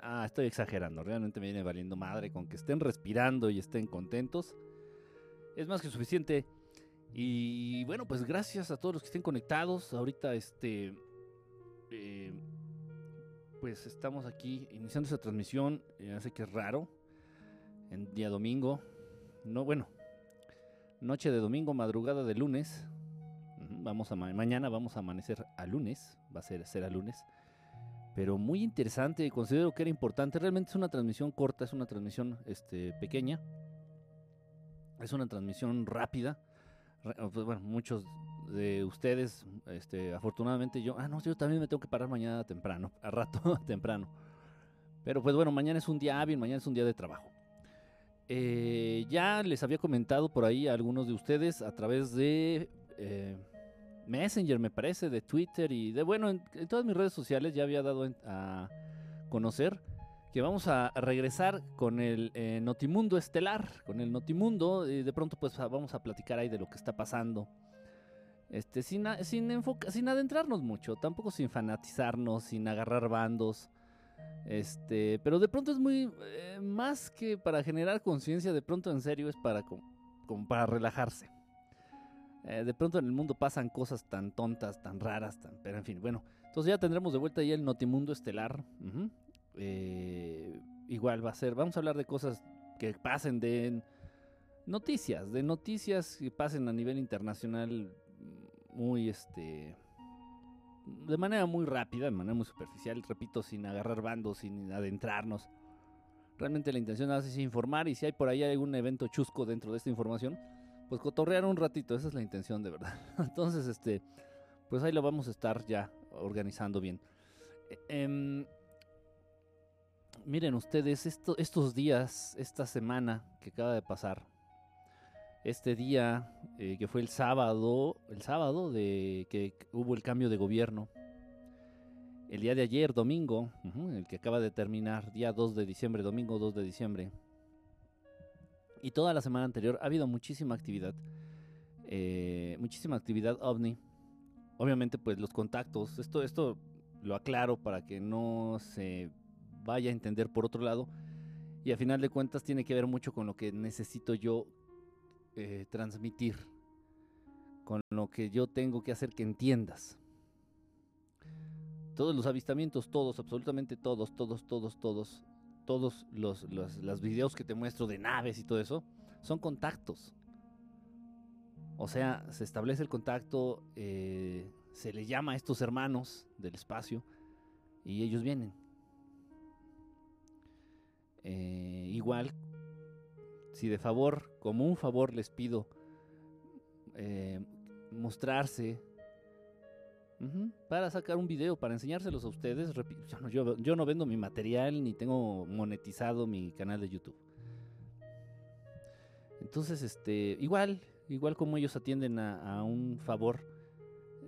Ah, estoy exagerando. Realmente me viene valiendo madre con que estén respirando y estén contentos. Es más que suficiente. Y bueno, pues gracias a todos los que estén conectados. Ahorita, este. eh, pues estamos aquí iniciando esta transmisión. Ya sé que es raro. En día domingo. No, bueno. Noche de domingo, madrugada de lunes. Vamos a ma- mañana vamos a amanecer a lunes. Va a ser, será lunes. Pero muy interesante. Considero que era importante. Realmente es una transmisión corta. Es una transmisión este, pequeña. Es una transmisión rápida. Pues, muchos de ustedes, este, afortunadamente yo, ah, no, yo también me tengo que parar mañana temprano, a rato temprano. Pero pues bueno, mañana es un día hábil, mañana es un día de trabajo. Eh, ya les había comentado por ahí a algunos de ustedes a través de eh, Messenger, me parece, de Twitter y de, bueno, en, todas mis redes sociales ya había dado a conocer que vamos a regresar con el eh, Notimundo Estelar, con el Notimundo, y de pronto pues vamos a platicar ahí de lo que está pasando. Este, sin, sin, enfoca- sin adentrarnos mucho, tampoco sin fanatizarnos, sin agarrar bandos. Este, pero de pronto es muy eh, más que para generar conciencia, de pronto en serio es para como para relajarse. Eh, de pronto en el mundo pasan cosas tan tontas, tan raras, tan, pero en fin, bueno, entonces ya tendremos de vuelta ya el Notimundo Estelar. Eh, igual va a ser, vamos a hablar de cosas que pasen de noticias, de noticias que pasen a nivel internacional muy este de manera muy rápida, de manera muy superficial, repito, sin agarrar bandos, sin adentrarnos. Realmente la intención es informar y si hay por ahí algún evento chusco dentro de esta información, pues cotorrear un ratito, esa es la intención de verdad. Entonces, este, pues ahí lo vamos a estar ya organizando bien. Eh, em, miren ustedes, esto- estos días, esta semana que acaba de pasar, este día eh, que fue el sábado, el sábado de que hubo el cambio de gobierno, el día de ayer, domingo, el que acaba de terminar, día 2 de diciembre, domingo 2 de diciembre, y toda la semana anterior ha habido muchísima actividad, eh, muchísima actividad ovni. Obviamente, pues los contactos, esto, esto lo aclaro para que no se vaya a entender por otro lado. Y a final de cuentas tiene que ver mucho con lo que necesito yo eh, transmitir, con lo que yo tengo que hacer que entiendas. Todos los avistamientos, todos, absolutamente todos, todos, todos, todos, todos los, los, los videos que te muestro de naves y todo eso, son contactos. O sea, se establece el contacto, eh, se le llama a estos hermanos del espacio y ellos vienen. Eh, igual, si de favor, como un favor les pido eh, mostrarse ujú, para sacar un video, para enseñárselos a ustedes. Yo no, yo- yo no vendo mi material ni tengo monetizado mi canal de YouTube. Entonces, este, igual, igual como ellos atienden a, a un favor,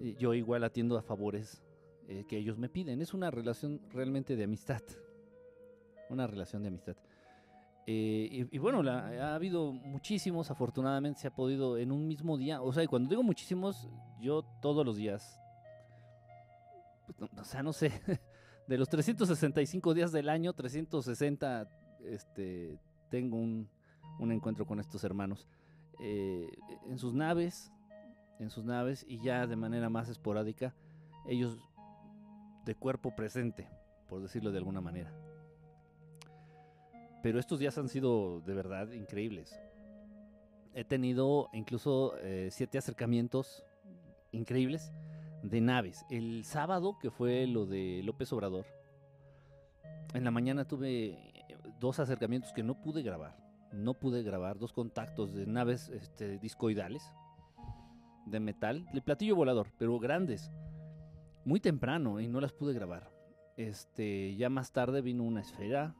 eh, yo igual atiendo a favores eh, que ellos me piden. Es una relación realmente de amistad. Una relación de amistad. Eh, y, y bueno, la- ha habido muchísimos, afortunadamente se ha podido en un mismo día. O sea, y cuando digo muchísimos, yo todos los días. Pues, o sea, no sé. De los 365 días del año, 360 este, tengo un, un encuentro con estos hermanos. eh, en sus naves, en sus naves, y ya de manera más esporádica, ellos de cuerpo presente, por decirlo de alguna manera. Pero estos días han sido de verdad increíbles. He tenido incluso eh, siete acercamientos increíbles de naves. El sábado, que fue lo de López Obrador, en la mañana tuve eh, dos acercamientos que no pude grabar. No pude grabar dos contactos de naves este, discoidales de metal, de platillo volador, pero grandes. Muy temprano y no las pude grabar. Este, ya más tarde vino una esfera,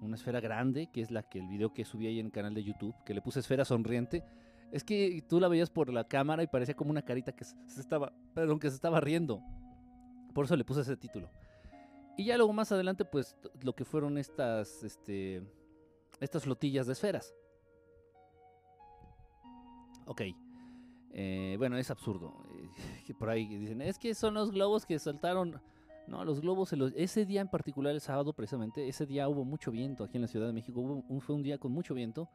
una esfera grande, que es la que el video que subí ahí en el canal de YouTube, que le puse esfera sonriente. Es que tú la veías por la cámara y parecía como una carita que se estaba, perdón, que se estaba riendo. Por eso le puse ese título. Y ya luego más adelante, pues lo que fueron estas, este, estas flotillas de esferas. Ok. Eh, bueno, es absurdo. Eh, por ahí dicen, es que son los globos que saltaron. No, los globos, ese día en particular, el sábado precisamente, ese día hubo mucho viento aquí en la Ciudad de México, fue un día con mucho viento.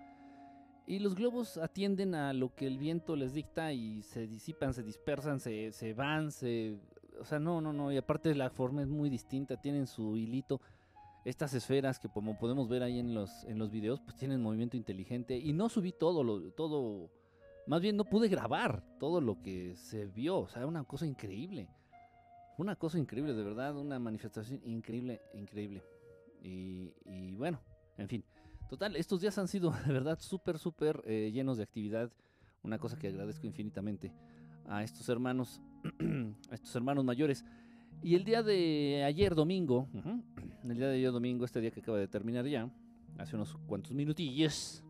Y los globos atienden a lo que el viento les dicta y se disipan, se dispersan, se, se van, se... O sea, no, no, no. Y aparte la forma es muy distinta, tienen su hilito. Estas esferas que como podemos ver ahí en los, en los videos, pues tienen movimiento inteligente. Y no subí todo, lo, todo... Más bien no pude grabar todo lo que se vio. O sea, una cosa increíble. Una cosa increíble, de verdad, una manifestación increíble, increíble. Y, y bueno, en fin. Total, estos días han sido de verdad súper, súper eh, llenos de actividad. Una cosa que agradezco infinitamente a estos hermanos, a estos hermanos mayores. Y el día de ayer domingo, el día de ayer domingo, este día que acaba de terminar ya, hace unos cuantos minutillos.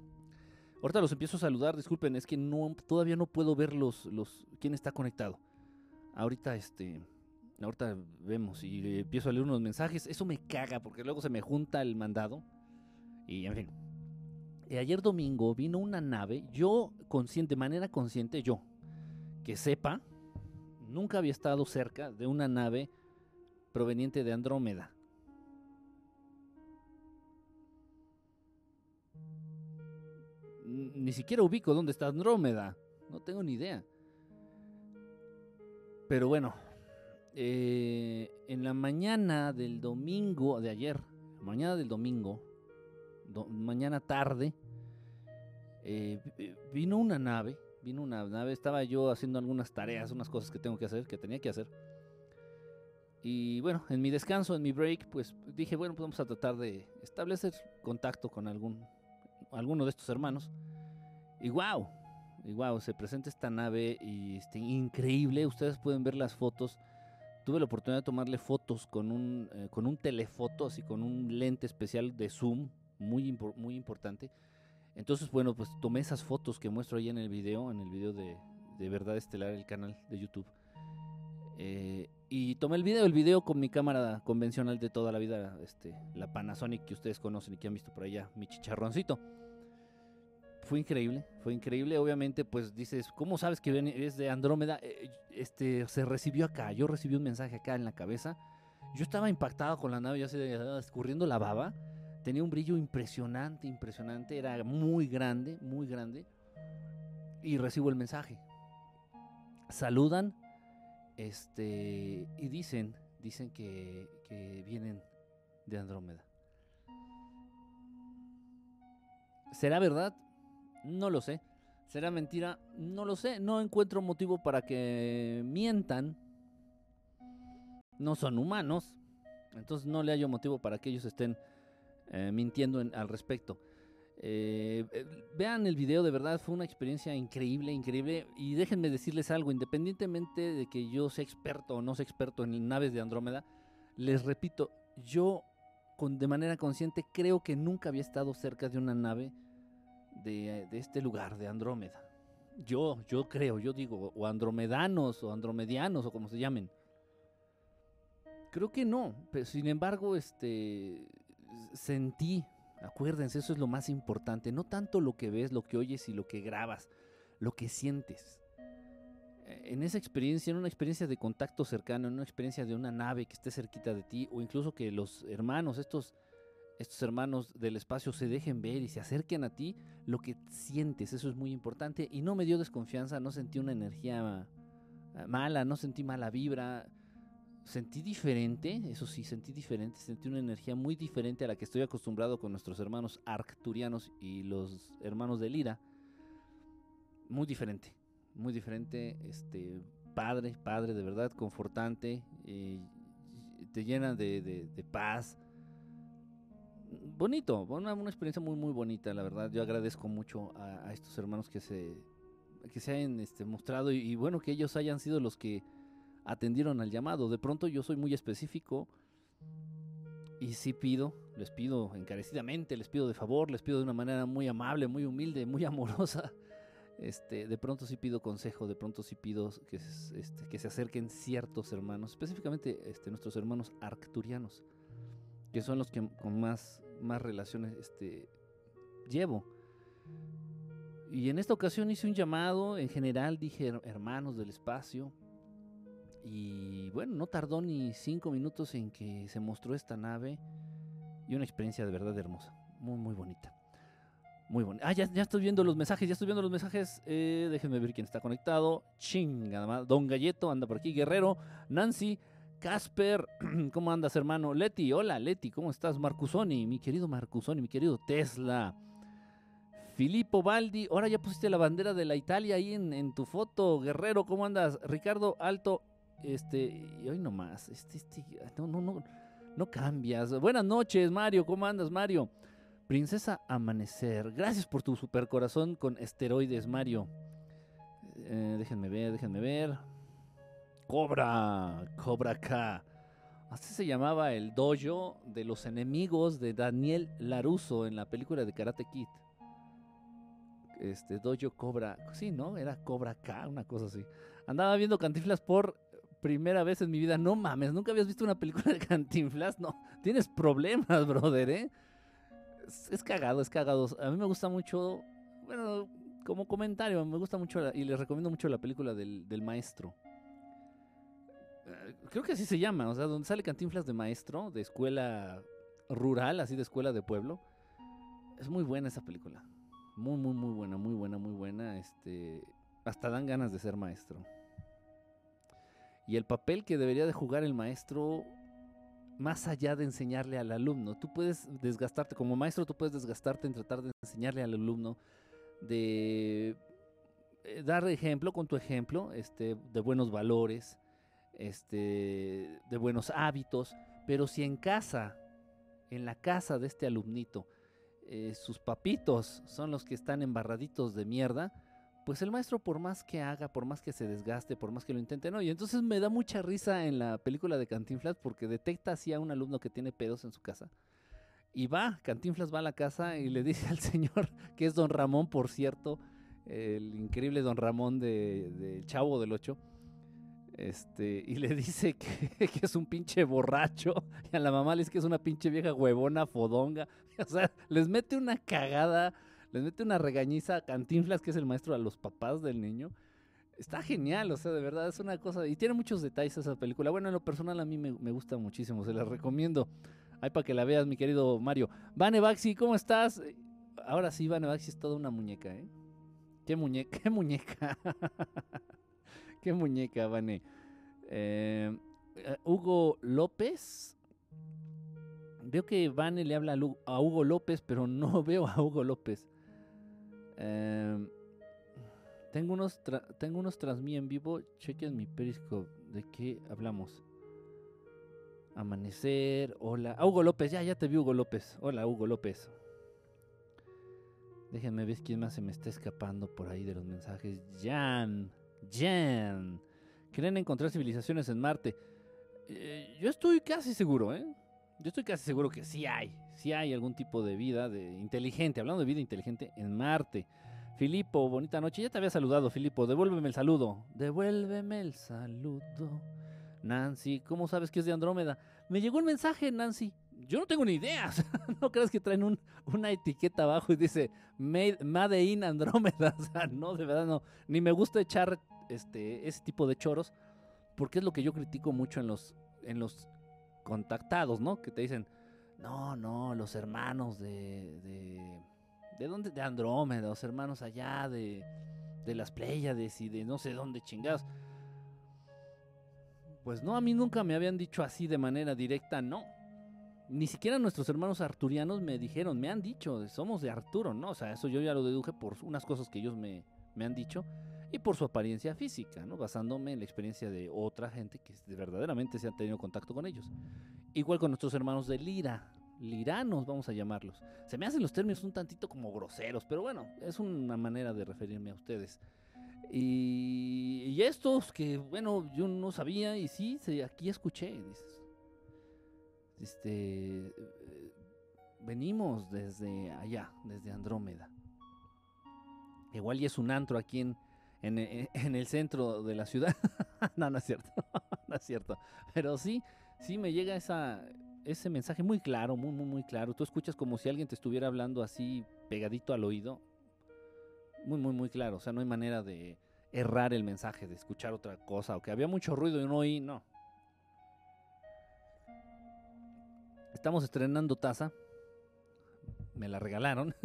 Ahorita los empiezo a saludar, disculpen, es que no, todavía no puedo ver los, los, quién está conectado. Ahorita este, ahorita vemos y empiezo a leer unos mensajes. Eso me caga porque luego se me junta el mandado y en fin. ayer domingo vino una nave, yo consciente, de manera consciente, yo, que sepa, nunca había estado cerca de una nave proveniente de Andrómeda. Ni siquiera ubico dónde está Andrómeda. No tengo ni idea. Pero bueno, eh, en la mañana del domingo de ayer, mañana del domingo, mañana tarde, eh, vino una nave, vino una nave, estaba yo haciendo algunas tareas, unas cosas que tengo que hacer, que tenía que hacer. Y bueno, en mi descanso, en mi break, pues dije, bueno, pues vamos a tratar de establecer contacto con algún, alguno de estos hermanos. Y wow, y wow, se presenta esta nave y este, increíble. Ustedes pueden ver las fotos. Tuve la oportunidad de tomarle fotos con un, eh, con un telefoto, así con un lente especial de zoom muy, muy importante. Entonces, bueno, pues tomé esas fotos que muestro ahí en el video, en el video de, de Verdad Estelar, el canal de YouTube. Eh, y tomé el video, el video con mi cámara convencional de toda la vida, este, la Panasonic que ustedes conocen y que han visto por allá, mi chicharroncito. Fue increíble, fue increíble. Obviamente, pues dices, ¿cómo sabes que es de Andrómeda? Eh, este, se recibió acá, yo recibí un mensaje acá en la cabeza. Yo estaba impactado con la nave, ya se escurriendo la baba. Tenía un brillo impresionante, impresionante. Era muy grande, muy grande. Y recibo el mensaje. Saludan este, y dicen, dicen que, que vienen de Andrómeda. ¿Será verdad? No lo sé. ¿Será mentira? No lo sé. No encuentro motivo para que mientan. No son humanos. Entonces no le hallo motivo para que ellos estén eh, mintiendo al respecto. Eh, eh, vean el video, de verdad fue una experiencia increíble, increíble. Y déjenme decirles algo, independientemente de que yo sea experto o no sea experto en naves de Andrómeda, les repito, yo con, de manera consciente creo que nunca había estado cerca de una nave de, de este lugar, de Andrómeda. Yo, yo creo, yo digo, o andromedanos o andromedianos o como se llamen. Creo que no, pero sin embargo, este, sentí, acuérdense, eso es lo más importante, no tanto lo que ves, lo que oyes y lo que grabas, lo que sientes. Eh, en esa experiencia, en una experiencia de contacto cercano, en una experiencia de una nave que esté cerquita de ti, o incluso que los hermanos, estos, estos hermanos del espacio se dejen ver y se acerquen a ti, lo que sientes, eso es muy importante. Y no me dio desconfianza, no sentí una energía eh, mala, no sentí mala vibra, sentí diferente, eso sí, sentí diferente, sentí una energía muy diferente a la que estoy acostumbrado con nuestros hermanos arcturianos y los hermanos de Lira. Muy diferente, muy diferente, este, padre, padre de verdad, confortante, eh, te llena de, paz. Bonito, una, una, experiencia muy, muy bonita, la verdad. Yo agradezco mucho a, estos hermanos que se, que se hayan este, mostrado y bueno, que ellos hayan sido los que atendieron al llamado. De pronto yo soy muy específico y sí pido, les pido encarecidamente, les pido de favor, les pido de una manera muy amable, muy humilde, muy amorosa. Este, de pronto sí pido consejo, de pronto sí pido que, este, que se acerquen ciertos hermanos, específicamente este, nuestros hermanos arcturianos, que son los que con más, más relaciones este, llevo. Y en esta ocasión hice un llamado, en general dije hermanos del espacio, Y bueno, no tardó ni cinco minutos en que se mostró esta nave y una experiencia de verdad hermosa, muy, muy bonita. Muy bonita. Ah, ya, ya, estoy viendo los mensajes, ya estoy viendo los mensajes. Eh, déjenme ver quién está conectado. Ching, nada más. Don Galleto anda por aquí. Guerrero, Nancy, Casper, ¿cómo andas, hermano? Leti, hola, Leti, ¿cómo estás? Marcusoni, mi querido Marcusoni, mi querido Tesla. Filippo Baldi, ahora ya pusiste la bandera de la Italia ahí en, en tu foto. Guerrero, ¿cómo andas? Ricardo Alto, este, y hoy nomás, este, este, no, no, no, no cambias. Buenas noches, Mario, ¿cómo andas, Mario? Princesa Amanecer, gracias por tu super corazón con esteroides, Mario. Eh, déjenme ver, déjenme ver. Cobra, Cobra K. Así se llamaba el dojo de los enemigos de Daniel Laruso en la película de Karate Kid. Este dojo Cobra, sí, ¿no? Era Cobra K, una cosa así. Andaba viendo Cantiflas por primera vez en mi vida. No mames, nunca habías visto una película de Cantinflas. No, tienes problemas, brother, ¿eh? Es, cagado, es cagado. A mí me gusta mucho, bueno, como comentario, me gusta mucho y les recomiendo mucho la película del, del maestro. Eh, creo que así se llama, o sea, donde sale Cantinflas de maestro, de escuela rural, así de escuela de pueblo. Es muy buena esa película. Muy, muy, muy buena, muy buena, muy buena. Este, hasta dan ganas de ser maestro y el papel que debería de jugar el maestro más allá de enseñarle al alumno. Tú puedes desgastarte, como maestro tú puedes desgastarte en tratar de enseñarle al alumno, de eh, dar ejemplo con tu ejemplo, este, de buenos valores, este, de buenos hábitos, pero si en casa, en la casa de este alumnito, eh, sus papitos son los que están embarraditos de mierda, pues el maestro por más que haga, por más que se desgaste, por más que lo intente, no. Y entonces me da mucha risa en la película de Cantinflas porque detecta así a un alumno que tiene pedos en su casa. Y va, Cantinflas va a la casa y le dice al señor, que es don Ramón, por cierto, el increíble don Ramón de, Chavo del Ocho, este, y le dice que, que, es un pinche borracho, y a la mamá le dice que es una pinche vieja huevona, fodonga, o sea, les mete una cagada les mete una regañiza a Cantinflas, que es el maestro a los papás del niño. Está genial, o sea, de verdad es una cosa. Y tiene muchos detalles esa película. Bueno, en lo personal a mí me, gusta muchísimo, se la recomiendo. Ahí para que la veas, mi querido Mario. Vane Baxi, ¿cómo estás? Ahora sí, Vane Baxi es toda una muñeca, ¿eh? ¿Qué muñeca? ¿Qué muñeca? ¿Qué muñeca, Vane? Eh, eh, Hugo López. Veo que Vane le habla a Hugo López, pero no veo a Hugo López. Em, tengo unos tengo unos tras mí en vivo. Chequen mi periscope. ¿De qué hablamos? Amanecer. Hola. Ah, Hugo López. Ya, ya te vi, Hugo López. Hola, Hugo López. Déjenme ver quién más se me está escapando por ahí de los mensajes. Jan. Jan. ¿Quieren encontrar civilizaciones en Marte? Eh, yo estoy casi seguro, ¿eh? Yo estoy casi seguro que sí hay si hay algún tipo de vida de inteligente, hablando de vida inteligente en Marte. Filipo, bonita noche. Ya te había saludado, Filipo. Devuélveme el saludo. Devuélveme el saludo. Nancy, ¿cómo sabes que es de Andrómeda? Me llegó un mensaje, Nancy. Yo no tengo ni idea. no crees que traen una etiqueta abajo y dice Made, in Andrómeda. O sea, no, de verdad no. Ni me gusta echar este, ese tipo de choros porque es lo que yo critico mucho en los, en los contactados, ¿no? Que te dicen, no, no, los hermanos de. ¿De, ¿de dónde? De Andrómeda, los hermanos allá de, de las Pléyades y de no sé dónde chingados. Pues no, a mí nunca me habían dicho así de manera directa, no. Ni siquiera nuestros hermanos arturianos me dijeron, me han dicho, somos de Arturo, ¿no? O sea, eso yo ya lo deduje por unas cosas que ellos me, me han dicho y por su apariencia física, ¿no? Basándome en la experiencia de otra gente que verdaderamente se han tenido contacto con ellos. Igual con nuestros hermanos de Lira, liranos vamos a llamarlos. Se me hacen los términos un tantito como groseros, pero bueno, es una manera de referirme a ustedes. Y, estos que, bueno, yo no sabía y sí, aquí escuché, dices. Este, venimos desde allá, desde Andrómeda. Igual y es un antro aquí en, en el centro de la ciudad. no, no es cierto, no es cierto. Pero sí, sí me llega ese mensaje muy claro, muy, muy, muy claro. Tú escuchas como si alguien te estuviera hablando así pegadito al oído. Muy, muy, muy claro. O sea, no hay manera de errar el mensaje, de escuchar otra cosa, o que había mucho ruido y no oí, no. Estamos estrenando taza. Me la regalaron.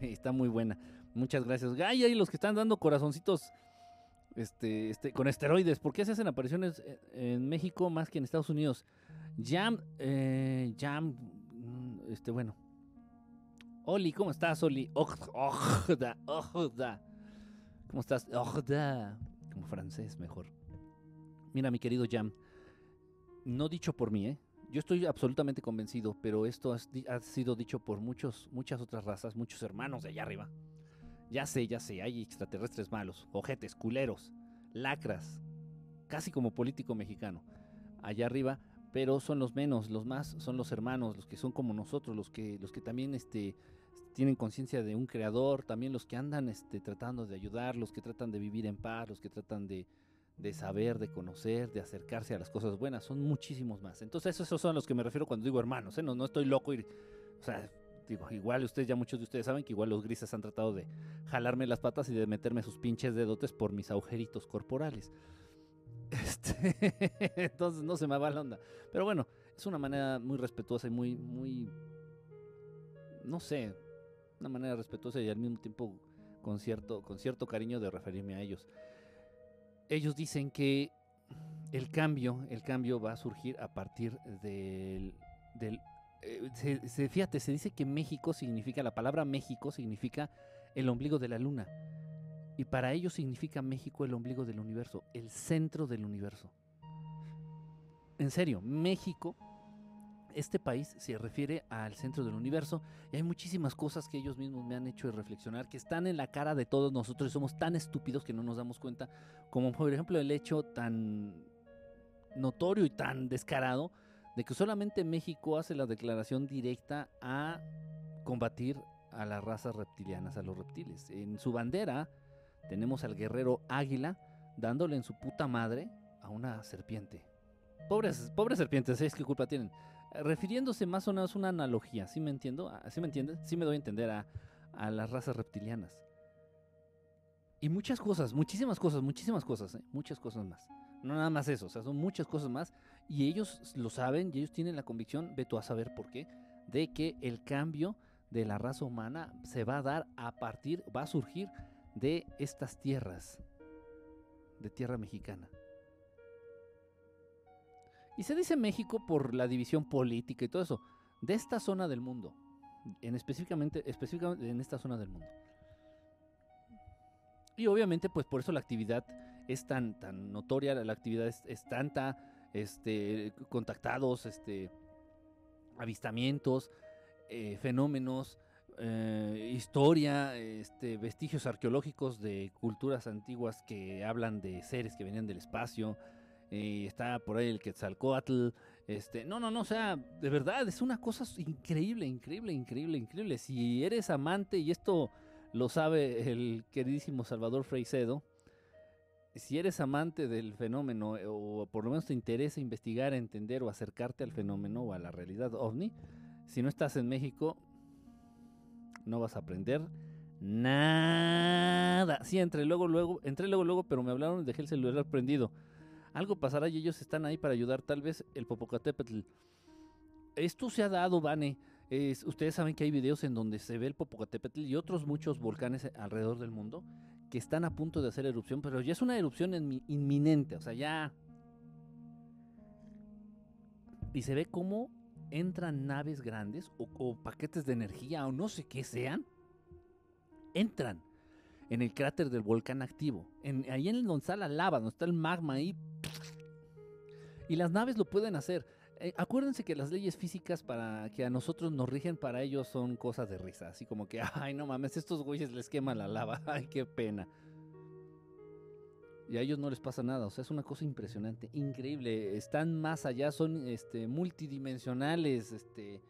Está muy buena. Muchas gracias. Ay, y los que están dando corazoncitos este, este, con esteroides. ¿Por qué se hacen apariciones en México más que en Estados Unidos? Jam, eh, Jam, mm, este, bueno. Oli, ¿cómo estás, Oli? Ojda, ojda. ¿Cómo estás? Ojda. Como francés, mejor. Mira, mi querido Jam, no dicho por mí, ¿eh? Yo estoy absolutamente convencido, pero esto ha sido dicho por muchos, muchas otras razas, muchos hermanos de allá arriba. Ya sé, ya sé, hay extraterrestres malos, ojetes, culeros, lacras, casi como político mexicano, allá arriba, pero son los menos, los más son los hermanos, los que son como nosotros, los que, los que también este, tienen conciencia de un creador, también los que andan este, tratando de ayudar, los que tratan de vivir en paz, los que tratan de, de saber, de conocer, de acercarse a las cosas buenas, son muchísimos más. Entonces esos son los que me refiero cuando digo hermanos, ¿eh? no, no estoy loco y, o sea, Digo, igual ustedes, ya muchos de ustedes saben que igual los grises han tratado de jalarme las patas y de meterme sus pinches dedotes por mis agujeritos corporales. Este, entonces no se me va la onda. Pero bueno, es una manera muy respetuosa y muy, muy, no sé, una manera respetuosa y al mismo tiempo con cierto, con cierto cariño de referirme a ellos. Ellos dicen que el cambio, el cambio va a surgir a partir del, del eh, se, fíjate, se dice que México significa, la palabra México significa el ombligo de la luna. Y para ellos significa México el ombligo del universo, el centro del universo. En serio, México, este país se refiere al centro del universo y hay muchísimas cosas que ellos mismos me han hecho reflexionar que están en la cara de todos nosotros y somos tan estúpidos que no nos damos cuenta, como por ejemplo el hecho tan notorio y tan descarado de que solamente México hace la declaración directa a combatir a las razas reptilianas, a los reptiles. En su bandera tenemos al guerrero águila dándole en su puta madre a una serpiente. Pobres, pobres serpientes, ¿es qué culpa tienen? Refiriéndose más o menos a una analogía, ¿sí me entiendo? Ah, ¿Sí me entiendes? Sí me doy a entender a, a las razas reptilianas. Y muchas cosas, muchísimas cosas, muchísimas cosas, ¿eh? muchas cosas más. No nada más eso, o sea, son muchas cosas más y ellos lo saben y ellos tienen la convicción, ve tú a saber por qué, de que el cambio de la raza humana se va a dar a partir, va a surgir de estas tierras, de tierra mexicana. Y se dice México por la división política y todo eso, de esta zona del mundo, en específicamente, específicamente en esta zona del mundo. Y obviamente, pues por eso la actividad es tan, tan notoria, la actividad es, tanta, este, contactados, este, avistamientos, eh, fenómenos, eh, historia, este, vestigios arqueológicos de culturas antiguas que hablan de seres que venían del espacio. Eh, está por ahí el Quetzalcoatl. Este, no, no, no, o sea, de verdad, es una cosa increíble, increíble, increíble, increíble. Si eres amante, y esto lo sabe el queridísimo Salvador Freicedo, si eres amante del fenómeno eh, o por lo menos te interesa investigar, entender o acercarte al fenómeno o a la realidad ovni, si no estás en México, no vas a aprender nada. Sí, entré luego, luego, entré luego, luego, pero me hablaron dejé el celular prendido. Algo pasará y ellos están ahí para ayudar, tal vez el Popocatépetl. Esto se ha dado, Vane. ustedes saben que hay videos en donde se ve el Popocatépetl y otros muchos volcanes alrededor del mundo que están a punto de hacer erupción, pero ya es una erupción inminente, o sea, ya... Y se ve cómo entran naves grandes o, paquetes de energía o no sé qué sean, entran en el cráter del volcán activo, ahí en donde está la lava, donde está el magma ahí. Y las naves lo pueden hacer. Eh, acuérdense que las leyes físicas para que a nosotros nos rigen para ellos son cosas de risa, así como que, ay, no mames, estos güeyes les quema la lava, ay, qué pena. Y a ellos no les pasa nada, o sea, es una cosa impresionante, increíble, están más allá, son este, multidimensionales, este,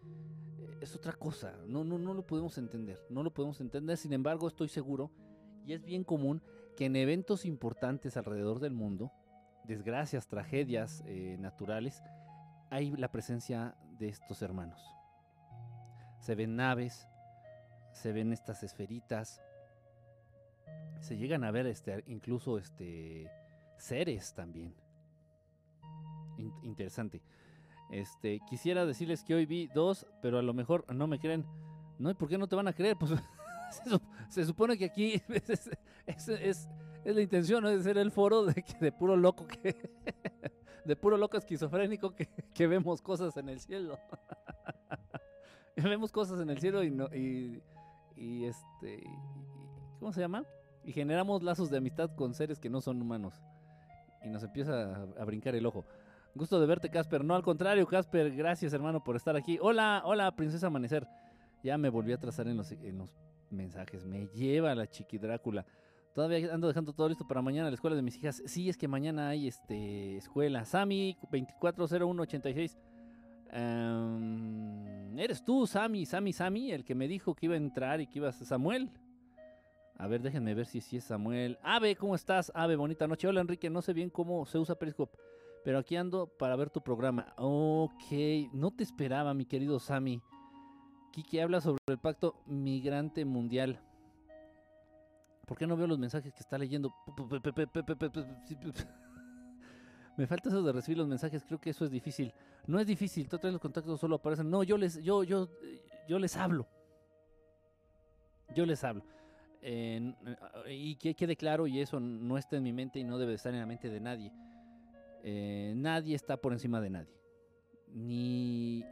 es otra cosa, no, no, no lo podemos entender, no lo podemos entender, sin embargo estoy seguro, y es bien común que en eventos importantes alrededor del mundo, desgracias, tragedias eh, naturales, hay la presencia de estos hermanos. Se ven naves, se ven estas esferitas, Se llegan a ver este, incluso este, seres también. interesante. Este, quisiera decirles que hoy vi dos, pero a lo mejor no me creen. No, ¿y por qué no te van a creer? Pues se, supone que aquí es, la intención, ¿no? de ser el foro de, de puro loco que de puro loco esquizofrénico que, vemos cosas en el cielo. vemos cosas en el cielo y no y, y este ¿cómo se llama? Y generamos lazos de amistad con seres que no son humanos. Y nos empieza a, brincar el ojo. Gusto de verte, Casper. No, al contrario, Casper, gracias, hermano, por estar aquí. Hola, hola, Princesa Amanecer. Ya me volví a trazar en los, en los mensajes. Me lleva la chiqui Drácula. Todavía ando dejando todo listo para mañana la escuela de mis hijas. Sí, es que mañana hay este escuela. Sami 240186. Em, eres tú, Sami, Sami, Sami, el que me dijo que iba a entrar y que ibas a Samuel. A ver, déjenme ver si, si es Samuel. Ave, ¿cómo estás? Ave, bonita noche. Hola, Enrique. No sé bien cómo se usa Periscope, pero aquí ando para ver tu programa. Ok, no te esperaba, mi querido Sami. Kiki habla sobre el pacto migrante mundial. ¿Por qué no veo los mensajes que está leyendo? Me falta eso de recibir los mensajes, creo que eso es difícil. No es difícil, todos los contactos solo aparecen. No, yo les, yo, yo, yo les hablo. Yo les hablo. y que quede claro, y eso no está en mi mente y no debe estar en la mente de nadie. nadie está por encima de nadie. Ni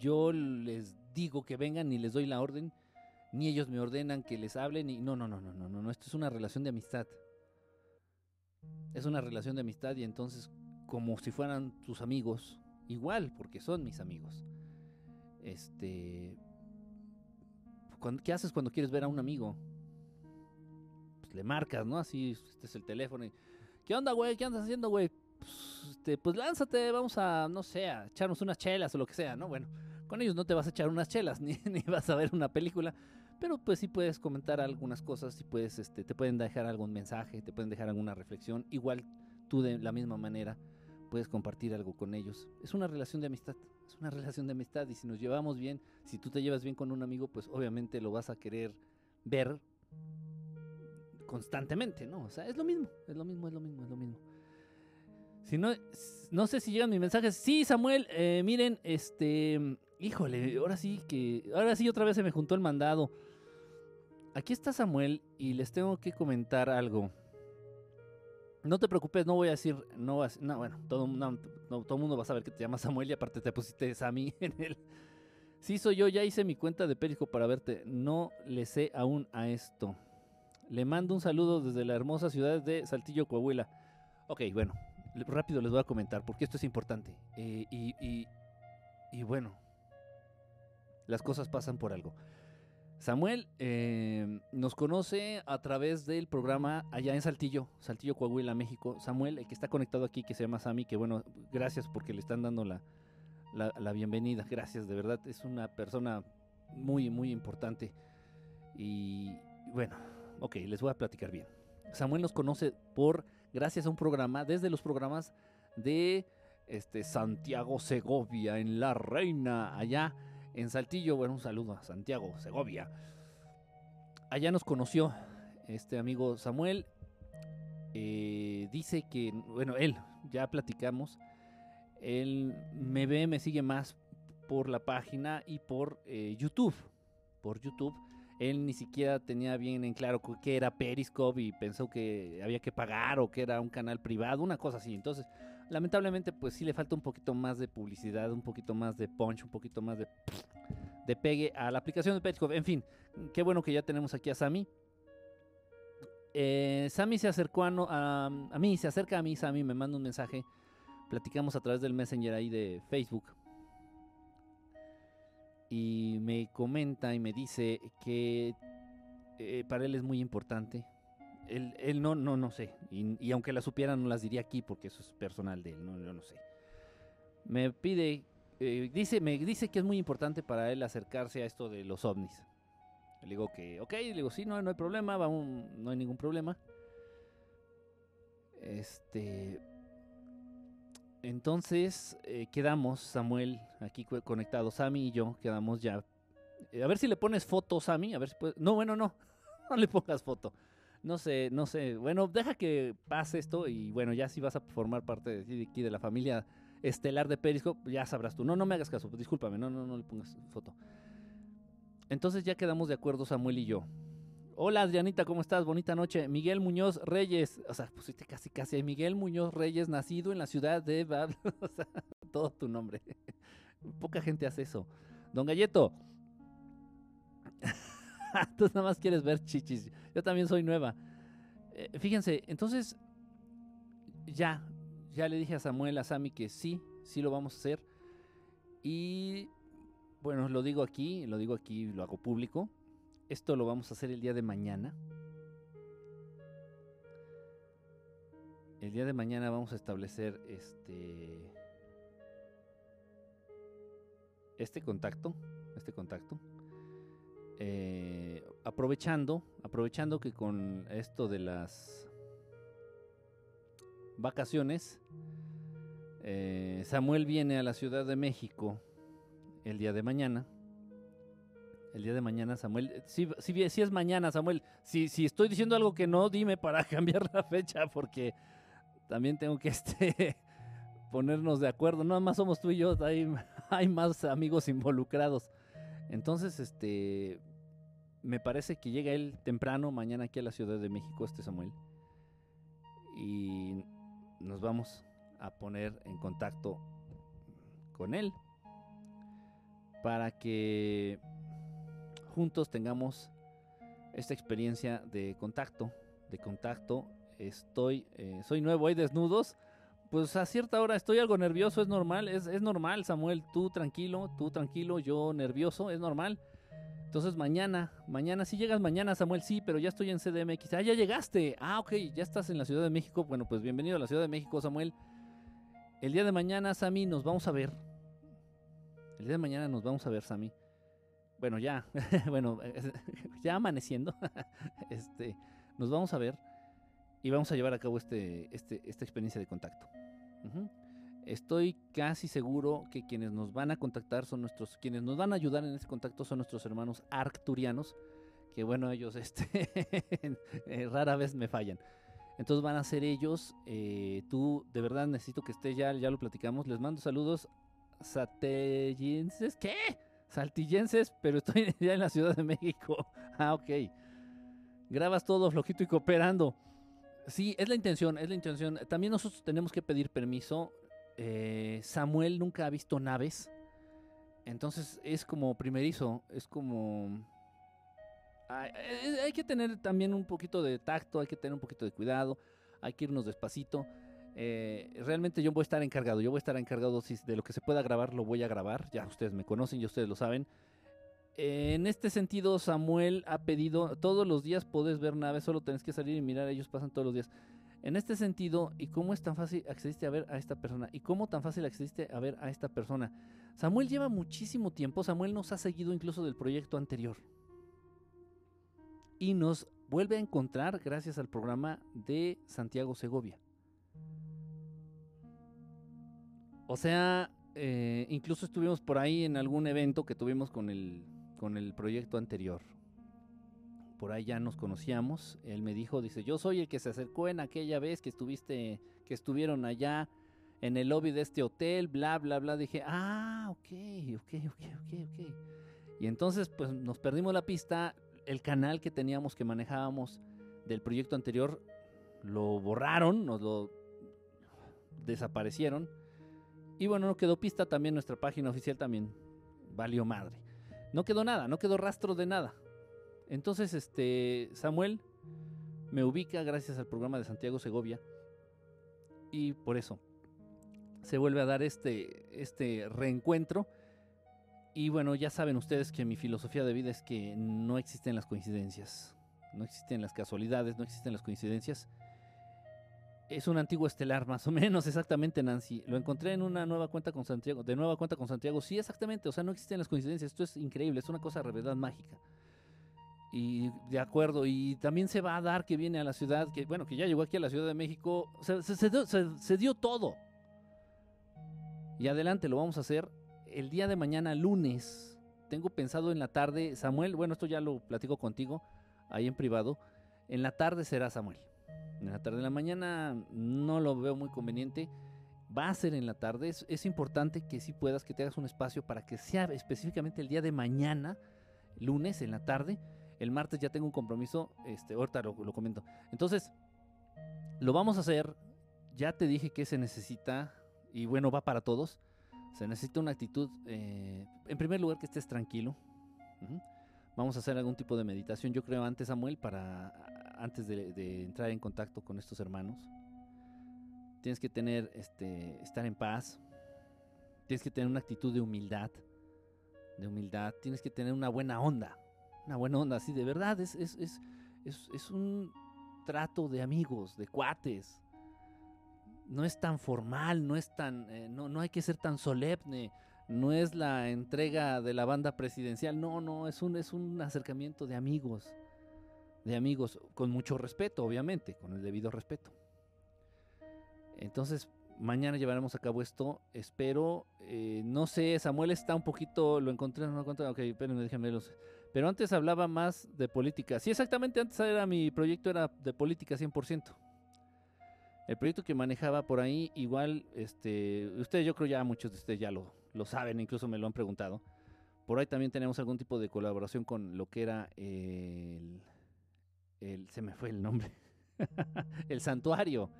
yo les digo que vengan, ni les doy la orden, ni ellos me ordenan que les hable, ni... No, no, no, no, no, no, esto es una relación de amistad. Es una relación de amistad y entonces como si fueran tus amigos, igual, porque son mis amigos. Este... ¿Qué haces cuando quieres ver a un amigo? Pues le marcas, ¿no? Así, este es el teléfono y... ¿Qué onda, güey? ¿Qué andas haciendo, güey? Pues, este, pues lánzate, vamos a, no sé, a echarnos unas chelas o lo que sea, ¿no? Bueno, con ellos no te vas a echar unas chelas, ni, ni vas a ver una película, pero pues sí puedes comentar algunas cosas, sí puedes, este, te pueden dejar algún mensaje, te pueden dejar alguna reflexión. Igual tú de la misma manera puedes compartir algo con ellos. Es una relación de amistad, es una relación de amistad y si nos llevamos bien, si tú te llevas bien con un amigo, pues obviamente lo vas a querer ver constantemente, ¿no? O sea, es lo mismo, es lo mismo, es lo mismo, es lo mismo. Si no, no sé si llegan mis mensajes. Sí, Samuel, eh, miren, este, híjole, ahora sí que, ahora sí otra vez se me juntó el mandado. Aquí está Samuel y les tengo que comentar algo. No te preocupes, no voy a decir, no, no bueno, todo, todo el mundo va a saber que te llamas Samuel y aparte te pusiste Sammy en el... Sí, soy yo, ya hice mi cuenta de Perico para verte. No le sé aún a esto. Le mando un saludo desde la hermosa ciudad de Saltillo, Coahuila. Ok, bueno, rápido les voy a comentar porque esto es importante. Eh, y, y, bueno, las cosas pasan por algo. Samuel eh, nos conoce a través del programa allá en Saltillo, Saltillo, Coahuila, México. Samuel, el que está conectado aquí, que se llama Sammy, que bueno, gracias porque le están dando la, la, bienvenida. Gracias, de verdad, es una persona muy, muy importante. Y bueno, ok, les voy a platicar bien. Samuel nos conoce por, gracias a un programa, desde los programas de este, Santiago Segovia, en La Reina, allá en Saltillo. Bueno, un saludo a Santiago, Segovia. Allá nos conoció este amigo Samuel. Eh, dice que, bueno, él, ya platicamos. Él me ve, me sigue más por la página y por eh, YouTube. Por YouTube. Él ni siquiera tenía bien en claro qué era Periscope y pensó que había que pagar o que era un canal privado, una cosa así. Entonces, lamentablemente pues sí le falta un poquito más de publicidad, un poquito más de punch, un poquito más de, de pegue a la aplicación de Periscope. En fin, qué bueno que ya tenemos aquí a Sammy. Eh, Sammy se acercó a, a, mí, se acerca a mí, Sammy me manda un mensaje. Platicamos a través del Messenger ahí de Facebook. Y me comenta y me dice que eh, para él es muy importante él, no, no, no sé. Y, aunque la supiera, no las diría aquí porque eso es personal de él, no, yo no sé. Me pide, eh, dice, me dice que es muy importante para él acercarse a esto de los ovnis. Le digo que, ok, le digo, sí, no, no hay problema, vamos, no hay ningún problema. Este. Entonces eh, quedamos, Samuel, aquí conectados, Sammy y yo, quedamos ya. Eh, a ver si le pones foto, Sammy, a ver si puedes. No, bueno, no, no le pongas foto. No sé, no sé. Bueno, deja que pase esto y bueno, ya si vas a formar parte de aquí de la familia estelar de Periscope, ya sabrás tú. No, no me hagas caso, discúlpame, no, no, no le pongas foto. Entonces ya quedamos de acuerdo Samuel y yo. Hola Adrianita, ¿cómo estás? Bonita noche. Miguel Muñoz Reyes, o sea, pusiste casi casi Miguel Muñoz Reyes, nacido en la ciudad de Bab, o sea, todo tu nombre. Poca gente hace eso. Don Galleto. Tú nada más quieres ver chichis. Yo también soy nueva. Eh, fíjense, entonces ya, ya le dije a Samuel, a Sami que sí, sí lo vamos a hacer. Y bueno, lo digo aquí, lo digo aquí, lo hago público. Esto lo vamos a hacer el día de mañana. El día de mañana vamos a establecer este este contacto, este contacto. Eh, aprovechando, aprovechando que con esto de las vacaciones, eh, Samuel viene a la Ciudad de México el día de mañana. El día de mañana, Samuel. Si, si, es mañana, Samuel. Si, estoy diciendo algo que no, dime para cambiar la fecha, porque también tengo que este, ponernos de acuerdo. No, más somos tú y yo, hay, hay más amigos involucrados. Entonces, este, me parece que llega él temprano mañana aquí a la Ciudad de México, este Samuel. Y nos vamos a poner en contacto con él para que juntos tengamos esta experiencia de contacto, de contacto. Estoy, eh, soy nuevo, hay desnudos. Pues a cierta hora estoy algo nervioso, es normal, es, es normal, Samuel, tú tranquilo, tú tranquilo, yo nervioso, es normal. Entonces mañana, mañana, si llegas mañana, Samuel, sí, pero ya estoy en CDMX. Ah, ya llegaste. Ah, ok, ya estás en la Ciudad de México. Bueno, pues bienvenido a la Ciudad de México, Samuel. El día de mañana, Sami, nos vamos a ver. El día de mañana nos vamos a ver, Sami. Bueno, ya, bueno, ya amaneciendo, este, nos vamos a ver y vamos a llevar a cabo este, este, esta experiencia de contacto. Estoy casi seguro que quienes nos van a contactar son nuestros, quienes nos van a ayudar en este contacto son nuestros hermanos arcturianos, que bueno, ellos este, eh, rara vez me fallan. Entonces van a ser ellos. Eh, tú, de verdad, necesito que estés ya, ya lo platicamos. Les mando saludos satellenses. ¿Qué? Saltillenses, pero estoy ya en la Ciudad de México. Ah, ok. Grabas todo flojito y cooperando. Sí, es la intención, es la intención. También nosotros tenemos que pedir permiso. Eh, Samuel nunca ha visto naves. Entonces es como primerizo, es como... Hay, hay, que tener también un poquito de tacto, hay que tener un poquito de cuidado, hay que irnos despacito. Eh, realmente yo voy a estar encargado, yo voy a estar encargado de lo que se pueda grabar, lo voy a grabar. Ya ustedes me conocen, ya ustedes lo saben. en este sentido, Samuel ha pedido, todos los días puedes ver naves, solo tenés que salir y mirar, ellos pasan todos los días. En este sentido, ¿y cómo es tan fácil accediste a ver a esta persona? ¿Y cómo tan fácil accediste a ver a esta persona? Samuel lleva muchísimo tiempo, Samuel nos ha seguido incluso del proyecto anterior. Y nos vuelve a encontrar gracias al programa de Santiago Segovia. O sea, eh, incluso estuvimos por ahí en algún evento que tuvimos con el, con el proyecto anterior. Por ahí ya nos conocíamos. Él me dijo, dice, yo soy el que se acercó en aquella vez que estuviste, que estuvieron allá en el lobby de este hotel, bla, bla, bla. Dije, ah, ok, ok, ok, ok, ok. Y entonces, pues nos perdimos la pista. El canal que teníamos, que manejábamos del proyecto anterior, lo borraron, nos lo desaparecieron. Y bueno, no quedó pista también nuestra página oficial también valió madre. No quedó nada, no quedó rastro de nada. Entonces, este Samuel me ubica gracias al programa de Santiago Segovia y por eso se vuelve a dar este este reencuentro. Y bueno, ya saben ustedes que mi filosofía de vida es que no existen las coincidencias, no existen las casualidades, no existen las coincidencias es un antiguo estelar, más o menos, exactamente, Nancy. Lo encontré en una nueva cuenta con Santiago, de nueva cuenta con Santiago. Sí, exactamente, o sea, no existen las coincidencias. Esto es increíble, es una cosa de verdad mágica. Y de acuerdo, y también se va a dar que viene a la ciudad, que bueno, que ya llegó aquí a la Ciudad de México. Se, dio todo. Y adelante, lo vamos a hacer el día de mañana, lunes. Tengo pensado en la tarde, Samuel, bueno, esto ya lo platico contigo, ahí en privado En la tarde será Samuel. En la tarde de la mañana no lo veo muy conveniente. Va a ser en la tarde. Es, importante que si puedas, que te hagas un espacio para que sea específicamente el día de mañana, lunes, en la tarde. El martes ya tengo un compromiso. Este, ahorita lo, comento. Entonces, lo vamos a hacer. Ya te dije que se necesita. Y bueno, va para todos. Se necesita una actitud. Eh, en primer lugar, que estés tranquilo. Vamos a hacer algún tipo de meditación, yo creo, antes, Samuel, para antes de, entrar en contacto con estos hermanos. Tienes que tener, este, estar en paz. Tienes que tener una actitud de humildad. De humildad. Tienes que tener una buena onda. Una buena onda, así de verdad. Es, es, es, es un trato de amigos, de cuates. No es tan formal, no es tan, eh, no, no hay que ser tan solemne no es la entrega de la banda presidencial, no, no, es un, es un acercamiento de amigos, de amigos, con mucho respeto, obviamente, con el debido respeto. Entonces, mañana llevaremos a cabo esto, espero, eh, no sé, Samuel está un poquito, lo encontré, no lo encontré, ok, espérenme, déjenme los... Pero antes hablaba más de política. Sí, exactamente, antes era mi proyecto era de política 100%. El proyecto que manejaba por ahí, igual, este, ustedes, yo creo ya muchos de ustedes ya lo, lo saben, incluso me lo han preguntado. Por ahí también tenemos algún tipo de colaboración con lo que era el, el se me fue el nombre, el santuario,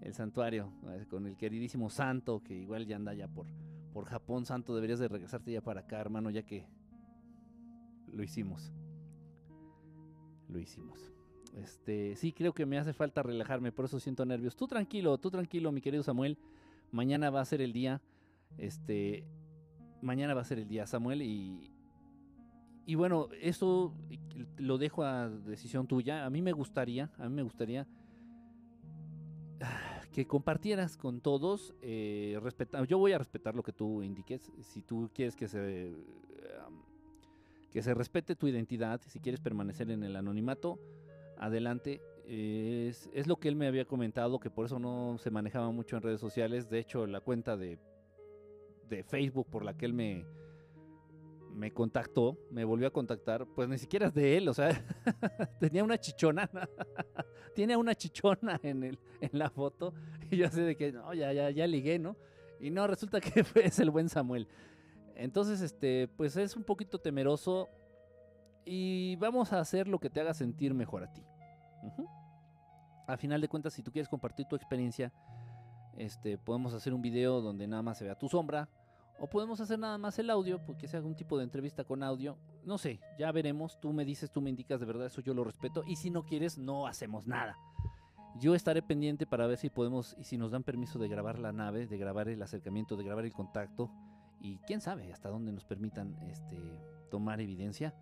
el santuario, eh, con el queridísimo Santo, que igual ya anda ya por, por Japón, Santo, deberías de regresarte ya para acá, hermano, ya que lo hicimos. Lo hicimos. Este, sí, creo que me hace falta relajarme, por eso siento nervios. Tú tranquilo, tú tranquilo, mi querido Samuel. Mañana va a ser el día. Este, mañana va a ser el día, Samuel, y, y bueno, eso lo dejo a decisión tuya. A mí me gustaría, a mí me gustaría que compartieras con todos, eh, yo voy a respetar lo que tú indiques. Si tú quieres que se que se respete tu identidad, si quieres permanecer en el anonimato, adelante. Es, es, lo que él me había comentado, que por eso no se manejaba mucho en redes sociales. De hecho, la cuenta de de Facebook por la que él me, me contactó, me volvió a contactar, pues ni siquiera es de él, o sea, tenía una chichona, tiene una chichona en, el, en la foto, y yo sé de que, no, ya, ya, ya ligué, ¿no? Y no, resulta que es el buen Samuel. Entonces, este, pues es un poquito temeroso y vamos a hacer lo que te haga sentir mejor a ti. A final de cuentas, si tú quieres compartir tu experiencia, este, podemos hacer un video donde nada más se vea tu sombra. O podemos hacer nada más el audio, porque sea algún tipo de entrevista con audio. No sé, ya veremos. Tú me dices, tú me indicas, de verdad, eso yo lo respeto. Y si no quieres, no hacemos nada. Yo estaré pendiente para ver si podemos, y si nos dan permiso de grabar la nave, de grabar el acercamiento, de grabar el contacto. Y quién sabe hasta dónde nos permitan este, tomar evidencia.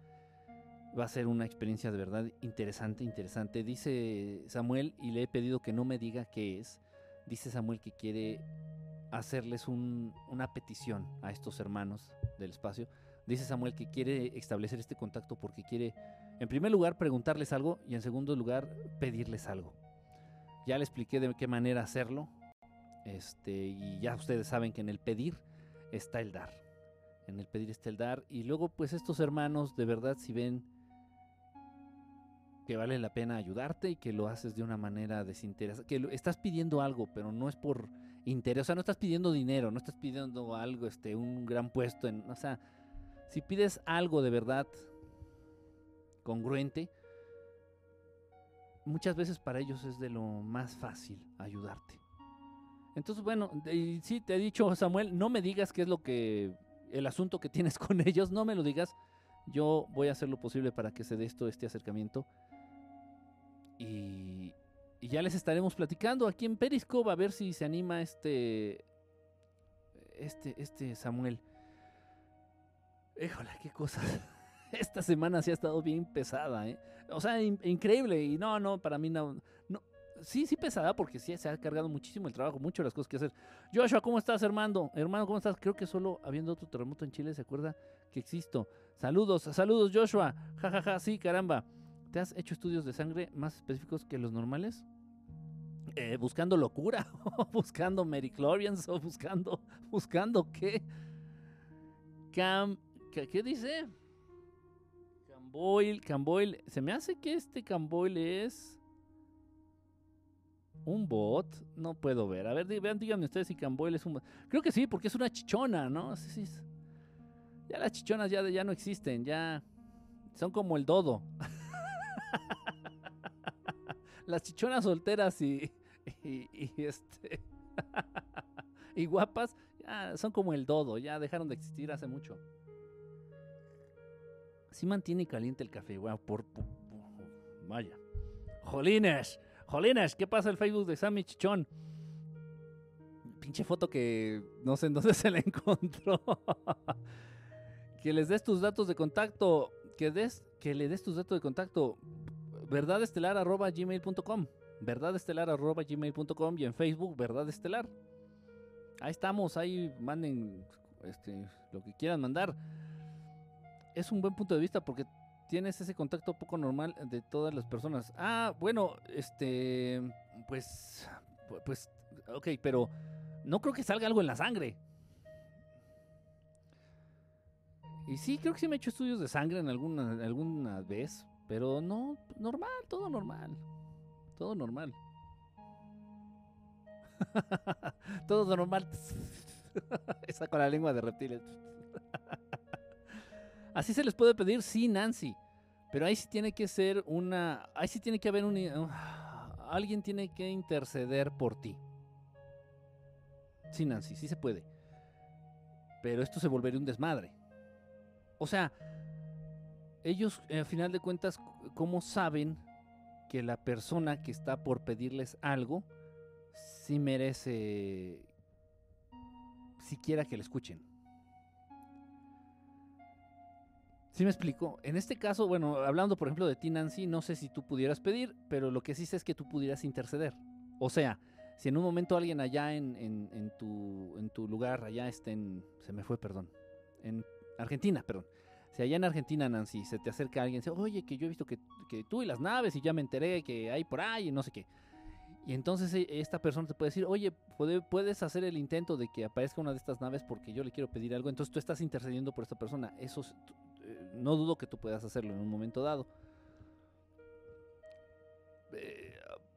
Va a ser una experiencia de verdad interesante, interesante. Dice Samuel, y le he pedido que no me diga qué es dice Samuel que quiere hacerles una petición a estos hermanos del espacio. Dice Samuel que quiere establecer este contacto porque quiere, en primer lugar, preguntarles algo y en segundo lugar, pedirles algo. Ya le expliqué de qué manera hacerlo. Este, y ya ustedes saben que en el pedir está el dar. En el pedir está el dar. Y luego, pues estos hermanos, de verdad, si ven que vale la pena ayudarte y que lo haces de una manera desinteresada, que estás pidiendo algo, pero no es por interés, o sea, no estás pidiendo dinero, no estás pidiendo algo, este, un gran puesto, en, o sea, si pides algo de verdad congruente, muchas veces para ellos es de lo más fácil ayudarte. Entonces, bueno, sí, te he dicho, Samuel, no me digas qué es lo que, el asunto que tienes con ellos, no me lo digas. Yo voy a hacer lo posible para que se dé esto, este acercamiento. Y, ya les estaremos platicando aquí en Periscope a ver si se anima este. Este, este Samuel. Híjole, qué cosa. Esta semana sí ha estado bien pesada, ¿eh? O sea, increíble. Y no, no, para mí no. Sí, sí pesada porque sí se ha cargado muchísimo el trabajo, mucho las cosas que hacer. Joshua, ¿cómo estás, hermano? Hermano, ¿cómo estás? Creo que solo habiendo otro terremoto en Chile se acuerda que existo. Saludos, saludos, Joshua. Ja, ja, ja, sí, caramba. ¿Te has hecho estudios de sangre más específicos que los normales? Eh, buscando locura, buscando Mericlorians o buscando, buscando qué. Cam, ¿qué, dice? Camboil, Camboil. Se me hace que este Camboil es. ¿Un bot? No puedo ver. A ver, vean, díganme ustedes si Camboil es un bot. Creo que sí, porque es una chichona, ¿no? Sí, sí. Ya las chichonas ya, ya no existen, ya son como el dodo. las chichonas solteras y, y, este y guapas ya son como el dodo, ya dejaron de existir hace mucho. Sí mantiene caliente el café, wow, por, vaya. Jolines, Jolines, ¿qué pasa el Facebook de Sammy Chichón? Pinche foto que no sé en dónde se la encontró. que les des tus datos de contacto, que des, que le des tus datos de contacto, verdadestelar@gmail.com, verdadestelar@gmail.com y en Facebook Verdad Estelar. Ahí estamos, ahí manden este, lo que quieran mandar. Es un buen punto de vista porque tienes ese contacto poco normal de todas las personas. Ah, bueno, este, pues, pues, ok, pero no creo que salga algo en la sangre. Y sí, creo que sí me he hecho estudios de sangre en alguna, alguna vez, pero no, normal, todo normal. Todo normal. todo normal. Esa con la lengua de reptiles. Así se les puede pedir, sí, Nancy. Pero ahí sí tiene que ser una. Ahí sí tiene que haber un. alguien tiene que interceder por ti. Sí, Nancy, sí se puede. Pero esto se volvería un desmadre. O sea, ellos, eh, al final de cuentas, ¿cómo saben que la persona que está por pedirles algo sí merece siquiera que le escuchen? ¿Sí me explico? En este caso, bueno, hablando por ejemplo de ti, Nancy, no sé si tú pudieras pedir, pero lo que sí sé es que tú pudieras interceder. O sea, si en un momento alguien allá en, en, tu, en tu lugar, allá está en... Se me fue, perdón. En Argentina, perdón. Si allá en Argentina, Nancy, se te acerca alguien, dice, oye, que yo he visto que, tú y las naves y ya me enteré que hay por ahí y no sé qué. Y entonces e, esta persona te puede decir, oye, puedes hacer el intento de que aparezca una de estas naves porque yo le quiero pedir algo. Entonces tú estás intercediendo por esta persona. Eso no dudo que tú puedas hacerlo en un momento dado. Eh,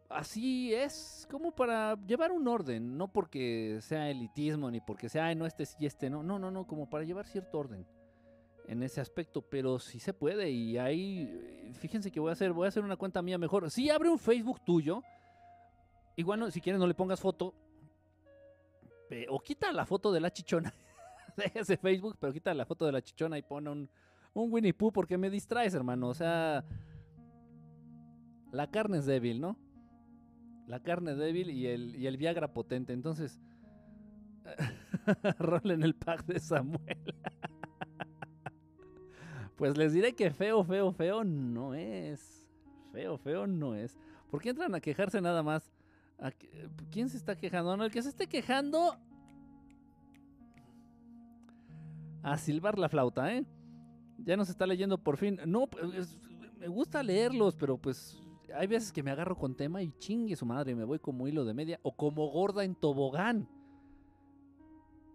así es como para llevar un orden, no porque sea elitismo ni porque sea, no este sí, este no, no, no, no, como para llevar cierto orden en ese aspecto, pero sí se puede y ahí, fíjense que voy a hacer, voy a hacer una cuenta mía mejor. Si abre un Facebook tuyo, igual si quieres no le pongas foto, o quita la foto de la chichona de ese Facebook, pero quita la foto de la chichona y pone un, un Winnie Pooh porque me distraes, hermano, o sea, la carne es débil, ¿no? la carne débil y el, y el Viagra potente. Entonces, en el pack de Samuel. pues les diré que feo, feo, feo no es. Feo, feo no es. ¿Por qué entran a quejarse nada más? ¿Quién se está quejando? No, el que se esté quejando. A silbar la flauta, ¿eh? Ya nos está leyendo por fin. No, me gusta leerlos, pero pues hay veces que me agarro con tema y chingue su madre, me voy como hilo de media o como gorda en tobogán.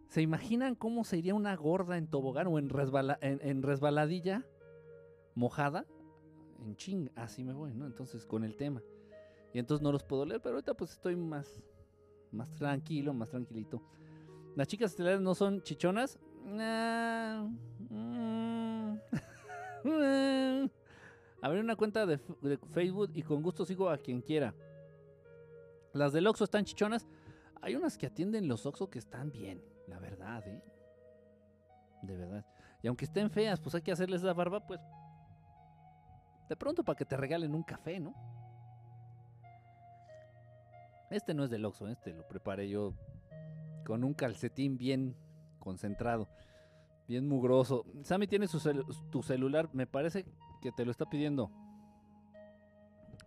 ¿Se imaginan cómo sería una gorda en tobogán o en, en, resbaladilla mojada? En ching, así me voy, ¿no? Entonces con el tema. Y entonces no los puedo leer, pero ahorita pues estoy más, más tranquilo, más tranquilito. Las chicas estelares no son chichonas. Mm. Abrí una cuenta de, Facebook y con gusto sigo a quien quiera. Las del Oxxo están chichonas. Hay unas que atienden los Oxxo que están bien, la verdad, ¿eh? De verdad. Y aunque estén feas, pues hay que hacerles la barba, pues. De pronto para que te regalen un café, ¿no? Este no es del Oxxo, este lo preparé yo con un calcetín bien concentrado, bien mugroso. Sammy tiene su tu celular, me parece que te lo está pidiendo.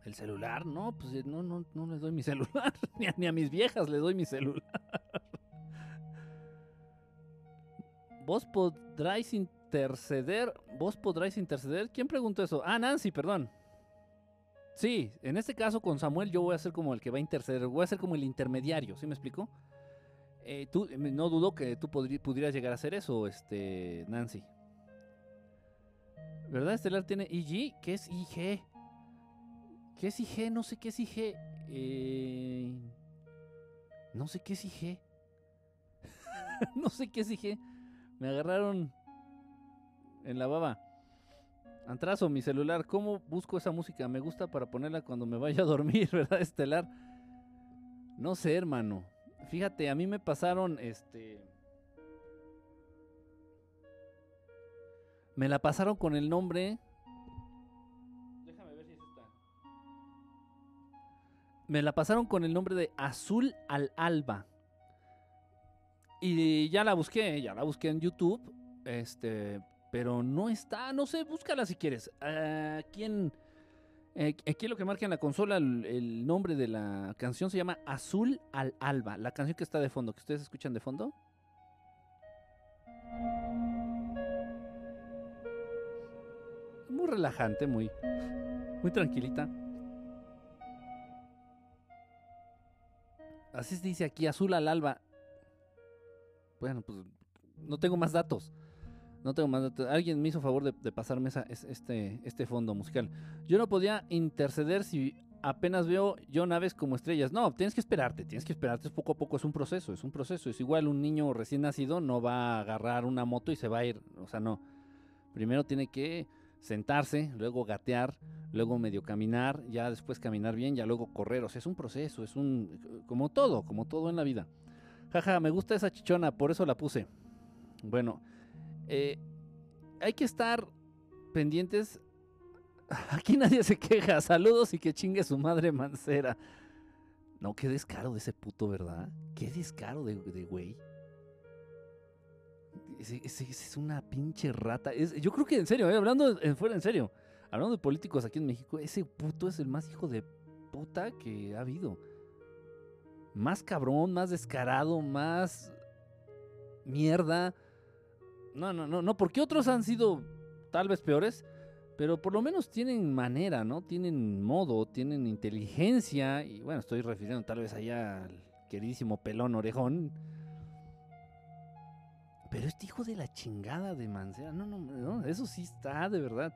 El celular, no, pues eh, no, no, no les doy mi celular, ni a, mis viejas les doy mi celular. Vos podráis interceder, vos podráis interceder. ¿Quién preguntó eso? Ah, Nancy, perdón. Sí, en este caso con Samuel yo voy a ser como el que va a interceder, voy a ser como el intermediario, ¿sí me explico? Eh, tú, no dudo que tú pudieras llegar a hacer eso, este, Nancy. ¿Verdad Estelar tiene IG? ¿Qué es IG? ¿Qué es IG? No sé qué es IG. Eh, no sé qué es IG. no sé qué es IG. Me agarraron en la baba. Antrazo, mi celular. ¿Cómo busco esa música? Me gusta para ponerla cuando me vaya a dormir, ¿verdad, Estelar? No sé, hermano. Fíjate, a mí me pasaron este. Me la pasaron con el nombre. Déjame ver si es esta. Me la pasaron con el nombre de Azul al Alba. Y ya la busqué, ya la busqué en YouTube. Este, pero no está, no sé, búscala si quieres. Aquí en, eh, aquí lo que marca en la consola, el, el, nombre de la canción se llama Azul al Alba. La canción que está de fondo, que ustedes escuchan de fondo. Muy relajante, muy, muy tranquilita. Así se dice aquí, Azul al Alba. Bueno, pues no tengo más datos. No tengo más. Alguien me hizo favor de, pasarme este, este fondo musical. Yo no podía interceder si apenas veo yo naves como estrellas. No, tienes que esperarte, tienes que esperarte. Poco a poco es un proceso, es un proceso. Es igual un niño recién nacido no va a agarrar una moto y se va a ir. O sea, no. Primero tiene que sentarse, luego gatear, luego medio caminar, ya después caminar bien, ya luego correr. O sea, es un proceso, es un... como todo, como todo en la vida. Jaja, me gusta esa chichona, por eso la puse. Bueno, eh, hay que estar pendientes. Aquí nadie se queja. Saludos y que chingue su madre mancera. No, qué descaro de ese puto, ¿verdad? Qué descaro de, güey. Ese es una pinche rata. Es, yo creo que en serio, eh, hablando fuera en serio, hablando de políticos aquí en México, ese puto es el más hijo de puta que ha habido. Más cabrón, más descarado, más mierda. No, no, no, no, porque otros han sido tal vez peores, pero por lo menos tienen manera, ¿no? Tienen modo, tienen inteligencia, y bueno, estoy refiriendo tal vez allá al queridísimo pelón orejón. Pero este hijo de la chingada de Mancera, no, no, no, eso sí está de verdad.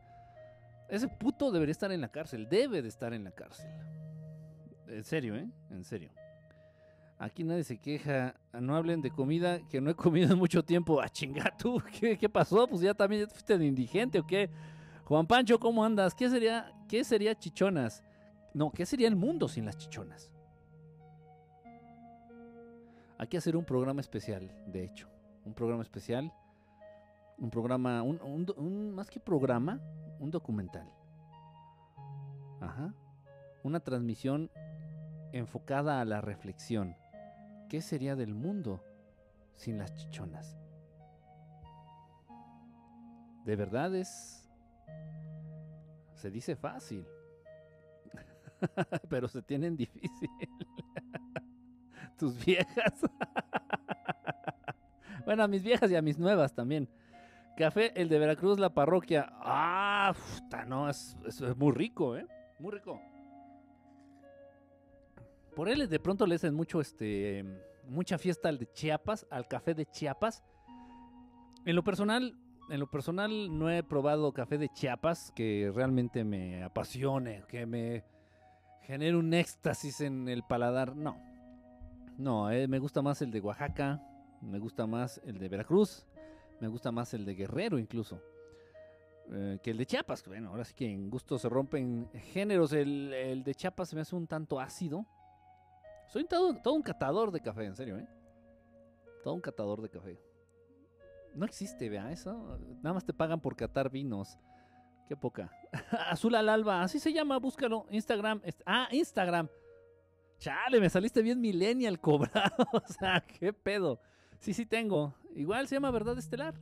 Ese puto debería estar en la cárcel, debe de estar en la cárcel. En serio, ¿eh? En serio. Aquí nadie se queja. No hablen de comida que no he comido en mucho tiempo. A chingar tú. ¿Qué, ¿Qué, pasó? Pues ya también fuiste de indigente o qué. Juan Pancho, ¿cómo andas? ¿Qué sería, ¿Qué sería chichonas? No, ¿qué sería el mundo sin las chichonas? Hay que hacer un programa especial, de hecho. Un programa especial. Un programa, un más que programa, un documental. Ajá. Una transmisión enfocada a la reflexión. ¿Qué sería del mundo sin las chichonas? De verdad es... Se dice fácil, pero se tienen difícil. Tus viejas. bueno, a mis viejas y a mis nuevas también. Café, el de Veracruz, la parroquia. Ah, puta, no, es, es, es muy rico, ¿eh? Muy rico por él de pronto le hacen mucho este mucha fiesta al de Chiapas, al café de Chiapas. En lo personal, en lo personal no he probado café de Chiapas que realmente me apasione, que me genere un éxtasis en el paladar. No. No, eh, me gusta más el de Oaxaca, me gusta más el de Veracruz, me gusta más el de Guerrero incluso. Eh, que el de Chiapas, bueno, ahora sí que en gusto se rompen géneros. El, el de Chiapas se me hace un tanto ácido, soy todo, todo, un catador de café, en serio, ¿eh? Todo un catador de café. No existe, vea, eso. Nada más te pagan por catar vinos. Qué poca. Azul al alba, así se llama, búscalo. Instagram. Ah, Instagram. Chale, me saliste bien millennial cobrado. o sea, qué pedo. Sí, sí tengo. Igual se llama Verdad Estelar.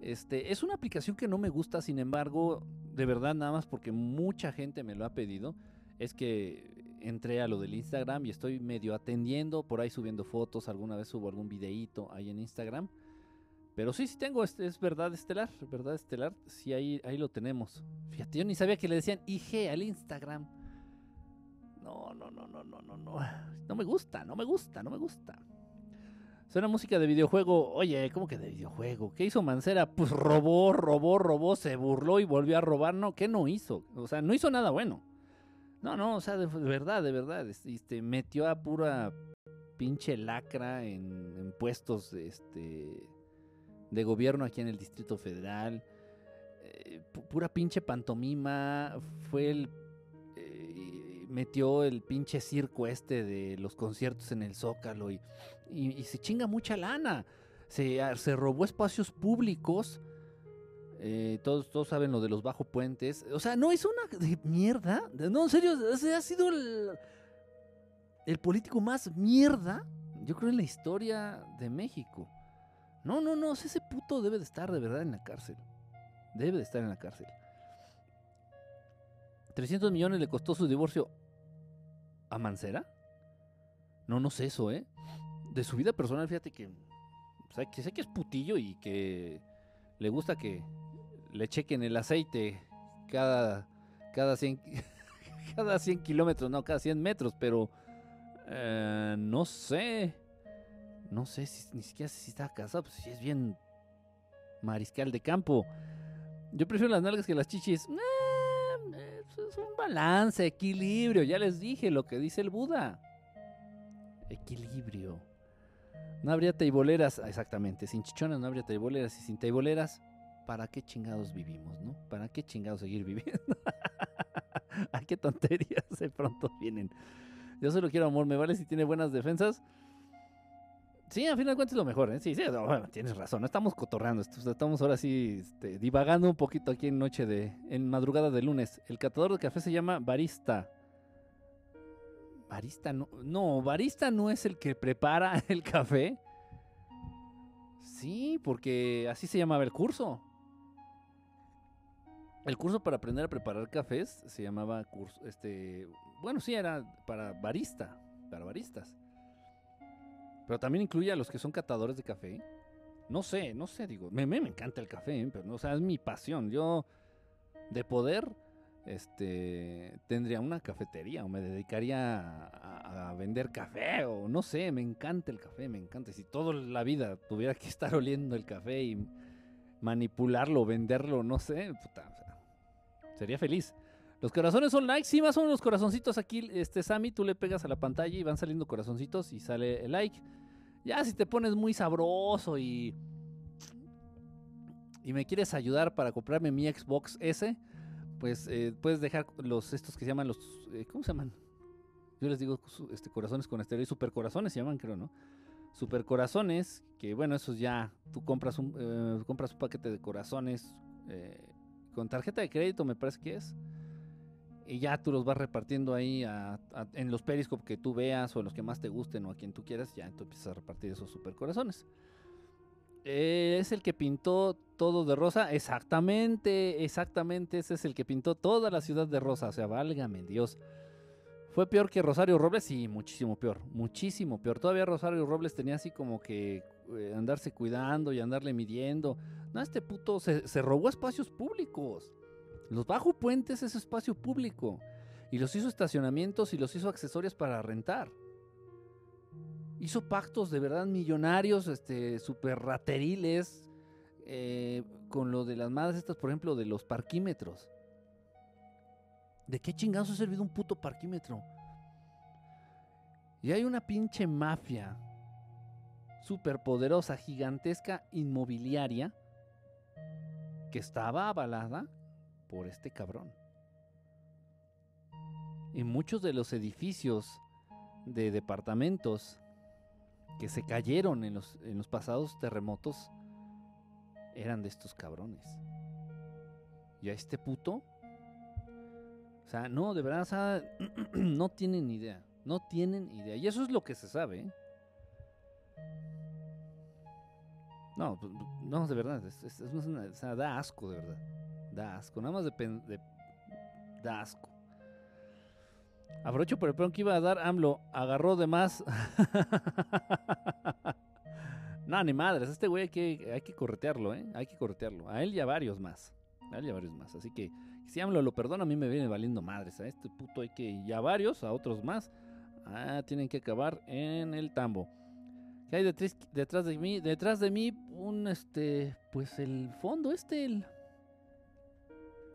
Este, es una aplicación que no me gusta, sin embargo, de verdad, nada más porque mucha gente me lo ha pedido. Es que entré a lo del Instagram y estoy medio atendiendo, por ahí subiendo fotos, alguna vez subo algún videíto ahí en Instagram. Pero sí, sí tengo, es, es verdad estelar, verdad estelar, sí ahí, ahí lo tenemos. Fíjate, yo ni sabía que le decían IG al Instagram. No, no, no, no, no, no, no. No me gusta, no me gusta, no me gusta. Suena música de videojuego. Oye, ¿cómo que de videojuego? ¿Qué hizo Mancera? Pues robó, robó, robó, se burló y volvió a robar. No, ¿qué no hizo? O sea, no hizo nada bueno. No, no, o sea, de, verdad, de verdad. Este, metió a pura pinche lacra en, puestos este, de gobierno aquí en el Distrito Federal. Eh, pura pinche pantomima. Fue el eh, metió el pinche circo este de los conciertos en el Zócalo y y, se chinga mucha lana. Se, se robó espacios públicos. Eh, todos, todos saben lo de los bajo puentes. O sea, no es una mierda. No, en serio, ha sido el, el político más mierda, yo creo, en la historia de México. No, no, no, ese puto debe de estar de verdad en la cárcel. Debe de estar en la cárcel. 300 millones le costó su divorcio a Mancera. No, no sé eso, ¿eh? de su vida personal, fíjate que, que sé que es putillo y que le gusta que le chequen el aceite cada, cada 100 cada 100 kilómetros, no, cada 100 metros, pero eh, no sé, no sé si ni siquiera si está casado, pues si es bien mariscal de campo. Yo prefiero las nalgas que las chichis. Eh, es un balance, equilibrio, ya les dije lo que dice el Buda. Equilibrio. No habría teiboleras, exactamente, sin chichonas no habría teiboleras y sin teiboleras, ¿para qué chingados vivimos, no? ¿Para qué chingados seguir viviendo? Ay, qué tonterías de pronto vienen. Yo solo quiero amor, me vale si tiene buenas defensas. Sí, al final de cuentas es lo mejor, ¿eh? Sí, sí, bueno, tienes razón, estamos cotorreando, estamos ahora sí este, divagando un poquito aquí en noche de, en madrugada de lunes. El catador de café se llama Barista. Barista no, no, barista no es el que prepara el café. Sí, porque así se llamaba el curso. El curso para aprender a preparar cafés se llamaba curso, este, bueno, sí era para barista, para baristas. Pero también incluye a los que son catadores de café. No sé, no sé, digo, me, me, encanta el café, pero no, o sea, es mi pasión. Yo, de poder, este, tendría una cafetería o me dedicaría a, vender café o no sé, me encanta el café, me encanta. Si toda la vida tuviera que estar oliendo el café y manipularlo, venderlo, no sé, sería feliz. Los corazones son likes, sí, más menos los corazoncitos aquí, este Sammy, tú le pegas a la pantalla y van saliendo corazoncitos y sale el like. Ya si te pones muy sabroso y y me quieres ayudar para comprarme mi Xbox S, pues eh, puedes dejar los estos que se llaman los eh, ¿cómo se llaman? Yo les digo este corazones con esteroides, super corazones se llaman, creo, ¿no? Super corazones, que bueno, esos ya tú compras un eh, compras un paquete de corazones con tarjeta de crédito, me parece que es. Y ya tú los vas repartiendo ahí en los periscopes que tú veas o en los que más te gusten o a quien tú quieras, ya tú empiezas a repartir esos super corazones. Eh, es el que pintó todo de rosa. Exactamente, exactamente. Ese es el que pintó toda la ciudad de rosa. O sea, válgame Dios. ¿Fue peor que Rosario Robles? Sí, muchísimo peor. Muchísimo peor. Todavía Rosario Robles tenía así como que eh, andarse cuidando y andarle midiendo. No, este puto se, se robó espacios públicos. Los bajo puentes es espacio público. Y los hizo estacionamientos y los hizo accesorios para rentar hizo pactos de verdad millonarios, este, super rateriles, eh, con lo de las madres estas, por ejemplo, de los parquímetros. ¿De qué chingados ha servido un puto parquímetro? Y hay una pinche mafia superpoderosa, gigantesca, inmobiliaria, que estaba avalada por este cabrón. Y muchos de los edificios de departamentos que se cayeron en los, en los pasados terremotos eran de estos cabrones. Y a este puto, o sea, no, de verdad, no tienen idea, no tienen idea. Y eso es lo que se sabe. ¿eh? No, no, de verdad, es, una, o sea, da asco, de verdad. Da asco, nada más de, de da asco. Aprovecho por el plan que iba a dar AMLO. Agarró de más. no, ni madres. Este güey hay que, hay que corretearlo, ¿eh? Hay que corretearlo. A él y a varios más. A él y a varios más. Así que si AMLO lo perdona, a mí me viene valiendo madres. A este puto hay que. Y a varios, a otros más. Ah, tienen que acabar en el tambo. ¿Qué hay detrás, detrás de mí? Detrás de mí, un este, pues el fondo este, el,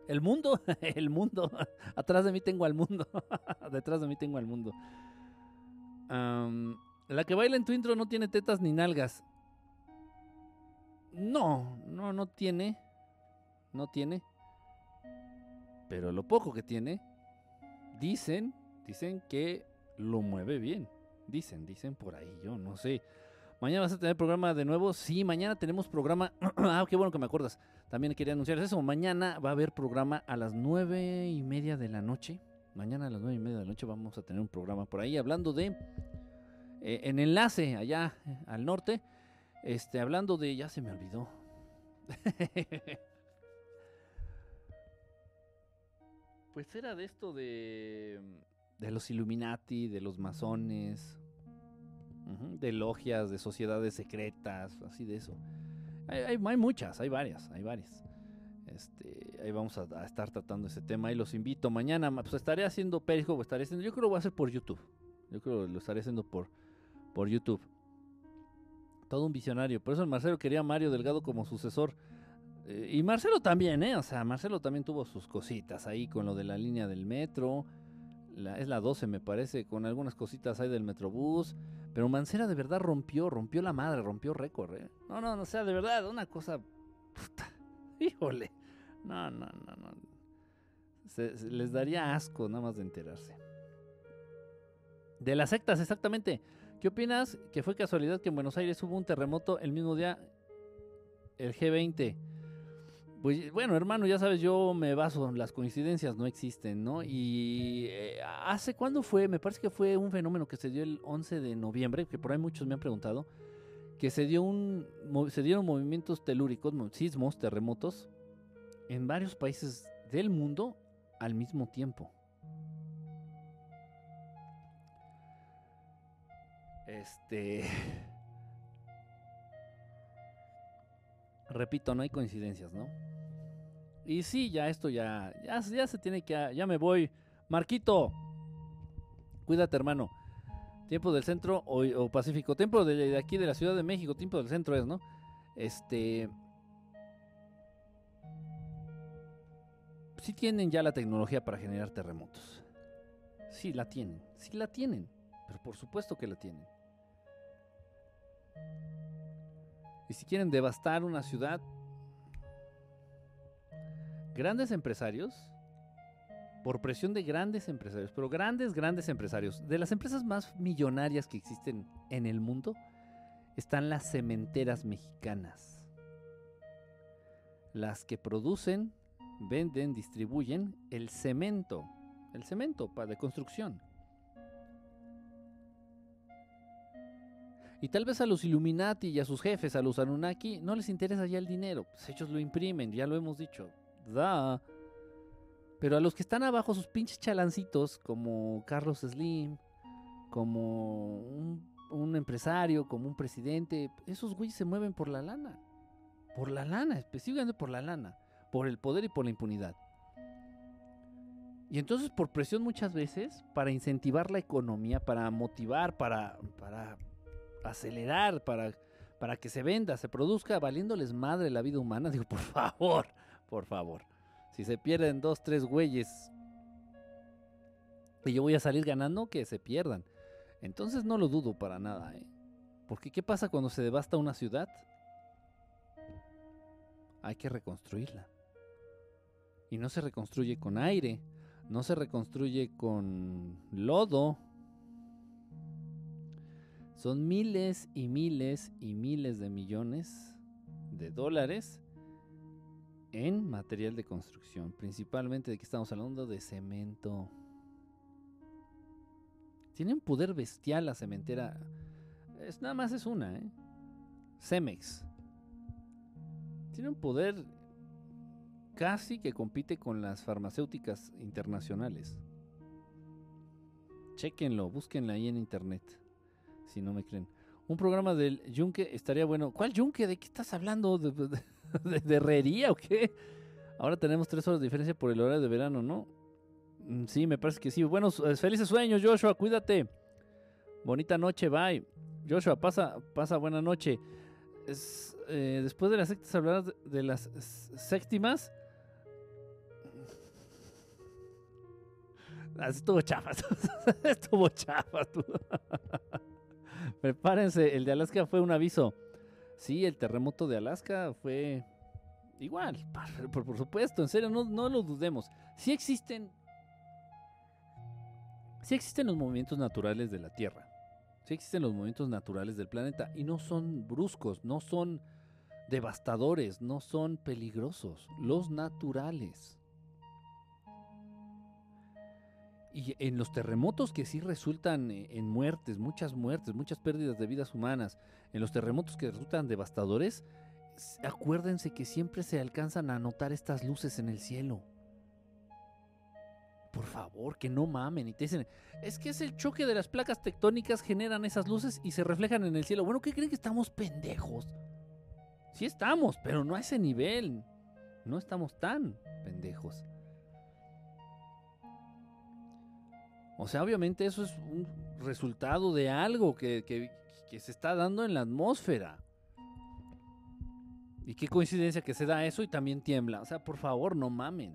el mundo, el mundo. Atrás de mí tengo al mundo. detrás de mí tengo al mundo. la que baila en tu intro no tiene tetas ni nalgas. No, no, no tiene. No tiene. Pero lo poco que tiene, dicen, dicen que lo mueve bien. Dicen, dicen por ahí, yo no sé. Mañana vas a tener programa de nuevo. Sí, mañana tenemos programa. ah, qué bueno que me acuerdas. También quería anunciar eso. Mañana va a haber programa a las nueve y media de la noche. Mañana a las nueve y media de la noche vamos a tener un programa por ahí hablando de. Eh, en enlace allá al norte. Este, hablando de. Ya se me olvidó. pues era de esto de. De los Illuminati, de los masones de logias, de sociedades secretas, así de eso. Hay, muchas, hay varias, hay varias. Este, ahí vamos a, estar tratando ese tema y los invito mañana. Pues estaré haciendo Periscope, estaré yo creo que lo voy a hacer por YouTube. Yo creo que lo estaré haciendo por, por YouTube. Todo un visionario. Por eso Marcelo quería a Mario Delgado como sucesor. Eh, y Marcelo también, ¿eh? O sea, Marcelo también tuvo sus cositas ahí con lo de la línea del metro. Es la 12, me parece, con algunas cositas ahí del Metrobús. Pero Mancera de verdad rompió, rompió la madre, rompió récord. ¿eh? No, no, no, sea, de verdad, una cosa. Puta, híjole. No, no, no, no. Se, les daría asco nada más de enterarse. De las sectas, exactamente. ¿Qué opinas que fue casualidad que en Buenos Aires hubo un terremoto el mismo día, el G20? Pues bueno, hermano, ya sabes, yo me baso, las coincidencias no existen, ¿no? Y eh, hace cuándo fue, me parece que fue un fenómeno que se dio el 11 de noviembre, que por ahí muchos me han preguntado, que se dio un se dieron movimientos telúricos, sismos, terremotos en varios países del mundo al mismo tiempo. Este Repito, no hay coincidencias, ¿no? Y sí, ya esto ya, ya, ya se tiene que, ya me voy. Marquito, cuídate hermano. Tiempo del centro o, Pacífico. Tiempo de, aquí de la Ciudad de México, tiempo del centro es, ¿no? Este... Sí tienen ya la tecnología para generar terremotos. Sí la tienen, sí la tienen. Pero por supuesto que la tienen. Y si quieren devastar una ciudad, grandes empresarios, por presión de grandes empresarios, pero grandes, grandes empresarios, de las empresas más millonarias que existen en el mundo, están las cementeras mexicanas. Las que producen, venden, distribuyen el cemento, el cemento para de construcción. Y tal vez a los Illuminati y a sus jefes, a los Anunnaki, no les interesa ya el dinero. Pues ellos lo imprimen, ya lo hemos dicho. Da. Pero a los que están abajo, sus pinches chalancitos, como Carlos Slim, como un, empresario, como un presidente, esos güeyes se mueven por la lana. Por la lana, específicamente por la lana. Por el poder y por la impunidad. Y entonces por presión muchas veces, para incentivar la economía, para motivar, para, para acelerar, para, para que se venda, se produzca, valiéndoles madre la vida humana, digo, por favor, por favor. Si se pierden dos, tres güeyes y yo voy a salir ganando, que se pierdan. Entonces no lo dudo para nada, ¿eh? Porque ¿qué pasa cuando se devasta una ciudad? Hay que reconstruirla. Y no se reconstruye con aire, no se reconstruye con lodo. Son miles y miles y miles de millones de dólares en material de construcción, principalmente de que estamos hablando de cemento. Tiene un poder bestial la cementera. Es, nada más es una, ¿eh? Cemex. Tiene un poder casi que compite con las farmacéuticas internacionales. Chequenlo, búsquenla ahí en internet, si no me creen. Un programa del Yunque estaría bueno. ¿Cuál Yunque? ¿De qué estás hablando? ¿De, de, herrería o qué? Ahora tenemos tres horas de diferencia por el horario de verano, ¿no? Mm, sí, me parece que sí. Bueno, felices sueños, Joshua, cuídate. Bonita noche, bye. Joshua, pasa, pasa buena noche. Eh, después de las sectas hablarás de, las séptimas. Ah, estuvo chafa. estuvo chafa. Prepárense, el de Alaska fue un aviso. Sí, el terremoto de Alaska fue igual, por, supuesto, en serio, no, no lo dudemos. Sí existen, sí existen los movimientos naturales de la Tierra. Sí existen los movimientos naturales del planeta y no son bruscos, no son devastadores, no son peligrosos, los naturales. Y en los terremotos que sí resultan eh, en muertes, muchas muertes, muchas pérdidas de vidas humanas, en los terremotos que resultan devastadores, acuérdense que siempre se alcanzan a notar estas luces en el cielo por favor, que no mamen. Y te dicen, es que es el choque de las placas tectónicas, generan esas luces y se reflejan en el cielo. Bueno, ¿qué creen que estamos pendejos? Sí estamos, pero no a ese nivel. No estamos tan pendejos. O sea, obviamente eso es un resultado de algo que, que se está dando en la atmósfera. Y qué coincidencia que se da eso y también tiembla. O sea, por favor, no mamen.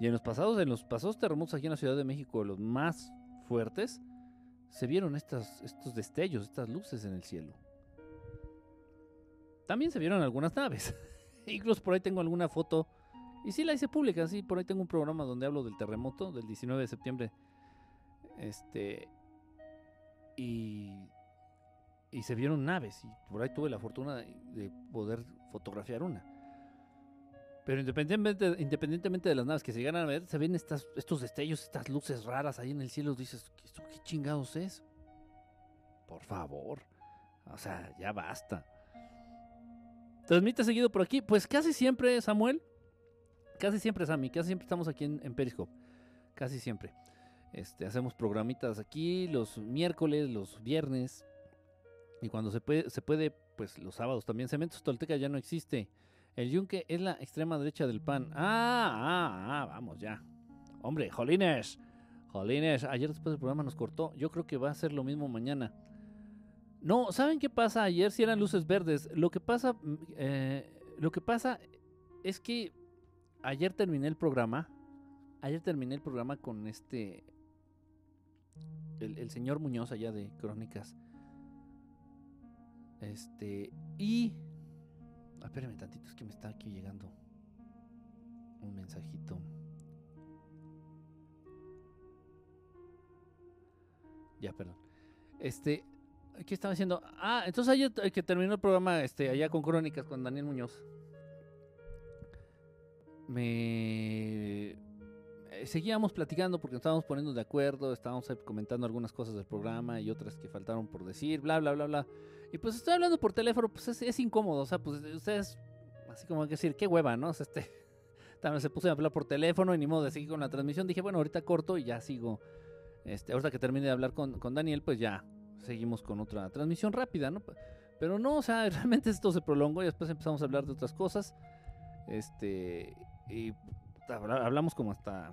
Y en los pasados, en los pasados terremotos aquí en la Ciudad de México, los más fuertes, se vieron estos destellos, estas luces en el cielo. También se vieron algunas naves. Incluso por ahí tengo alguna foto. Y sí la hice pública, sí, por ahí tengo un programa donde hablo del terremoto del 19 de septiembre. Este. Y. Y se vieron naves. Y por ahí tuve la fortuna de poder fotografiar una. Pero independientemente, independientemente de las naves que se llegan a ver, se ven estas, estos destellos, estas luces raras ahí en el cielo. Dices, ¿esto qué chingados es? Por favor. O sea, ya basta. Transmite seguido por aquí. Pues casi siempre, Samuel. Casi siempre, Sammy. Casi siempre estamos aquí en, Periscope. Casi siempre. Este, hacemos programitas aquí los miércoles, los viernes. Y cuando se puede, se puede, pues los sábados también. Cementos Tolteca ya no existe. El yunque es la extrema derecha del pan. Ah, ah, ah, vamos ya. Hombre, Jolines. Jolines, ayer después del programa nos cortó. Yo creo que va a ser lo mismo mañana. No, ¿saben qué pasa? Ayer si eran luces verdes. Lo que pasa, mm, eh, lo que pasa es que ayer terminé el programa. Ayer terminé el programa con este, el, señor Muñoz allá de Crónicas. Este, y espérame tantito, es que me está aquí llegando un mensajito. Ya, perdón. Este, ¿qué estaba haciendo? Ah, entonces ayer que terminó el programa este, allá con Crónicas con Daniel Muñoz. Me eh, seguíamos platicando porque nos estábamos poniendo de acuerdo, estábamos comentando algunas cosas del programa y otras que faltaron por decir, bla, bla, bla, bla. Y pues estoy hablando por teléfono, pues es, incómodo, o sea, pues ustedes, así como que decir, qué hueva, ¿no? Este, también se puse a hablar por teléfono y ni modo de seguir con la transmisión. Dije, bueno, ahorita corto y ya sigo. Este, ahorita que termine de hablar con, con Daniel, pues ya seguimos con otra transmisión rápida, ¿no? Pero no, o sea, realmente esto se prolongó y después empezamos a hablar de otras cosas. Este, y hablamos como hasta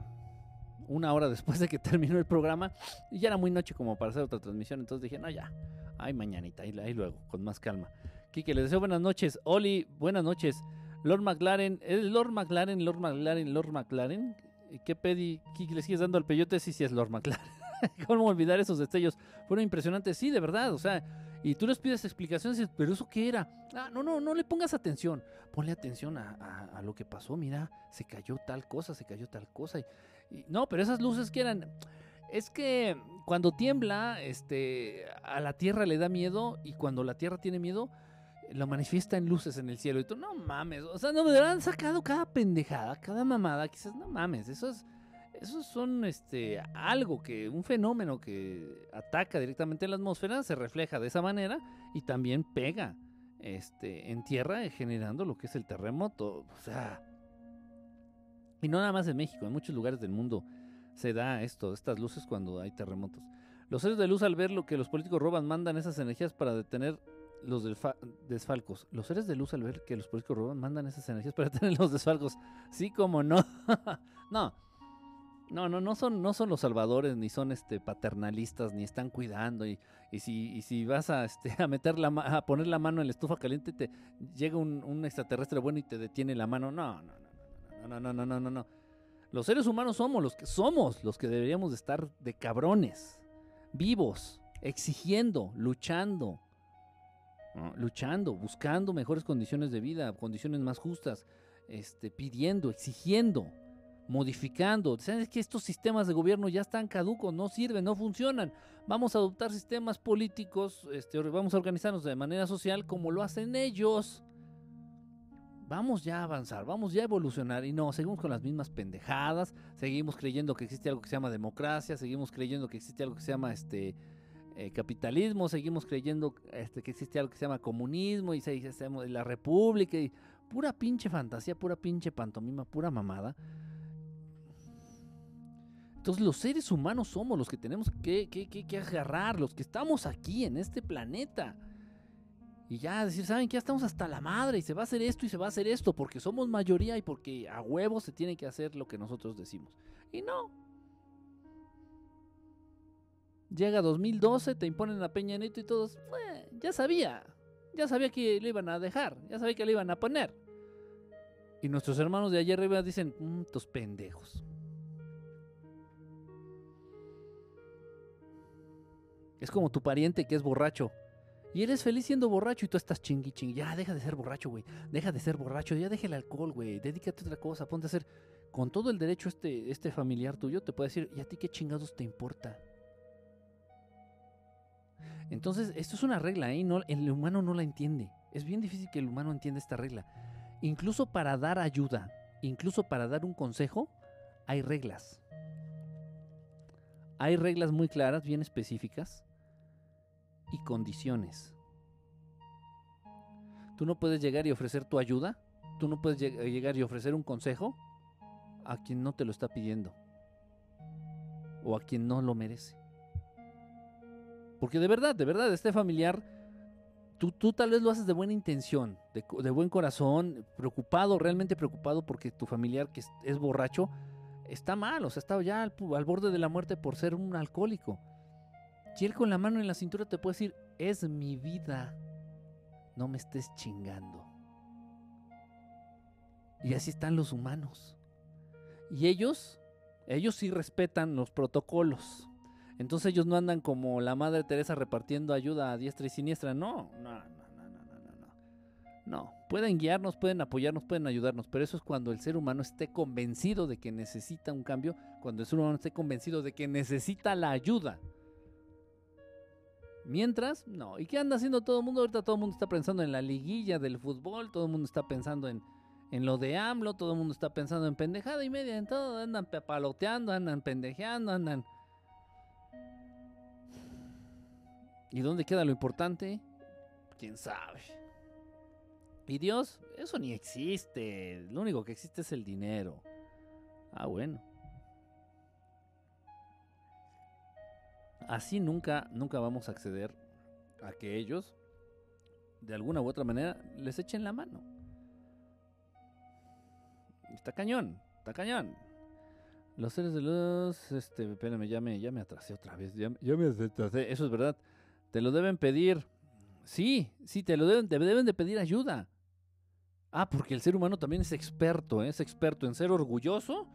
una hora después de que terminó el programa y ya era muy noche como para hacer otra transmisión. Entonces dije, no, ya, ay, mañanita, ahí, luego, con más calma. Kike, les deseo buenas noches. Oli, buenas noches. Lord McLaren, ¿es Lord McLaren, Lord McLaren, Lord McLaren? ¿Qué pedí? Kike, ¿le sigues dando al peyote? Sí, sí, es Lord McLaren. ¿Cómo olvidar esos destellos? Fueron impresionantes, sí, de verdad, o sea, y tú les pides explicaciones, pero ¿eso qué era? Ah, no, no, no le pongas atención, ponle atención a, lo que pasó, mira, se cayó tal cosa, se cayó tal cosa, y, no, pero esas luces que eran. Es que cuando tiembla, este, a la tierra le da miedo y cuando la tierra tiene miedo, lo manifiesta en luces en el cielo. Y tú, no mames, o sea, no me han sacado cada pendejada, cada mamada. Quizás, no mames, eso es, eso son este, algo que, un fenómeno que ataca directamente en la atmósfera, se refleja de esa manera y también pega este, en tierra, generando lo que es el terremoto. O sea, y no nada más en México, en muchos lugares del mundo se da esto, estas luces cuando hay terremotos. Los seres de luz al ver lo que los políticos roban mandan esas energías para detener los desfalcos. Los seres de luz al ver que los políticos roban mandan esas energías para detener los desfalcos. Sí, como no. no. No, no, no son, no son los salvadores, ni son este paternalistas, ni están cuidando. Y, y si, y si vas a, este, a meter la a poner la mano en la estufa caliente, te llega un, extraterrestre bueno y te detiene la mano. No, no, no, no, no, no, no, no, no. Los seres humanos somos los que somos los que deberíamos de estar de cabrones, vivos, exigiendo, luchando, luchando, buscando mejores condiciones de vida, condiciones más justas, este, pidiendo, exigiendo, modificando. ¿Sabes que estos sistemas de gobierno ya están caducos, no sirven, no funcionan? Vamos a adoptar sistemas políticos, este, vamos a organizarnos de manera social como lo hacen ellos. Vamos ya a avanzar, vamos ya a evolucionar y no, seguimos con las mismas pendejadas, seguimos creyendo que existe algo que se llama democracia, seguimos creyendo que existe algo que se llama este eh, capitalismo, seguimos creyendo este, que existe algo que se llama comunismo y se, se, la república y pura pinche fantasía, pura pinche pantomima, pura mamada. Entonces los seres humanos somos los que tenemos que, que, que, que agarrar, los que estamos aquí en este planeta. Y ya decir, ¿saben qué? Ya estamos hasta la madre y se va a hacer esto y se va a hacer esto porque somos mayoría y porque a huevos se tiene que hacer lo que nosotros decimos. Y no. Llega 2012, te imponen la Peña Nieto y todos, ya sabía, ya sabía que lo iban a dejar, ya sabía que lo iban a poner. Y nuestros hermanos de allá arriba dicen, mmm, estos pendejos. Es como tu pariente que es borracho. Y eres feliz siendo borracho y tú estás chingui chingui. Ya, deja de ser borracho, güey. Deja de ser borracho. Ya deja el alcohol, güey. Dedícate a otra cosa. Ponte a hacer. Con todo el derecho este, este familiar tuyo te puede decir, ¿y a ti qué chingados te importa? Entonces, esto es una regla, ¿eh? No, el humano no la entiende. Es bien difícil que el humano entienda esta regla. Incluso para dar ayuda, incluso para dar un consejo, hay reglas. Hay reglas muy claras, bien específicas y condiciones. Tú no puedes llegar y ofrecer tu ayuda, tú no puedes llegar y ofrecer un consejo a quien no te lo está pidiendo o a quien no lo merece. Porque de verdad, de verdad, este familiar, tú, tú tal vez lo haces de buena intención, de, buen corazón, preocupado, realmente preocupado porque tu familiar que es, es borracho está mal, o sea, está ya al, al borde de la muerte por ser un alcohólico. Y él con la mano en la cintura te puede decir, es mi vida, no me estés chingando. Y así están los humanos. Y ellos, ellos sí respetan los protocolos. Entonces ellos no andan como la Madre Teresa repartiendo ayuda a diestra y siniestra. No, no, no, no, no, no, no. No, pueden guiarnos, pueden apoyarnos, pueden ayudarnos, pero eso es cuando el ser humano esté convencido de que necesita un cambio, cuando el ser humano esté convencido de que necesita la ayuda. Mientras, no. ¿Y qué anda haciendo todo el mundo? Ahorita todo el mundo está pensando en la liguilla del fútbol, todo el mundo está pensando en, en lo de AMLO, todo el mundo está pensando en pendejada y media, en todo. Andan paloteando, andan pendejeando, andan... ¿Y dónde queda lo importante? ¿Quién sabe? ¿Y Dios? Eso ni existe. Lo único que existe es el dinero. Ah, bueno. Así nunca, nunca vamos a acceder a que ellos, de alguna u otra manera, les echen la mano. Está cañón, está cañón. Los seres de luz, este, espérame, ya me, ya me atrasé otra vez, ya, me atrasé, eso es verdad. Te lo deben pedir. Sí, sí, te lo deben, te deben de pedir ayuda. Ah, porque el ser humano también es experto, ¿eh? es experto en ser orgulloso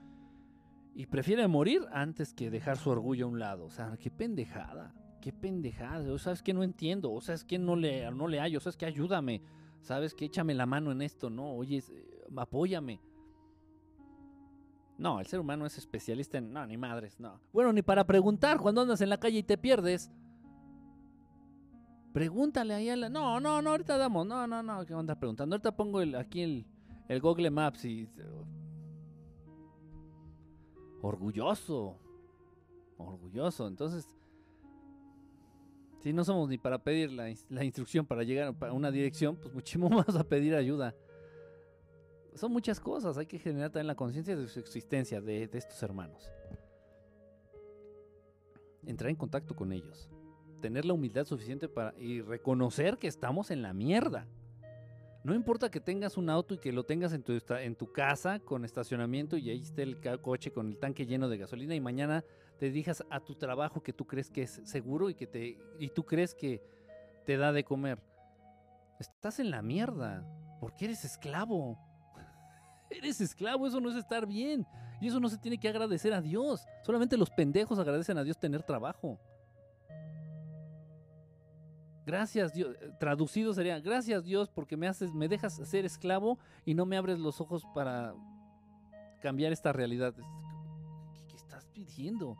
y prefiere morir antes que dejar su orgullo a un lado. O sea, qué pendejada, qué pendejada. O sabes que no entiendo, o sabes que no le, no le hallo, o sabes que ayúdame, sabes que échame la mano en esto, ¿no? Oye, apóyame. No, el ser humano es especialista en... No, ni madres, no. Bueno, ni para preguntar cuando andas en la calle y te pierdes. Pregúntale ahí a la... No, no, no, ahorita damos. No, no, no, ¿qué andar preguntando? Ahorita pongo aquí el, el Google Maps y... Orgulloso. Orgulloso. Entonces... Si no somos ni para pedir la, instrucción para llegar a una dirección, pues muchísimo más a pedir ayuda. Son muchas cosas, hay que generar también la conciencia de su existencia, de, de estos hermanos. Entrar en contacto con ellos tener la humildad suficiente para y reconocer que estamos en la mierda. No importa que tengas un auto y que lo tengas en tu, casa con estacionamiento y ahí esté el coche con el tanque lleno de gasolina y mañana te dirijas a tu trabajo que tú crees que es seguro y que te y tú crees que te da de comer. Estás en la mierda porque eres esclavo. eres esclavo, eso no es estar bien. Y eso no se tiene que agradecer a Dios. Solamente los pendejos agradecen a Dios tener trabajo. Gracias Dios, eh, traducido sería, gracias Dios porque me haces, me dejas ser esclavo y no me abres los ojos para cambiar esta realidad. ¿Qué, estás pidiendo?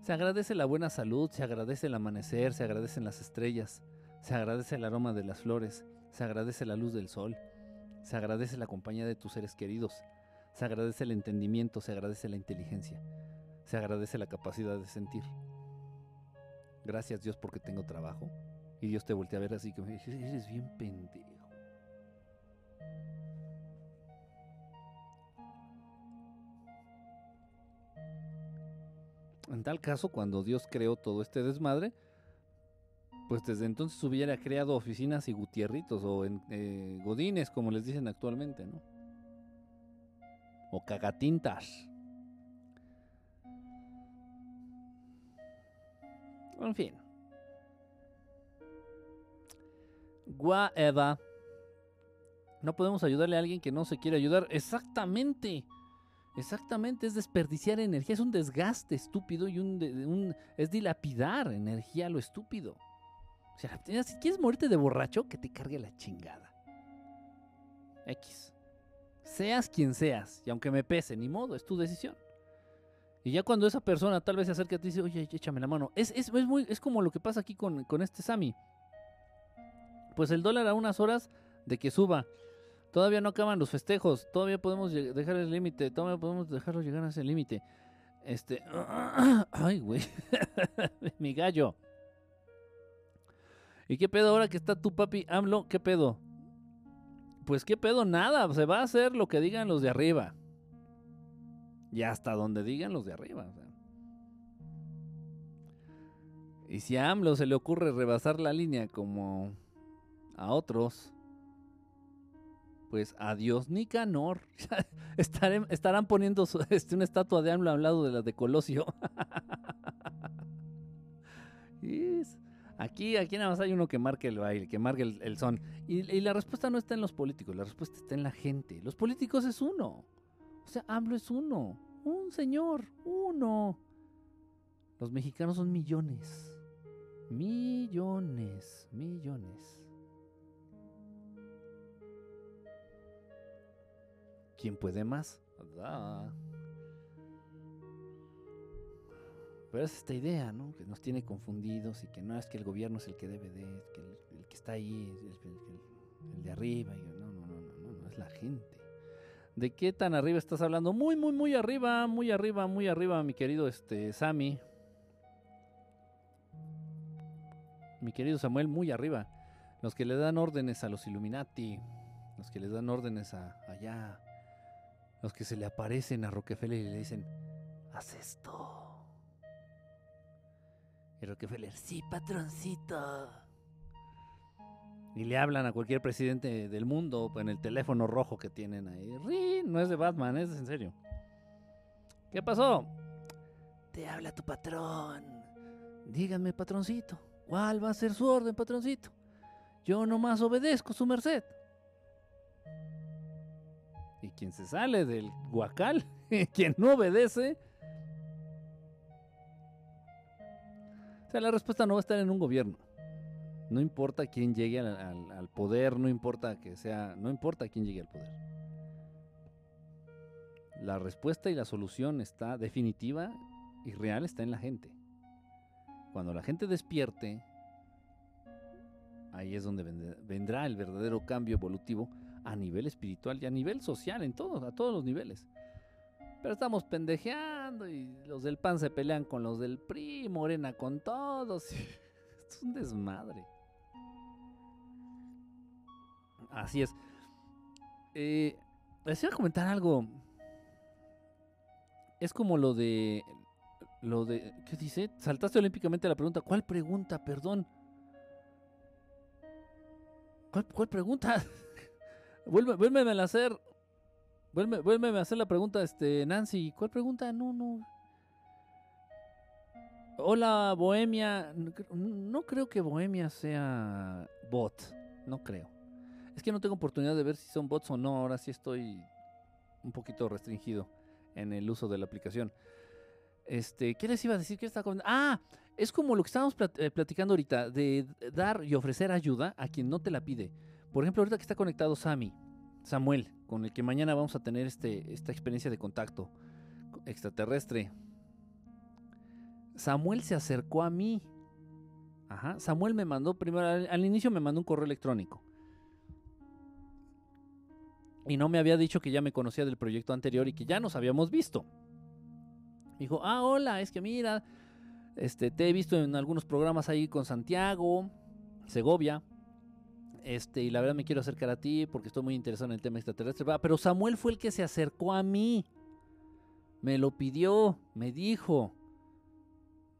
Se agradece la buena salud, se agradece el amanecer, se agradecen las estrellas, se agradece el aroma de las flores, se agradece la luz del sol, se agradece la compañía de tus seres queridos, se agradece el entendimiento, se agradece la inteligencia, se agradece la capacidad de sentir. Gracias Dios porque tengo trabajo, y Dios te voltea a ver así que me dice, eres bien pendejo. En tal caso, cuando Dios creó todo este desmadre, pues desde entonces hubiera creado oficinas y gutierritos o en, eh, godines, como les dicen actualmente, ¿no? O cagatintas. En fin. Eva, No podemos ayudarle a alguien que no se quiere ayudar. Exactamente. Exactamente, es desperdiciar energía, es un desgaste estúpido y un, es dilapidar energía a lo estúpido. O sea, si quieres morirte de borracho, que te cargue la chingada. X. Seas quien seas, y aunque me pese, ni modo, es tu decisión. Y ya cuando esa persona tal vez se acerque a ti y dice, oye, échame la mano. Es, es, muy, es como lo que pasa aquí con, con este Sammy pues el dólar a unas horas de que suba. Todavía no acaban los festejos, todavía podemos dejar el límite, todavía podemos dejarlo llegar a ese límite. Este, ay, güey, mi gallo. ¿Y qué pedo ahora que está tu papi AMLO? ¿Qué pedo? Pues qué pedo, nada, se va a hacer lo que digan los de arriba. Y hasta donde digan los de arriba. Y si a AMLO se le ocurre rebasar la línea como a otros, pues adiós Nicanor. estarán poniendo este, una estatua de AMLO al lado de la de Colosio. aquí, aquí nada más hay uno que marque el baile, que marque el, son. Y, y, la respuesta no está en los políticos, la respuesta está en la gente. Los políticos es uno. O sea, AMLO es uno. Un señor, uno. Los mexicanos son millones. Millones, millones. ¿Quién puede más? Pero es esta idea, ¿no? Que nos tiene confundidos y que no es que el gobierno es el que debe de, que el, que está ahí es el, de arriba. Y no, no, no, no, no, es la gente. ¿De qué tan arriba estás hablando? Muy, muy, muy arriba, muy arriba, muy arriba, mi querido este Sammy. Mi querido Samuel, muy arriba. Los que le dan órdenes a los Illuminati, los que le dan órdenes a allá, los que se le aparecen a Rockefeller y le dicen, haz esto. Y Rockefeller, sí, patroncito. Y le hablan a cualquier presidente del mundo en el teléfono rojo que tienen ahí. no es de Batman, es en serio. ¿Qué pasó? Te habla tu patrón. Dígame, patroncito, ¿cuál va a ser su orden, patroncito? Yo nomás obedezco su merced. Y quien se sale del guacal, quien no obedece. O sea, la respuesta no va a estar en un gobierno. No importa quién llegue al, poder, no importa que sea, no importa quién llegue al poder. La respuesta y la solución está definitiva y real está en la gente. Cuando la gente despierte, ahí es donde vendrá el verdadero cambio evolutivo a nivel espiritual y a nivel social, en todos, a todos los niveles. Pero estamos pendejeando y los del PAN se pelean con los del PRI, Morena con todos. es un desmadre. Así es. Eh, les iba a comentar algo. Es como lo de. Lo de. ¿Qué dice? Saltaste olímpicamente la pregunta. ¿Cuál pregunta? Perdón. ¿Cuál, cuál pregunta? Vuelve, a hacer. Vuelve, a hacer la pregunta, este, Nancy. ¿Cuál pregunta? No, no. Hola, Bohemia. No creo que Bohemia sea bot. No creo. Es que no tengo oportunidad de ver si son bots o no. Ahora sí estoy un poquito restringido en el uso de la aplicación. Este, ¿qué les iba a decir? ¿Qué está Ah, es como lo que estábamos eh, platicando ahorita, de dar y ofrecer ayuda a quien no te la pide. Por ejemplo, ahorita que está conectado Sammy, Samuel, con el que mañana vamos a tener este, esta experiencia de contacto extraterrestre. Samuel se acercó a mí. Ajá. Samuel me mandó primero, al, inicio me mandó un correo electrónico. Y no me había dicho que ya me conocía del proyecto anterior y que ya nos habíamos visto. dijo, ah, hola, es que mira, este, te he visto en algunos programas ahí con Santiago, Segovia. Este, y la verdad me quiero acercar a ti porque estoy muy interesado en el tema extraterrestre. Pero Samuel fue el que se acercó a mí. Me lo pidió, me dijo.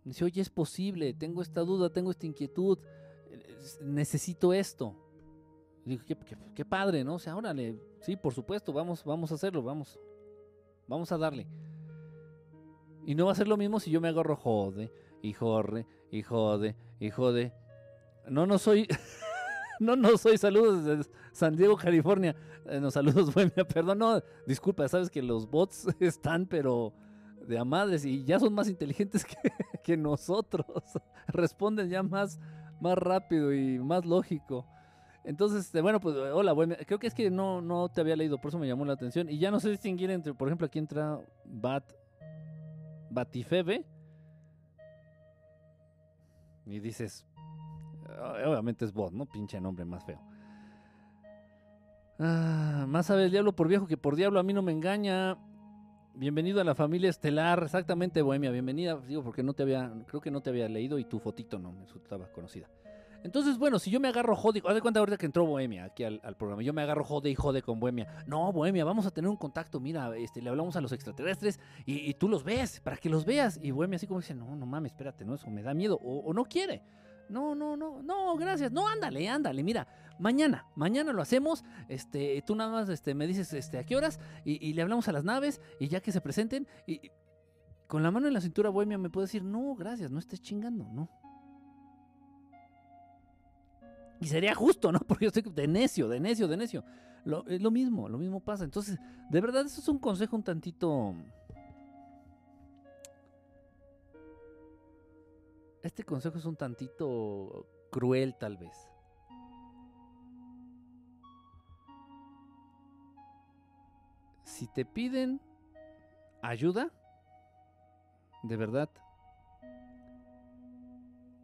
Dice, oye, es posible, tengo esta duda, tengo esta inquietud, necesito esto. digo, qué, padre, ¿no? O sea, órale, sí, por supuesto, vamos, vamos a hacerlo, vamos, vamos a darle. Y no va a ser lo mismo si yo me agarro jode, y jode, y jode, y jode. No, no soy, no, no soy, saludos desde San Diego, California. Eh, saludos, buena, perdón, no, disculpa, sabes que los bots están, pero de amadres y ya son más inteligentes que, nosotros. Responden ya más, más rápido y más lógico. Entonces, este, bueno, pues hola, creo que es que no, no te había leído, por eso me llamó la atención. Y ya no sé distinguir entre, por ejemplo, aquí entra Bat, Batifebe. Y dices, obviamente es bot, ¿no? Pinche nombre más feo. Ah, más sabe el diablo por viejo que por diablo, a mí no me engaña. Bienvenido a la familia estelar, exactamente Bohemia, bienvenida, digo porque no te había, creo que no te había leído y tu fotito no me estaba conocida. Entonces, bueno, si yo me agarro jode, haz de cuenta ahorita que entró Bohemia aquí al, programa, yo me agarro jode y jode con Bohemia. No, Bohemia, vamos a tener un contacto, mira, este, le hablamos a los extraterrestres y, tú los ves, para que los veas. Y Bohemia así como dice, no, no mames, espérate, no, eso me da miedo, o no quiere. No, no, no, no, gracias. No, ándale, ándale, mira, mañana, mañana lo hacemos. Este, tú nada más este, me dices este, a qué horas y, le hablamos a las naves y ya que se presenten. Y, con la mano en la cintura bohemia me puede decir, no, gracias, no estés chingando, no. Y sería justo, ¿no? Porque yo estoy de necio, de necio, de necio. Lo, es lo mismo, lo mismo pasa. Entonces, de verdad, eso es un consejo un tantito Este consejo es un tantito cruel tal vez. Si te piden ayuda, de verdad,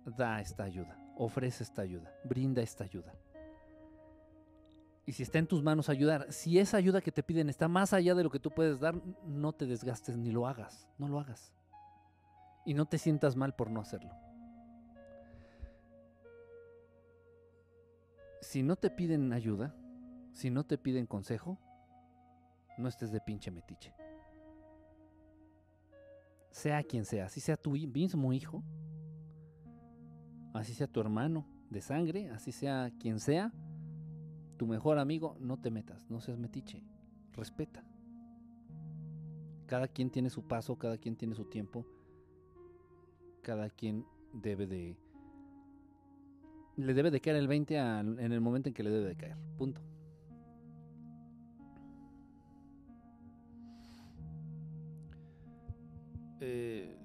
da esta ayuda, ofrece esta ayuda, brinda esta ayuda. Y si está en tus manos ayudar, si esa ayuda que te piden está más allá de lo que tú puedes dar, no te desgastes ni lo hagas, no lo hagas. Y no te sientas mal por no hacerlo. si no te piden ayuda, si no te piden consejo, no estés de pinche metiche. Sea quien sea, así sea tu mismo hijo, así sea tu hermano de sangre, así sea quien sea, tu mejor amigo, no te metas, no seas metiche, respeta. Cada quien tiene su paso, cada quien tiene su tiempo, cada quien debe de le debe de caer el 20 en el momento en que le debe de caer. Punto. Eh,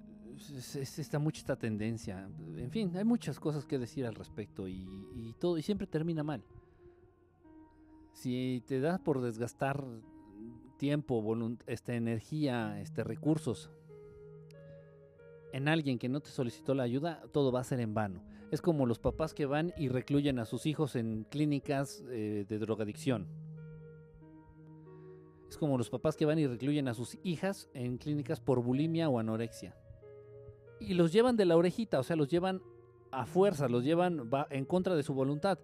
está mucha esta tendencia. En fin, hay muchas cosas que decir al respecto y, todo y siempre termina mal. Si te das por desgastar tiempo, esta energía, este recursos en alguien que no te solicitó la ayuda, todo va a ser en vano. Es como los papás que van y recluyen a sus hijos en clínicas eh, de drogadicción. Es como los papás que van y recluyen a sus hijas en clínicas por bulimia o anorexia. Y los llevan de la orejita, o sea, los llevan a fuerza, los llevan en contra de su voluntad.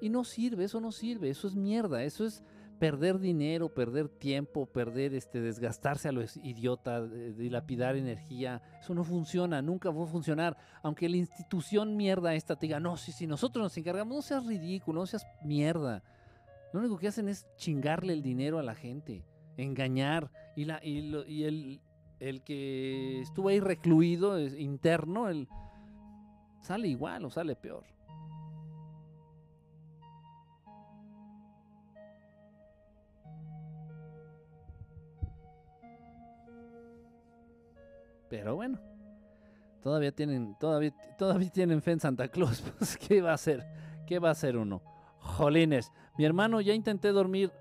Y no sirve, eso no sirve, eso es mierda, eso es perder dinero, perder tiempo, perder este desgastarse a los idiotas, dilapidar energía, eso no funciona, nunca va a funcionar. Aunque la institución mierda esta te diga, no, si, si nosotros nos encargamos, no seas ridículo, no seas mierda. Lo único que hacen es chingarle el dinero a la gente, engañar. Y, la, y, lo- y el, el que estuvo ahí recluido, es interno, el, sale igual o sale peor. Pero bueno, todavía tienen, todavía, todavía tienen fe en Santa Claus. Pues, ¿qué va a hacer? ¿Qué va a hacer uno? Jolines, mi hermano, ya intenté dormir,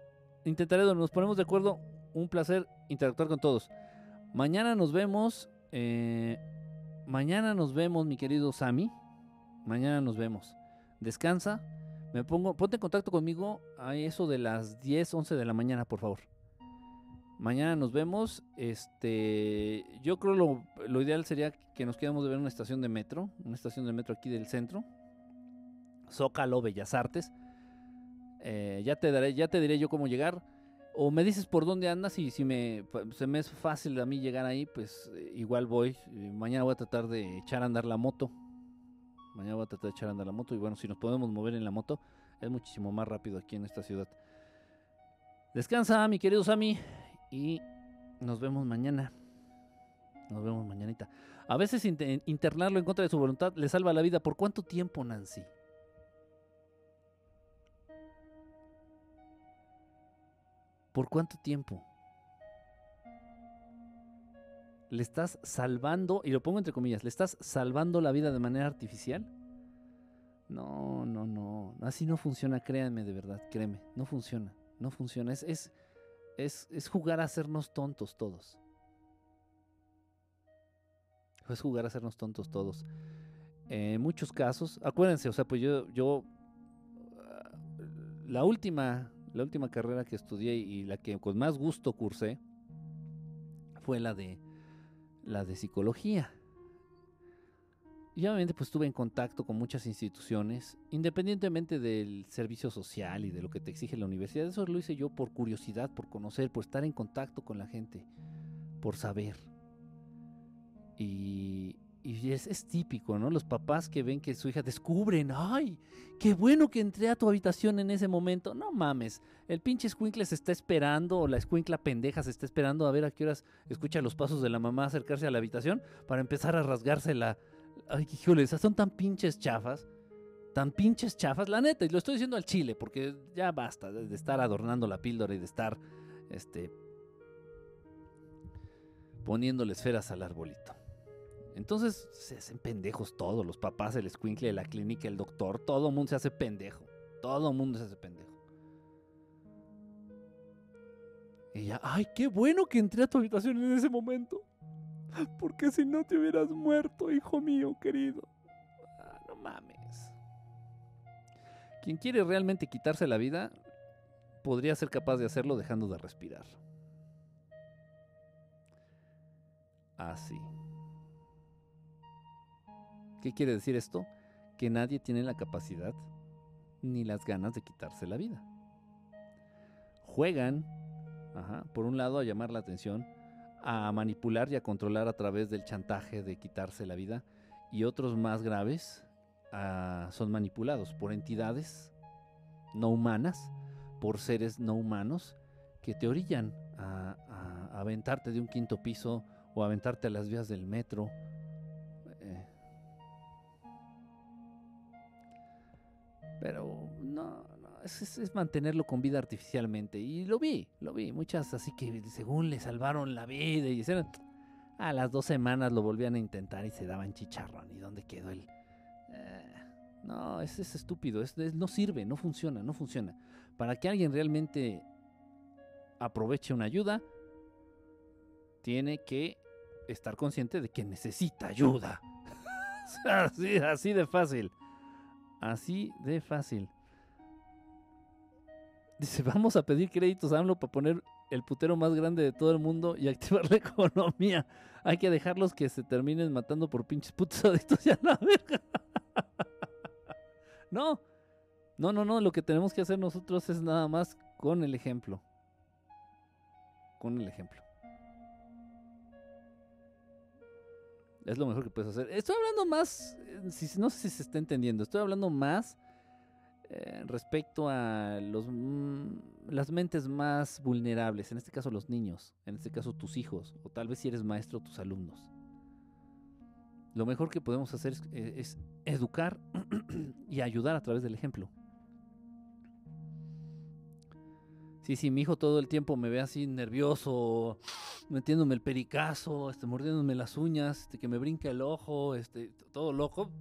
intentaré dormir, nos ponemos de acuerdo. Un placer interactuar con todos. Mañana nos vemos. eh, mañana nos vemos, mi querido Sammy. Mañana nos vemos. Descansa. Me pongo, ponte en contacto conmigo a eso de las 10, 11 de la mañana, por favor. Mañana nos vemos. Este, yo creo lo, lo ideal sería que nos quedemos de ver una estación de metro, una estación de metro aquí del centro. Zócalo, Bellas Artes. Eh, ya te daré, ya te diré yo cómo llegar. O me dices por dónde andas y si me pues, se me es fácil a mí llegar ahí, pues eh, igual voy. Eh, mañana voy a tratar de echar a andar la moto. Mañana voy a tratar de echar a andar la moto y bueno, si nos podemos mover en la moto es muchísimo más rápido aquí en esta ciudad. Descansa, mi querido Sammy, y nos vemos mañana. Nos vemos mañanita. A veces inte- internarlo en contra de su voluntad le salva la vida. ¿Por cuánto tiempo, Nancy? ¿Por cuánto tiempo? ¿Le estás salvando, y lo pongo entre comillas, ¿le estás salvando la vida de manera artificial? No, no, no. Así no funciona, créanme de verdad, créeme. No funciona, no funciona. Es, es, es, es jugar a hacernos tontos todos. Es jugar a hacernos tontos todos. En muchos casos, acuérdense, o sea, pues yo, yo, ah, la última, la última carrera que estudié y la que con más gusto cursé fue la de, la de psicología. Y obviamente pues estuve en contacto con muchas instituciones, independientemente del servicio social y de lo que te exige la universidad. Eso lo hice yo por curiosidad, por conocer, por estar en contacto con la gente, por saber. Y, y es, es típico, ¿no? Los papás que ven que su hija descubren, ¡ay! ¡Qué bueno que entré a tu habitación en ese momento! No mames, el pinche escuincle se está esperando, o la escuincla pendeja se está esperando a ver a qué horas escucha los pasos de la mamá acercarse a la habitación para empezar a rasgarse la... ¡Ay, híjole! esas son tan pinches chafas, tan pinches chafas, la neta, y lo estoy diciendo al chile, porque ya basta de estar adornando la píldora y de estar, este... poniéndole esferas al arbolito. Entonces se hacen pendejos todos, los papás, el escuincle la clínica, el doctor, todo el mundo se hace pendejo. Todo el mundo se hace pendejo. Y ya, ay, qué bueno que entré a tu habitación en ese momento. Porque si no te hubieras muerto, hijo mío querido. Ah, no mames. Quien quiere realmente quitarse la vida, podría ser capaz de hacerlo dejando de respirar. Así. ¿Qué quiere decir esto? Que nadie tiene la capacidad ni las ganas de quitarse la vida. Juegan, por un lado, a llamar la atención, a manipular y a controlar a través del chantaje de quitarse la vida, y otros más graves ah, son manipulados por entidades no humanas, por seres no humanos, que te orillan a, a- a aventarte de un quinto piso o aventarte a las vías del metro. Es, es- mantenerlo con vida artificialmente. Y lo vi, lo vi. Muchas así que según le salvaron la vida y hicieron... A las dos semanas lo volvían a intentar y se daban chicharrón. ¿Y dónde quedó el...? Eh, no, es, es estúpido. Es, es- no sirve, no funciona, no funciona. Para que alguien realmente aproveche una ayuda, tiene que estar consciente de que necesita ayuda. así, así de fácil. Así de fácil. Dice, vamos a pedir créditos a AMLO para poner el putero más grande de todo el mundo y activar la economía. Hay que dejarlos que se terminen matando por pinches putos adictos y a la verga. No, no, no, no. Lo que tenemos que hacer nosotros es nada más con el ejemplo. Con el ejemplo. Es lo mejor que puedes hacer. Estoy hablando más, eh, no sé si se está entendiendo, estoy hablando más eh, respecto a los, mm, las mentes más vulnerables, en este caso los niños, en este caso tus hijos, o tal vez si eres maestro, tus alumnos. Lo mejor que podemos hacer es, eh, educar y ayudar a través del ejemplo. Sí, sí, mi hijo todo el tiempo me ve así nervioso, metiéndome el pericazo, este, mordiéndome las uñas, este, que me brinca el ojo, este, todo loco.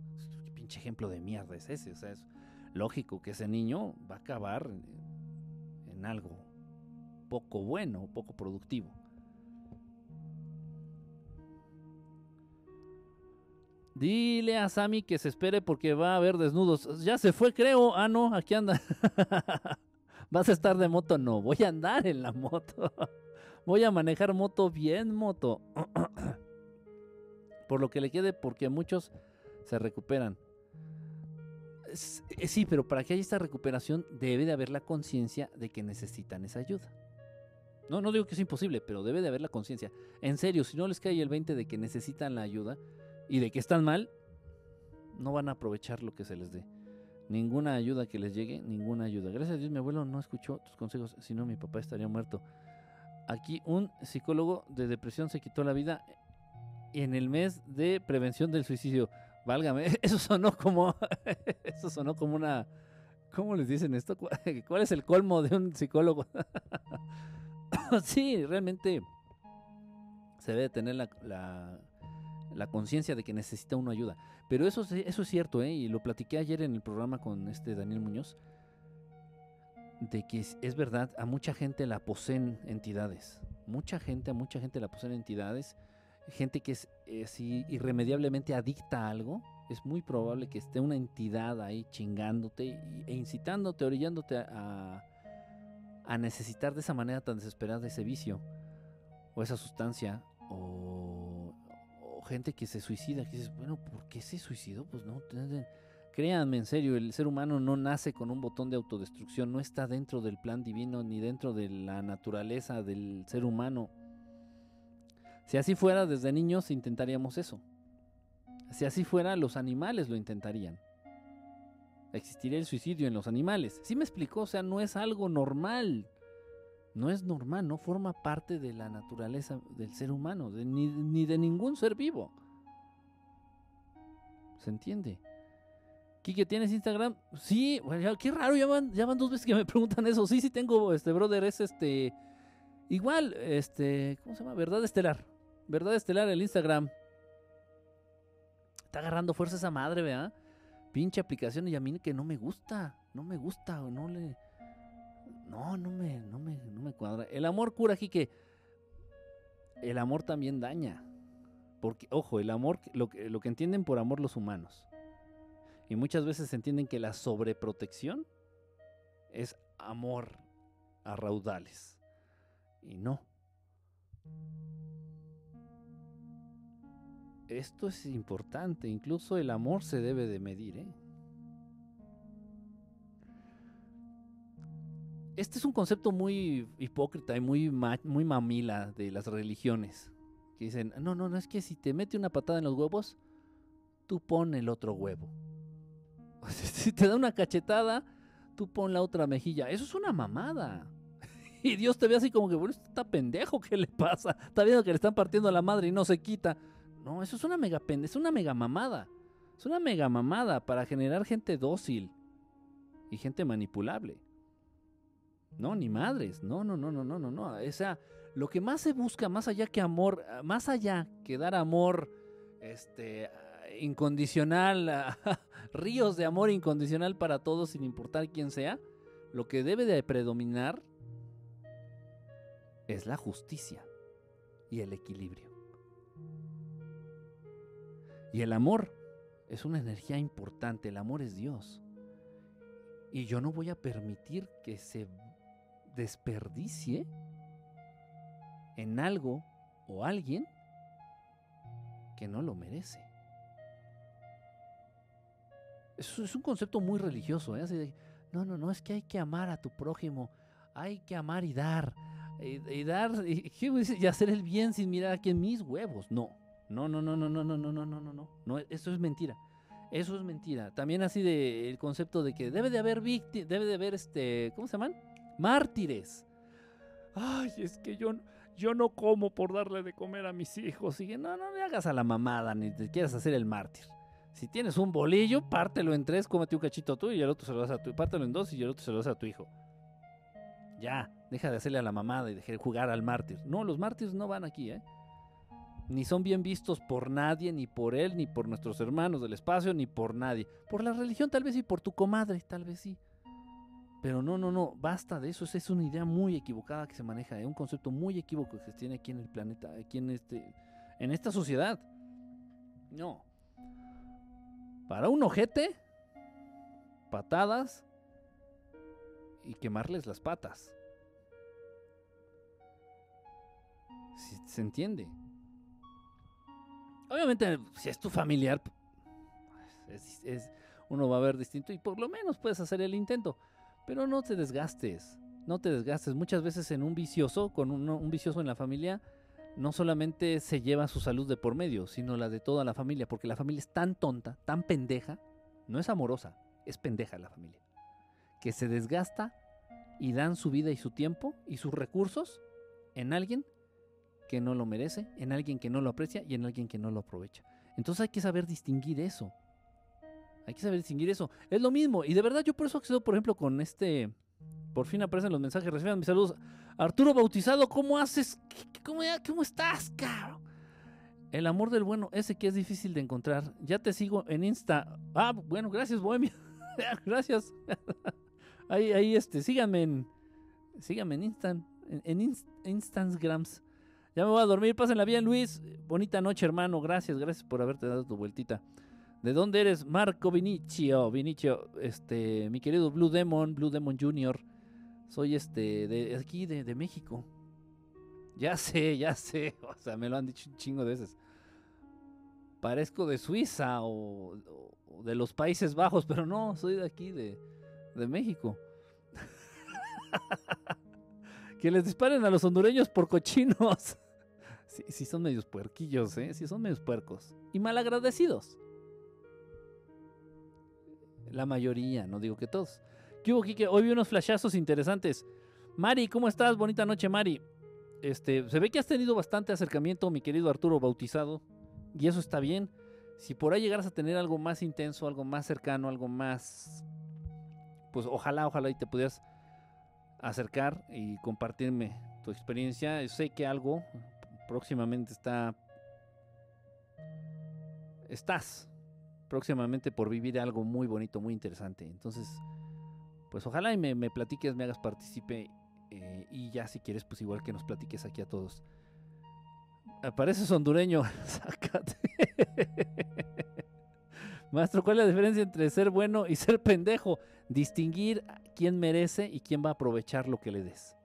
¿Qué pinche ejemplo de mierda es ese? O sea, es lógico que ese niño va a acabar en algo poco bueno, poco productivo. Dile a Sammy que se espere porque va a haber desnudos. Ya se fue, creo. Ah, no, aquí anda. ¿Vas a estar de moto? No, voy a andar en la moto. voy a manejar moto bien moto. Por lo que le quede, porque muchos se recuperan. Eh, sí, pero para que haya esta recuperación debe de haber la conciencia de que necesitan esa ayuda. No, no digo que es imposible, pero debe de haber la conciencia. En serio, si no les cae el 20 de que necesitan la ayuda y de que están mal, no van a aprovechar lo que se les dé. Ninguna ayuda que les llegue, ninguna ayuda. Gracias a Dios mi abuelo no escuchó tus consejos, si no mi papá estaría muerto. Aquí un psicólogo de depresión se quitó la vida en el mes de prevención del suicidio. Válgame, eso sonó como eso sonó como una ¿Cómo les dicen esto? ¿Cuál es el colmo de un psicólogo? sí, realmente se debe tener la, conciencia de que necesita una ayuda. Pero eso, eso es cierto, ¿eh? y lo platiqué ayer en el programa con este Daniel Muñoz, de que es, verdad, a mucha gente la poseen entidades. Mucha gente, a mucha gente la poseen entidades. Gente que es así irremediablemente adicta a algo, es muy probable que esté una entidad ahí chingándote e incitándote, orillándote a, a necesitar de esa manera tan desesperada ese vicio o esa sustancia o gente que se suicida, que dices, bueno, ¿por qué se suicidó? Pues no, créanme en serio, el ser humano no nace con un botón de autodestrucción, no está dentro del plan divino ni dentro de la naturaleza del ser humano. Si así fuera, desde niños intentaríamos eso. Si así fuera, los animales lo intentarían. Existiría el suicidio en los animales. ¿Sí me explicó? O sea, no es algo normal no es normal, no forma parte de la naturaleza del ser humano, ni, de ningún ser vivo. ¿Se entiende? Quique, ¿tienes Instagram? Sí, qué raro, ya van, ya van dos veces que me preguntan eso. Sí, sí tengo, este, brother, es este, igual, este, ¿cómo se llama? Verdad Estelar. Verdad Estelar, el Instagram. Está agarrando fuerza esa madre, ¿verdad? Pinche aplicación y a mí que no me gusta, no me gusta, no le no, no me, no me, no me cuadra. El amor cura que el amor también daña. Porque, ojo, el amor, lo lo que entienden por amor los humanos. Y muchas veces entienden que la sobreprotección es amor a raudales. Y no. Esto es importante. Incluso el amor se debe de medir, ¿eh? este es un concepto muy hipócrita y muy, muy mamila de las religiones. Que dicen, no, no, no, es que si te mete una patada en los huevos, tú pon el otro huevo. si te da una cachetada, tú pon la otra mejilla. Eso es una mamada. Y Dios te ve así como que, bueno, está pendejo, ¿qué le pasa? Está viendo que le están partiendo la madre y no se quita. No, eso es una mega pendeja, es una mega mamada. Es una mega mamada para generar gente dócil y gente manipulable. No, ni madres. No, no, no, no, no, no, no. O sea, lo que más se busca, más allá que amor, más allá que dar amor, este, incondicional, ríos de amor incondicional para todos sin importar quién sea, lo que debe de predominar es la justicia y el equilibrio. Y el amor es una energía importante, el amor es Dios. Y yo no voy a permitir que se desperdicie en algo o alguien que no lo merece. Eso es un concepto muy religioso. ¿eh? no, no, no, es que hay que amar a tu prójimo. Hay que amar y dar. Y, dar y, hacer el bien sin mirar aquí en mis huevos. No, no, no, no, no, no, no, no, no, no, no, no. Eso es mentira. Eso es mentira. También así de el concepto de que debe de haber víctimas, debe de haber este, ¿cómo se llaman? Mártires. Ay, es que yo, yo no como por darle de comer a mis hijos. Y no, no le hagas a la mamada ni te quieras hacer el mártir. Si tienes un bolillo, pártelo en tres, cómete un cachito tú y el otro se lo das a tu pártelo en dos y el otro se lo das a tu hijo. Ya, deja de hacerle a la mamada y dejar de jugar al mártir. No, los mártires no van aquí, ¿eh? Ni son bien vistos por nadie, ni por él, ni por nuestros hermanos del espacio, ni por nadie. Por la religión tal vez sí, por tu comadre tal vez sí. Pero no, no, no, basta de eso. Esa es una idea muy equivocada que se maneja, ¿eh? un concepto muy equívoco que se tiene aquí en el planeta, aquí en, este, en esta sociedad. No, para un ojete, patadas y quemarles las patas. Se entiende. Obviamente, si es tu familiar, es, uno va a ver distinto y por lo menos puedes hacer el intento. Pero no te desgastes, no te desgastes. Muchas veces en un vicioso, con un vicioso en la familia, no solamente se lleva su salud de por medio, sino la de toda la familia, porque la familia es tan tonta, tan pendeja, no es amorosa, es pendeja la familia, que se desgasta y dan su vida y su tiempo y sus recursos en alguien que no lo merece, en alguien que no lo aprecia y en alguien que no lo aprovecha. Entonces hay que saber distinguir eso. Hay que saber distinguir eso. Es lo mismo. Y de verdad yo por eso accedo, por ejemplo, con este... Por fin aparecen los mensajes, reciban mis saludos. Arturo Bautizado, ¿cómo haces? ¿Cómo, cómo estás, cabrón? El amor del bueno, ese que es difícil de encontrar. Ya te sigo en Insta. Ah, bueno, gracias, Bohemia. gracias. ahí, ahí, este, síganme en. Síganme en Instant. En, Instagrams. Ya me voy a dormir. Pásenla bien, Luis. Bonita noche, hermano. Gracias, gracias por haberte dado tu vueltita. ¿De dónde eres? Marco Vinicio. Vinicio, este, mi querido Blue Demon, Blue Demon Jr. Soy este, de aquí, de, México. Ya sé, ya sé. O sea, me lo han dicho un chingo de veces. Parezco de Suiza o, de los Países Bajos, pero no, soy de aquí, de, de México. que les disparen a los hondureños por cochinos. sí, sí son medios puerquillos, ¿eh? Sí son medios puercos. Y malagradecidos. La mayoría, no digo que todos. Hoy vi unos flashazos interesantes. Mari, ¿cómo estás? Bonita noche, Mari. Este, se ve que has tenido bastante acercamiento, mi querido Arturo Bautizado, y eso está bien. Si por ahí llegaras a tener algo más intenso, algo más cercano, algo más, pues ojalá, ojalá y te pudieras acercar y compartirme tu experiencia. Sé que algo próximamente está, estás próximamente por vivir algo muy bonito, muy interesante. Entonces, pues ojalá y me, platiques, me hagas participe eh, y ya si quieres, pues igual que nos platiques aquí a todos. Apareces hondureño, sácate. Maestro, ¿cuál es la diferencia entre ser bueno y ser pendejo? Distinguir quién merece y quién va a aprovechar lo que le des.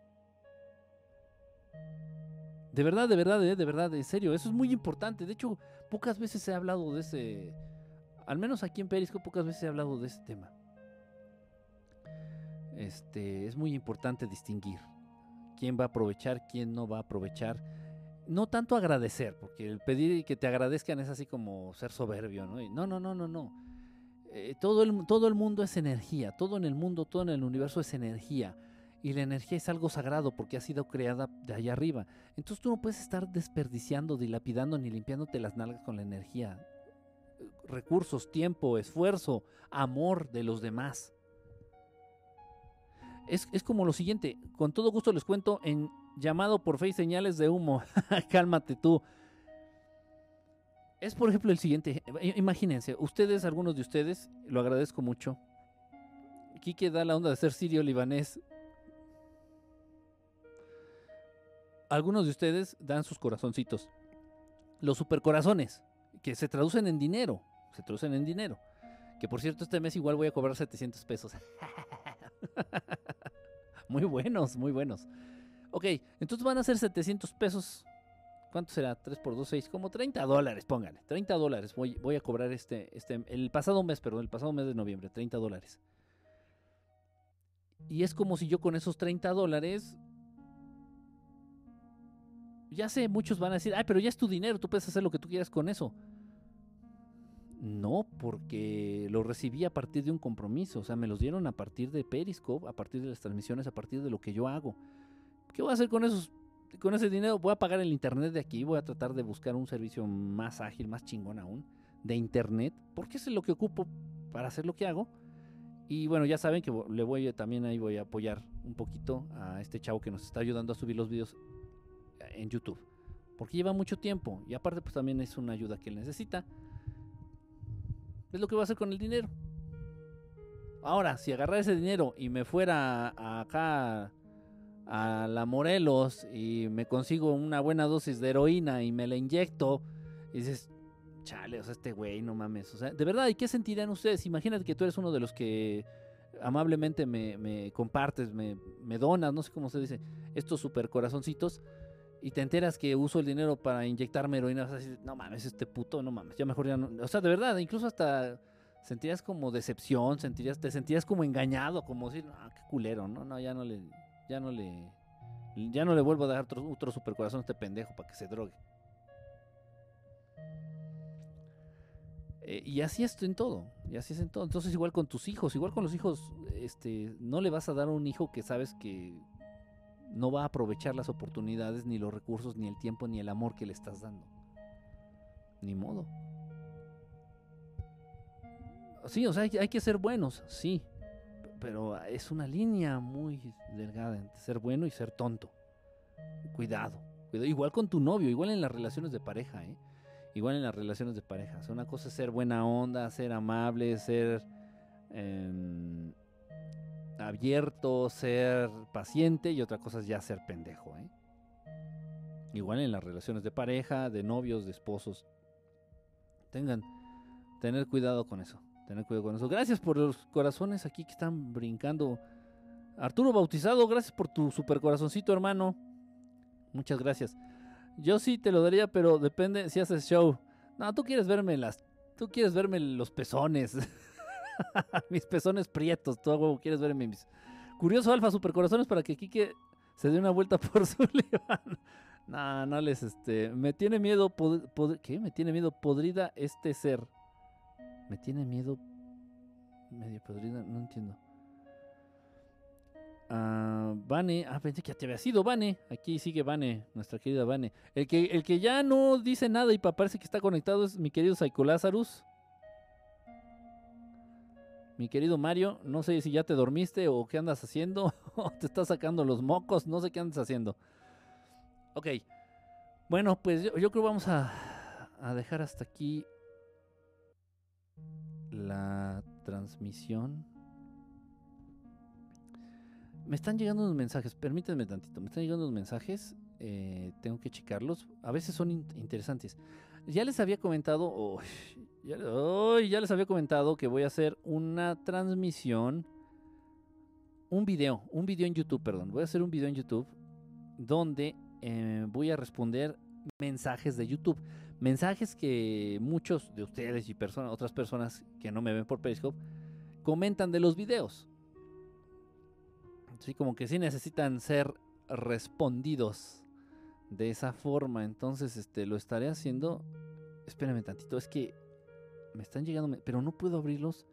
De verdad, de verdad, eh, de verdad, en serio, eso es muy importante. De hecho, pocas veces he hablado de ese, al menos aquí en Perisco, pocas veces he hablado de ese tema este, es muy importante distinguir quién va a aprovechar, quién no va a aprovechar. No tanto agradecer, porque el pedir que te agradezcan es así como ser soberbio, ¿no? no, no, no, no, no. Eh, todo, el, todo el mundo es energía, todo en el mundo, todo en el universo es energía. Y la energía es algo sagrado porque ha sido creada de allá arriba. Entonces tú no puedes estar desperdiciando, dilapidando ni limpiándote las nalgas con la energía. Recursos, tiempo, esfuerzo, amor de los demás. Es, como lo siguiente, con todo gusto les cuento en llamado por fe señales de humo. Cálmate tú. Es por ejemplo el siguiente, imagínense, ustedes, algunos de ustedes, lo agradezco mucho. Quique da la onda de ser sirio libanés. Algunos de ustedes dan sus corazoncitos. Los supercorazones, que se traducen en dinero. Se traducen en dinero. Que por cierto, este mes igual voy a cobrar 700 pesos. muy buenos, muy buenos. Ok, entonces van a ser 700 pesos. ¿Cuánto será? 3 por 2, 6, como 30 dólares, pónganle. 30 dólares voy, voy a cobrar este, este, el pasado mes, perdón, el pasado mes de noviembre, 30 dólares. Y es como si yo con esos 30 dólares, ya sé, muchos van a decir, ay, pero ya es tu dinero, tú puedes hacer lo que tú quieras con eso. No, porque lo recibí a partir de un compromiso, o sea, me los dieron a partir de Periscope, a partir de las transmisiones, a partir de lo que yo hago. ¿Qué voy a hacer con esos con ese dinero? Voy a pagar el internet de aquí, voy a tratar de buscar un servicio más ágil, más chingón aún de internet, porque es lo que ocupo para hacer lo que hago. Y bueno, ya saben que le voy también ahí a apoyar un poquito a este chavo que nos está ayudando a subir los videos en YouTube. Porque lleva mucho tiempo y aparte pues también es una ayuda que él necesita. Es lo que voy a hacer con el dinero. Ahora, si agarrar ese dinero y me fuera acá a la Morelos y me consigo una buena dosis de heroína y me la inyecto, y dices, chale, o sea, este güey, no mames. O sea, de verdad, ¿y qué sentirán ustedes? Imagínate que tú eres uno de los que amablemente me, compartes, me, me, donas, no sé cómo se dice, estos super corazoncitos, y te enteras que uso el dinero para inyectarme heroína, no mames, este puto, no mames, ya mejor ya no. O sea, de verdad, incluso hasta sentirías como decepción, sentirías, te sentías como engañado, como decir, no, qué culero, no, no, ya no le, ya no le, ya no le vuelvo a dar otro, otro super corazón a este pendejo para que se drogue. Eh, y así es en todo, y así es en todo. Entonces igual con tus hijos, igual con los hijos, este, no le vas a dar a un hijo que sabes que no va a aprovechar las oportunidades, ni los recursos, ni el tiempo, ni el amor que le estás dando. Ni modo. Sí, o sea, hay, que ser buenos, sí, pero es una línea muy delgada entre ser bueno y ser tonto. Cuidado, cuidado. Igual con tu novio, igual en las relaciones de pareja, ¿eh? igual en las relaciones de pareja. una cosa es ser buena onda, ser amable, ser em, abierto, ser paciente y otra cosa es ya ser pendejo. ¿eh? Igual en las relaciones de pareja, de novios, de esposos. Tengan, tener cuidado con eso. Tener cuidado con eso. Gracias por los corazones aquí que están brincando. Arturo Bautizado, gracias por tu super corazoncito, hermano. Muchas gracias. Yo sí te lo daría, pero depende si haces show. No, tú quieres verme las. Tú quieres verme los pezones. mis pezones prietos. Tú, huevo, quieres verme mis. Curioso Alfa, supercorazones para que Kike se dé una vuelta por su Sullivan. no, no les este. Me tiene miedo. ¿Qué? Me tiene miedo podrida este ser. Me tiene miedo. Medio podrida, no entiendo. Uh, Vane, ah, pensé que ya te había sido Vane. Aquí sigue Vane, nuestra querida Vane. El que, el que ya no dice nada y parece que está conectado es mi querido Psycho Lazarus. Mi querido Mario, no sé si ya te dormiste o qué andas haciendo. o te estás sacando los mocos, no sé qué andas haciendo. Ok. Bueno, pues yo, creo que vamos a, a dejar hasta aquí la transmisión. Me están llegando unos mensajes, permítanme tantito, me están llegando unos mensajes, eh, tengo que checarlos, a veces son interesantes. Ya les había comentado, ya, ya, les había comentado que voy a hacer una transmisión, un video, un video en YouTube, perdón, voy a hacer un video en YouTube donde eh, voy a responder mensajes de YouTube, mensajes que muchos de ustedes y personas, otras personas que no me ven por Periscope comentan de los videos. Sí, como que sí necesitan ser respondidos de esa forma. Entonces, este, lo estaré haciendo. Espérenme tantito, es que me están llegando, pero no puedo abrirlos.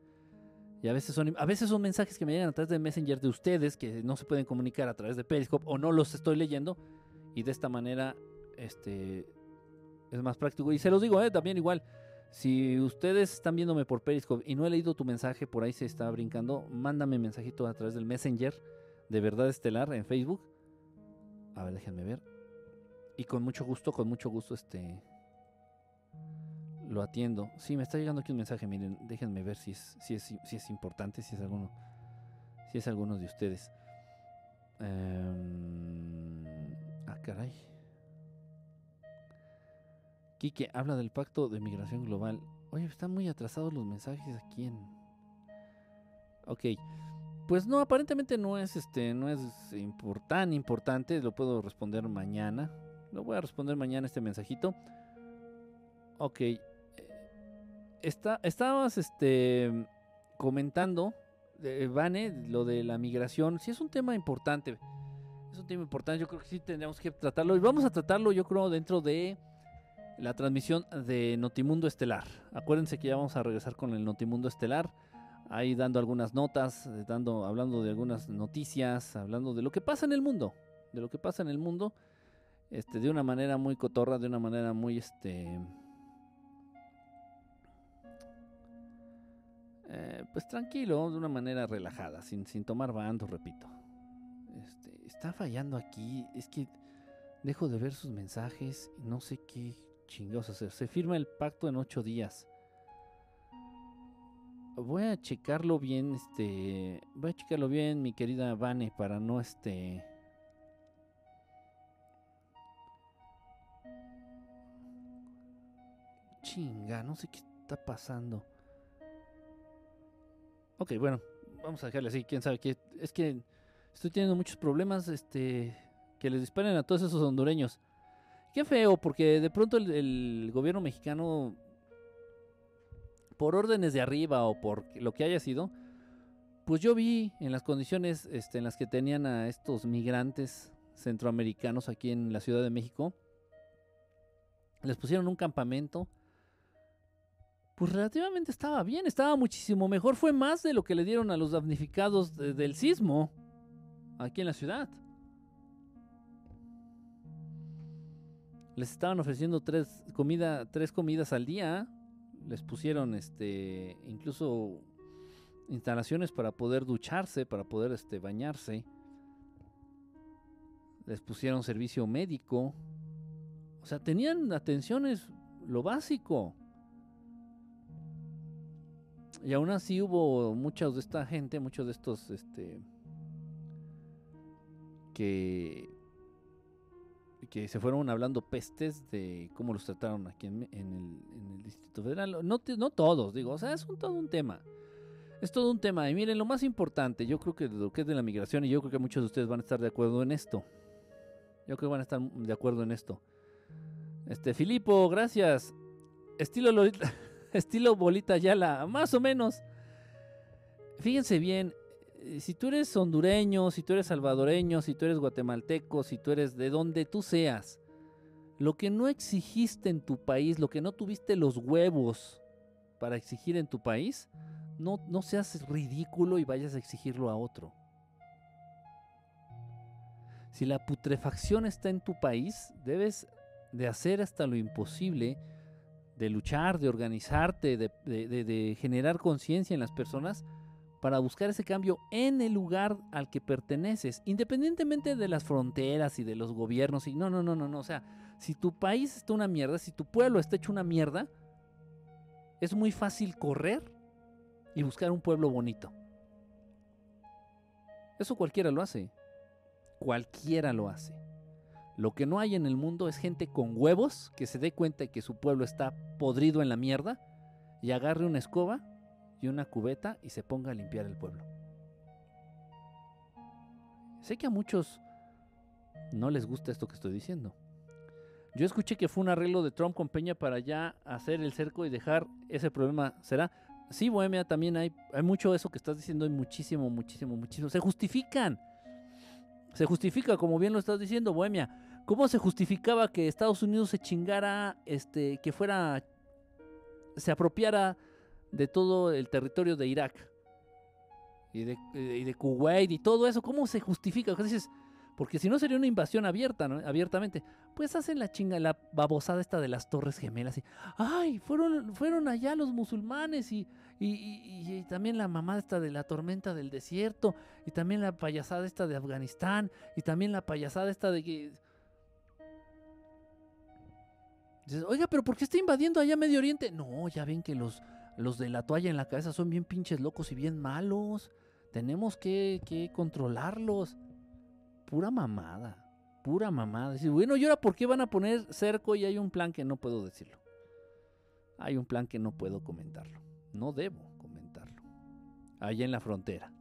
Y a veces son, a veces son mensajes que me llegan a través de Messenger de ustedes que no se pueden comunicar a través de Periscope o no los estoy leyendo. Y de esta manera, este, es más práctico. Y se los digo, eh, también igual. Si ustedes están viéndome por Periscope y no he leído tu mensaje, por ahí se está brincando, mándame mensajito a través del Messenger de Verdad Estelar en Facebook. A ver, déjenme ver. Y con mucho gusto, con mucho gusto, este lo atiendo. Sí, me está llegando aquí un mensaje, miren, déjenme ver si es, si es, si es importante, si es alguno, si es alguno de ustedes. Em, ah, caray. Quique habla del pacto de migración global. Oye, están muy atrasados los mensajes aquí en. Ok. Pues no, aparentemente no es este, no es tan importante, lo puedo responder mañana. Lo voy a responder mañana este mensajito. Ok. Está, estabas este comentando, eh, Vane, lo de la migración. Sí es un tema importante. Es un tema importante, yo creo que sí tendríamos que tratarlo. Y vamos a tratarlo, yo creo, dentro de la transmisión de Notimundo Estelar. Acuérdense que ya vamos a regresar con el Notimundo Estelar, ahí dando algunas notas, eh, dando, hablando de algunas noticias, hablando de lo que pasa en el mundo, de lo que pasa en el mundo, este, de una manera muy cotorra, de una manera muy, este, eh, pues tranquilo, de una manera relajada, sin, sin tomar bando, repito. Este, está fallando aquí, es que dejo de ver sus mensajes y no sé qué chingados hacer. Se firma el pacto en ocho días. Voy a checarlo bien, este, voy a checarlo bien, mi querida Vane, para no, este, chinga, no sé qué está pasando. Ok, bueno, vamos a dejarle así, quién sabe qué. Es que estoy teniendo muchos problemas, este, que les disparen a todos esos hondureños. Qué feo, porque de pronto el, gobierno mexicano, por órdenes de arriba o por lo que haya sido, pues yo vi en las condiciones este, en las que tenían a estos migrantes centroamericanos aquí en la Ciudad de México, les pusieron un campamento, pues relativamente estaba bien, estaba muchísimo mejor, fue más de lo que le dieron a los damnificados del sismo aquí en la ciudad. les estaban ofreciendo tres, comida, tres comidas al día. Les pusieron este, incluso instalaciones para poder ducharse, para poder este, bañarse. Les pusieron servicio médico. O sea, tenían atenciones, lo básico. Y aún así hubo muchos de esta gente, muchos de estos, este, que que se fueron hablando pestes de cómo los trataron aquí en, el, Distrito Federal. No, no todos, digo, o sea, es todo un tema. Es todo un tema. Y miren, lo más importante, yo creo que lo que es de la migración, y yo creo que muchos de ustedes van a estar de acuerdo en esto. Yo creo que van a estar de acuerdo en esto. Este, Filipo, gracias. Estilo, estilo Bolita Yala, más o menos. Fíjense bien, eh, si tú eres hondureño, si tú eres salvadoreño, si tú eres guatemalteco, si tú eres de donde tú seas, lo que no exigiste en tu país, lo que no tuviste los huevos para exigir en tu país, no, no seas ridículo y vayas a exigirlo a otro. Si la putrefacción está en tu país, debes de hacer hasta lo imposible de luchar, de organizarte, de, de generar conciencia en las personas para buscar ese cambio en el lugar al que perteneces, independientemente de las fronteras y de los gobiernos. Y no, no, no, no, no. O sea, si tu país está una mierda, si tu pueblo está hecho una mierda, es muy fácil correr y buscar un pueblo bonito. Eso cualquiera lo hace. Cualquiera lo hace. Lo que no hay en el mundo es gente con huevos que se dé cuenta de que su pueblo está podrido en la mierda y agarre una escoba y una cubeta y se ponga a limpiar el pueblo. Sé que a muchos no les gusta esto que estoy diciendo. Yo escuché que fue un arreglo de Trump con Peña para ya hacer el cerco y dejar ese problema. ¿Será? Sí, Bohemia, también hay, hay mucho eso que estás diciendo, hay muchísimo, muchísimo, muchísimo. Se justifican. Se justifica, como bien lo estás diciendo, Bohemia. ¿Cómo se justificaba que Estados Unidos se chingara, este, que fuera, se apropiara de todo el territorio de Irak y de, y Kuwait y todo eso, ¿cómo se justifica? dices, porque si no sería una invasión abierta, ¿no? abiertamente. Pues hacen la chinga, la babosada esta de las Torres Gemelas. Y, Ay, fueron, fueron allá los musulmanes y, y, también la mamá esta de la tormenta del desierto. Y también la payasada esta de Afganistán. Y también la payasada esta de que... Oiga, pero ¿por qué está invadiendo allá Medio Oriente? No, ya ven que los, los de la toalla en la cabeza son bien pinches locos y bien malos. Tenemos que, que controlarlos. Pura mamada. Pura mamada. Bueno, ¿y ahora por qué van a poner cerco y hay un plan que no puedo decirlo? Hay un plan que no puedo comentarlo. No debo comentarlo. Allá en la frontera.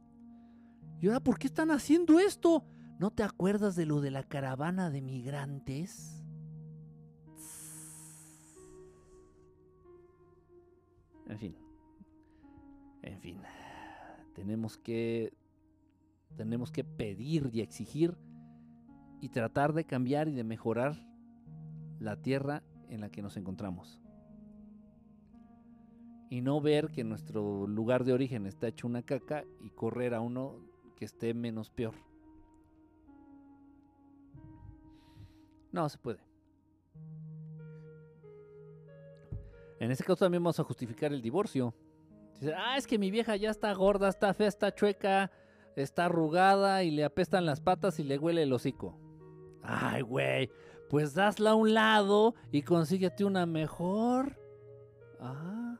¿Y ahora por qué están haciendo esto? ¿No te acuerdas de lo de la caravana de migrantes? En fin. En fin. Tenemos que. Tenemos que pedir y exigir y tratar de cambiar y de mejorar la tierra en la que nos encontramos. Y no ver que nuestro lugar de origen está hecho una caca y correr a uno que esté menos peor. No se puede. En ese caso también vamos a justificar el divorcio. Ah, es que mi vieja ya está gorda, está fea, está chueca, está arrugada y le apestan las patas y le huele el hocico. Ay, güey, pues dasla a un lado y consíguete una mejor. Ah.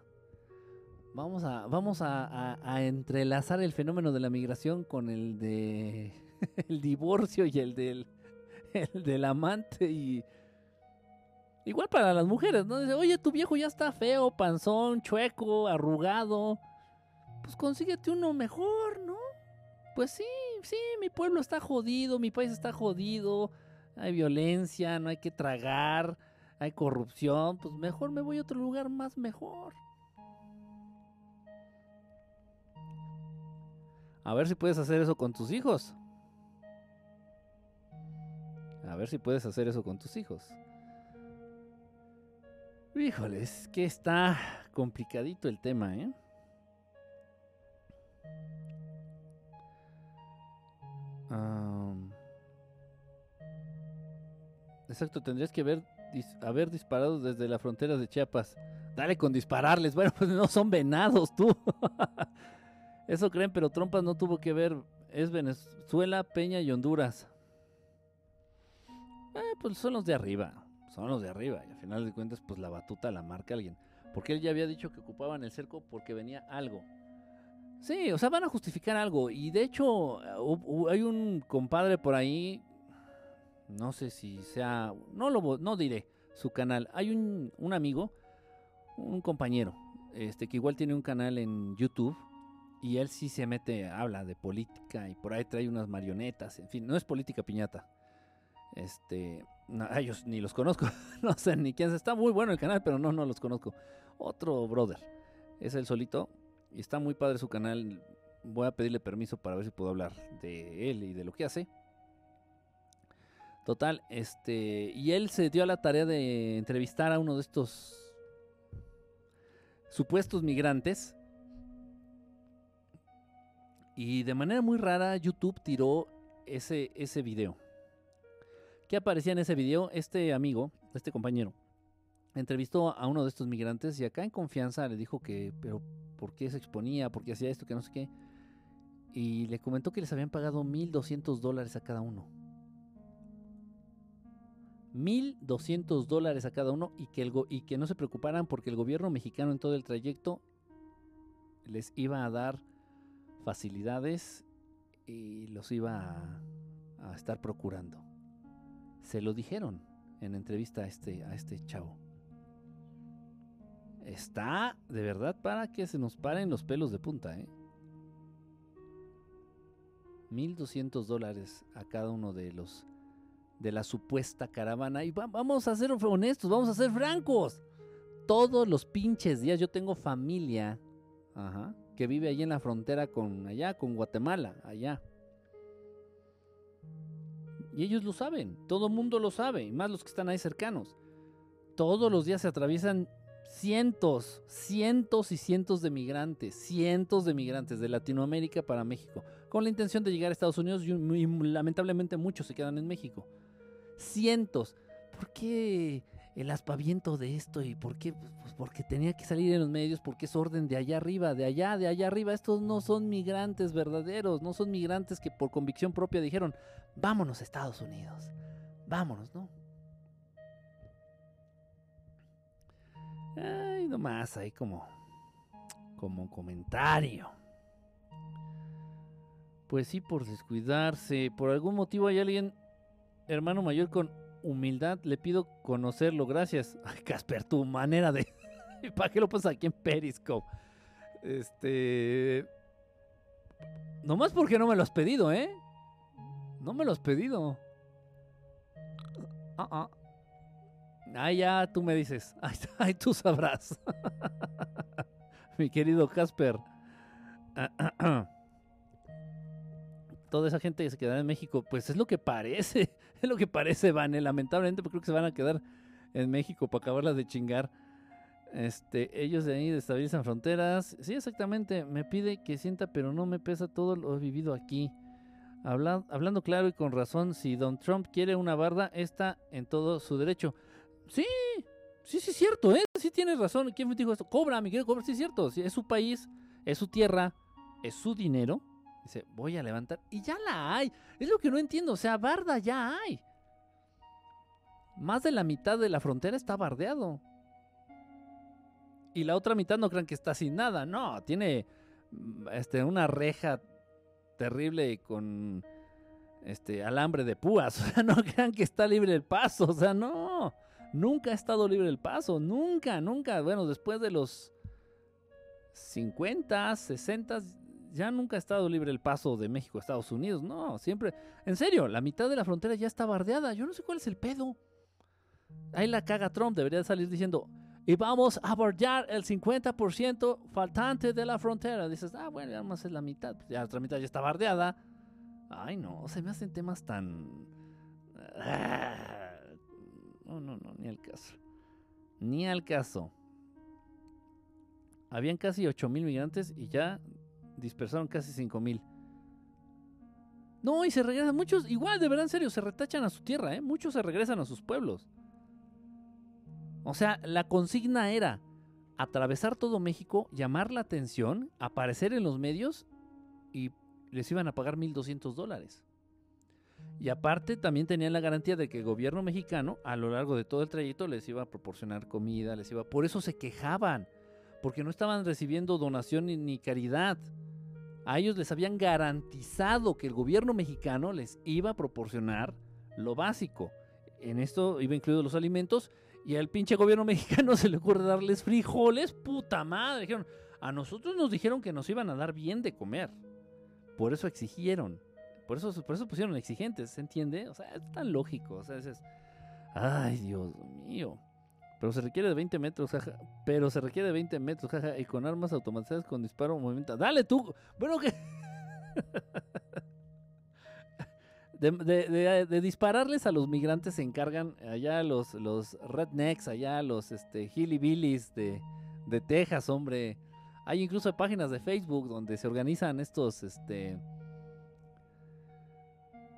Vamos a, vamos a entrelazar el fenómeno de la migración con el de el divorcio y el del, el del amante y Igual para las mujeres, ¿no? Dice, oye, tu viejo ya está feo, panzón, chueco, arrugado. Pues consíguete uno mejor, ¿no? Pues sí, sí, mi pueblo está jodido, mi país está jodido. Hay violencia, no hay que tragar, hay corrupción. Pues mejor me voy a otro lugar más mejor. A ver si puedes hacer eso con tus hijos. A ver si puedes hacer eso con tus hijos. Híjole, que está complicadito el tema, ¿eh? exacto, tendrías que haber, haber disparado desde la frontera de Chiapas. Dale con dispararles. Bueno, pues no son venados, tú. Eso creen, pero Trompas no tuvo que ver. Es Venezuela, Peña y Honduras. Eh, pues son los de arriba son los de arriba. Y al final de cuentas, pues la batuta la marca alguien. Porque él ya había dicho que ocupaban el cerco porque venía algo. Sí, o sea, van a justificar algo. Y de hecho, hay un compadre por ahí. No sé si sea. No lo no diré su canal. Hay un, un amigo, un compañero, este, que igual tiene un canal en YouTube. Y él sí se mete, habla de política y por ahí trae unas marionetas. En fin, no es política piñata. Este, ellos ni los conozco, no sé ni quién es. Está muy bueno el canal, pero no, no los conozco. Otro brother, es el solito y está muy padre su canal. Voy a pedirle permiso para ver si puedo hablar de él y de lo que hace. Total, este, y él se dio a la tarea de entrevistar a uno de estos supuestos migrantes. Y de manera muy rara YouTube tiró ese, ese video. ¿Qué aparecía en ese video? Este amigo, este compañero, entrevistó a uno de estos migrantes y acá en confianza le dijo que, pero ¿por qué se exponía? ¿Por qué hacía esto? Que no sé qué. Y le comentó que les habían pagado 1.200 dólares a cada uno. 1.200 dólares a cada uno que, y que no se preocuparan porque el gobierno mexicano en todo el trayecto les iba a dar facilidades y los iba a estar procurando. Se lo dijeron en entrevista a este, a este chavo. Está de verdad para que se nos paren los pelos de punta, ¿eh? 1.200 dólares a cada uno de los de la supuesta caravana. Y vamos a ser honestos, vamos a ser francos. Todos los pinches días yo tengo familia que vive allí en la frontera con allá, con Guatemala, allá. Y ellos lo saben, todo el mundo lo sabe, y más los que están ahí cercanos. Todos los días se atraviesan cientos, cientos y cientos de migrantes, cientos de migrantes de Latinoamérica para México, con la intención de llegar a Estados Unidos y, lamentablemente muchos se quedan en México. Cientos. ¿Por qué el aspaviento de esto y por qué? Pues porque tenía que salir en los medios, porque es orden de allá arriba, de allá, de allá arriba. Estos no son migrantes verdaderos, no son migrantes que por convicción propia dijeron, vámonos a Estados Unidos, vámonos, ¿no? Ay, nomás ahí como, como comentario. Pues sí, por descuidarse, por algún motivo hay alguien, hermano mayor, con humildad, le pido conocerlo, gracias. Ay, Casper, tu manera de... ¿Para qué lo pones aquí en Periscope? Este... Nomás porque no me lo has pedido, ¿eh? No me lo has pedido. Ah, ah. ah ya tú me dices. Ay, tú sabrás. Mi querido Casper. Toda esa gente que se quedará en México, pues es lo que parece. Es lo que parece, Van. Lamentablemente, pues creo que se van a quedar en México para acabarla de chingar. Este, ellos de ahí estabilizan fronteras. Sí, exactamente. Me pide que sienta, pero no me pesa todo lo he vivido aquí. hablando claro y con razón, si Don Trump quiere una barda, está en todo su derecho. Sí, sí, sí, es cierto, ¿eh? Sí tienes razón. ¿Quién me dijo esto? Cobra, mi querido cobra. Sí, es cierto. es su país, es su tierra, es su dinero. Dice, voy a levantar. Y ya la hay. Es lo que no entiendo. O sea, barda ya hay. Más de la mitad de la frontera está bardeado. Y la otra mitad no crean que está sin nada. No, tiene mm, este, una reja terrible con este alambre de púas. O sea, no crean que está libre el paso. O sea, no. Nunca ha estado libre el paso. Nunca, nunca. Bueno, después de los 50, 60, ya nunca ha estado libre el paso de México a Estados Unidos. No, siempre. En serio, la mitad de la frontera ya está bardeada. Yo no sé cuál es el pedo. Ahí la caga Trump. Debería salir diciendo. Y vamos a bordear el 50% faltante de la frontera. Dices, ah, bueno, ya más es la mitad. Ya la otra mitad ya está bardeada. Ay, no, se me hacen temas tan. Ah, no, no, no, ni al caso. Ni al caso. Habían casi 8 mil migrantes y ya dispersaron casi 5 mil. No, y se regresan muchos, igual, de verdad, en serio, se retachan a su tierra, ¿eh? Muchos se regresan a sus pueblos. O sea, la consigna era atravesar todo México, llamar la atención, aparecer en los medios y les iban a pagar 1.200 dólares. Y aparte también tenían la garantía de que el gobierno mexicano a lo largo de todo el trayecto les iba a proporcionar comida, les iba... Por eso se quejaban, porque no estaban recibiendo donación ni caridad a ellos les habían garantizado que el gobierno mexicano les iba a proporcionar lo básico. En esto iba incluidos los alimentos y al pinche gobierno mexicano se le ocurre darles frijoles, puta madre. Dijeron, a nosotros nos dijeron que nos iban a dar bien de comer. Por eso exigieron. Por eso, por eso pusieron exigentes, ¿se entiende? O sea, es tan lógico. O sea, es, ay, Dios mío. Pero se requiere de 20 metros, jaja. Pero se requiere de 20 metros, jaja. Y con armas automatizadas con disparo movimiento. ¡Dale tú! Bueno, que. De, dispararles a los migrantes se encargan allá los, los rednecks, allá los este, hillbillies de, de Texas, hombre. Hay incluso páginas de Facebook donde se organizan estos, este,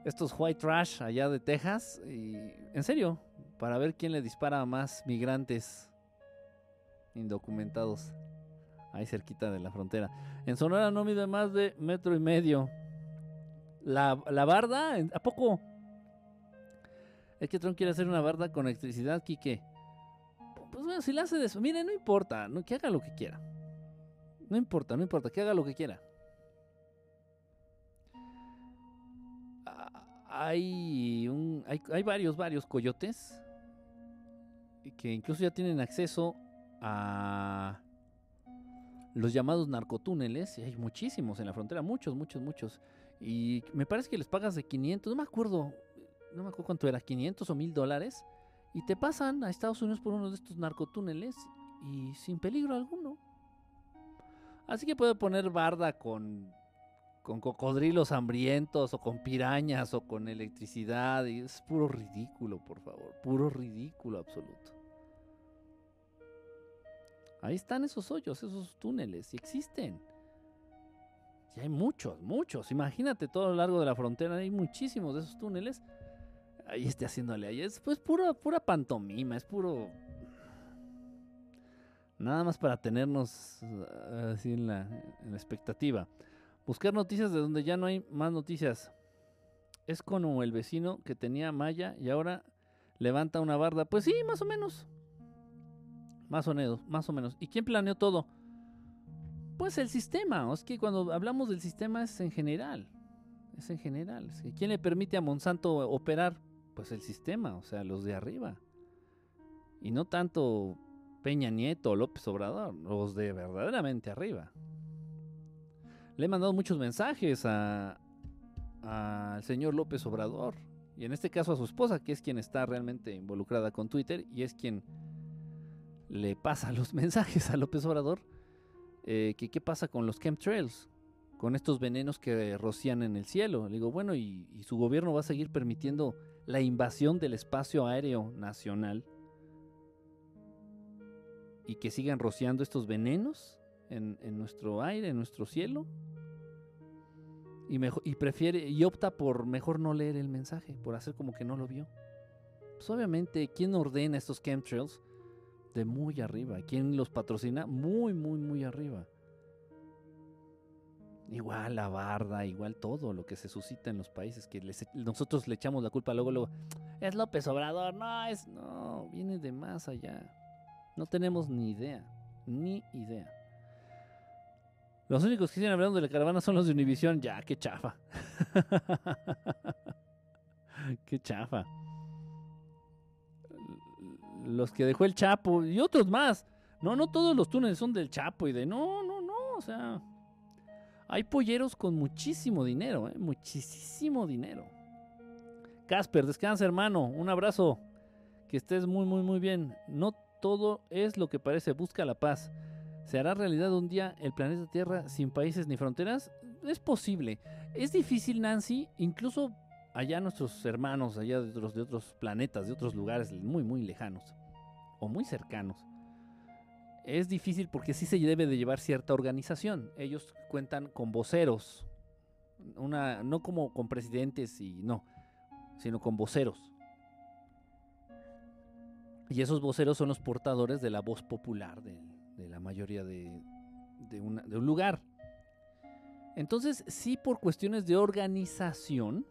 estos white trash allá de Texas. Y en serio, para ver quién le dispara a más migrantes indocumentados ahí cerquita de la frontera. En Sonora no mide más de metro y medio. La, barda, ¿a poco? Es que Trump quiere hacer una barda con electricidad, Quique. Pues bueno, si la hace de eso, mire, no importa, que haga lo que quiera. No importa, no importa, que haga lo que quiera. Ah, hay, un, hay, hay varios, varios coyotes que incluso ya tienen acceso a los llamados narcotúneles, y hay muchísimos en la frontera, muchos, muchos, muchos. Y me parece que les pagas de 500, no me acuerdo, no me acuerdo cuánto era, 500 o 1000 dólares, y te pasan a Estados Unidos por uno de estos narcotúneles y sin peligro alguno. Así que puede poner barda con con cocodrilos hambrientos o con pirañas o con electricidad. Y es puro ridículo, por favor. Puro ridículo absoluto. Ahí están esos hoyos, esos túneles, y existen. Y hay muchos, muchos. Imagínate todo a lo largo de la frontera, hay muchísimos de esos túneles. Ahí esté haciéndole ahí. Es pues pura, pura pantomima, es puro. Nada más para tenernos uh, así la, en la expectativa. Buscar noticias de donde ya no hay más noticias. Es como el vecino que tenía malla y ahora levanta una barda. Pues sí, más o menos. Más o menos, más o menos. ¿Y quién planeó todo? Pues el sistema. Es que cuando hablamos del sistema es en general. Es en general. ¿Quién le permite a Monsanto operar? Pues el sistema, o sea, los de arriba. Y no tanto Peña Nieto o López Obrador, los de verdaderamente arriba. Le he mandado muchos mensajes al señor López Obrador. Y en este caso a su esposa, que es quien está realmente involucrada con Twitter y es quien le pasa los mensajes a López Obrador, eh, qué pasa con los chemtrails, con estos venenos que rocían en el cielo. Le digo, bueno, y, su gobierno va a seguir permitiendo la invasión del espacio aéreo nacional y que sigan rociando estos venenos en, nuestro aire, en nuestro cielo. Y prefiere y opta por mejor no leer el mensaje, por hacer como que no lo vio. Pues obviamente, ¿quién ordena estos chemtrails? De muy arriba. ¿Quién los patrocina? Muy, muy, muy arriba. Igual la barda, igual todo lo que se suscita en los países, que nosotros le echamos la culpa luego, luego, es López Obrador, no, es, no, viene de más allá. No tenemos ni idea, ni idea. Los únicos que siguen hablando de la caravana son los de Univision, ya, qué chafa. qué chafa. Los que dejó el Chapo y otros más. No, no todos los túneles son del Chapo y de no, no, no, o sea, hay polleros con muchísimo dinero, ¿eh? muchísimo dinero. Casper, descansa hermano, un abrazo, que estés muy, muy, muy bien. No todo es lo que parece, busca la paz. ¿Se hará realidad un día el planeta Tierra sin países ni fronteras? Es posible. Es difícil, Nancy, incluso allá nuestros hermanos, allá de otros, de otros planetas, de otros lugares muy, muy lejanos o muy cercanos es difícil porque sí se debe de llevar cierta organización. Ellos cuentan con voceros, una, no como con presidentes y no, sino con voceros. Y esos voceros son los portadores de la voz popular de, la mayoría de, de, un lugar. Entonces, sí, por cuestiones de organización,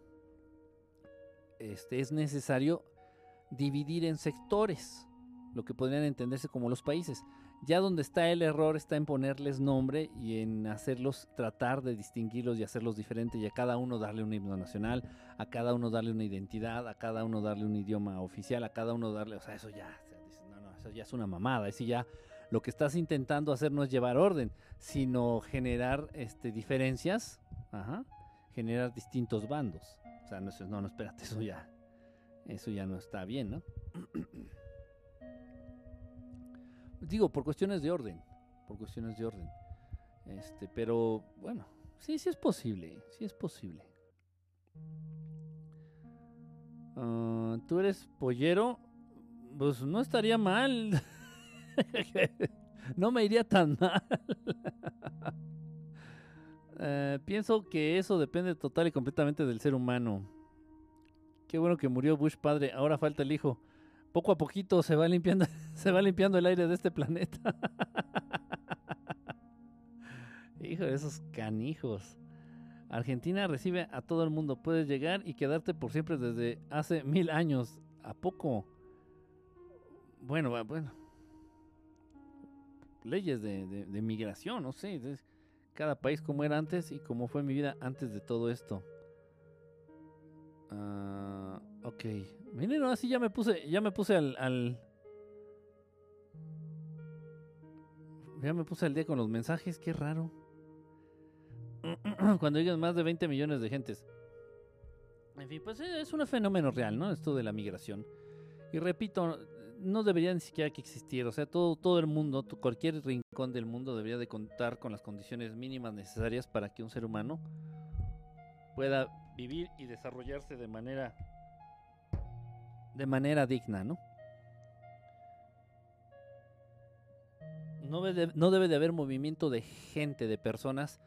este, es necesario dividir en sectores, lo que podrían entenderse como los países. Ya donde está el error está en ponerles nombre y en hacerlos tratar de distinguirlos y hacerlos diferentes y a cada uno darle un himno nacional, a cada uno darle una identidad, a cada uno darle un idioma oficial, a cada uno darle, o sea, eso ya, no, no, eso ya es una mamada, eso ya lo que estás intentando hacer no es llevar orden, sino generar este, diferencias, generar distintos bandos. O sea, no, no, no, espérate, eso ya, eso ya no está bien, ¿no? Digo, por cuestiones de orden. Por cuestiones de orden. Este, pero bueno, sí, sí es posible. Sí es posible. Ah, Tú eres pollero. Pues no estaría mal. no me iría tan mal. Eh, pienso que eso depende total y completamente del ser humano. Qué bueno que murió Bush padre. Ahora falta el hijo poco a poquito se va limpiando, se va limpiando el aire de este planeta. Hijo de esos canijos. Argentina recibe a todo el mundo. Puedes llegar y quedarte por siempre desde hace mil años. ¿A poco? Bueno, bueno. Leyes de, de migración, no sé. Cada país como era antes y como fue mi vida antes de todo esto. Ah, ok. Miren, así ya me puse, ya me puse al, Ya me puse al día con los mensajes, qué raro. Cuando llegan más de 20 millones de gentes. En fin, pues eh, es un fenómeno real, ¿no? Esto de la migración. Y repito, no debería ni siquiera que existir. O sea, todo, todo el mundo, cualquier rincón del mundo debería de contar con las condiciones mínimas necesarias para que un ser humano pueda vivir y desarrollarse de manera de manera digna, ¿no? No debe, no debe de haber movimiento de gente, de personas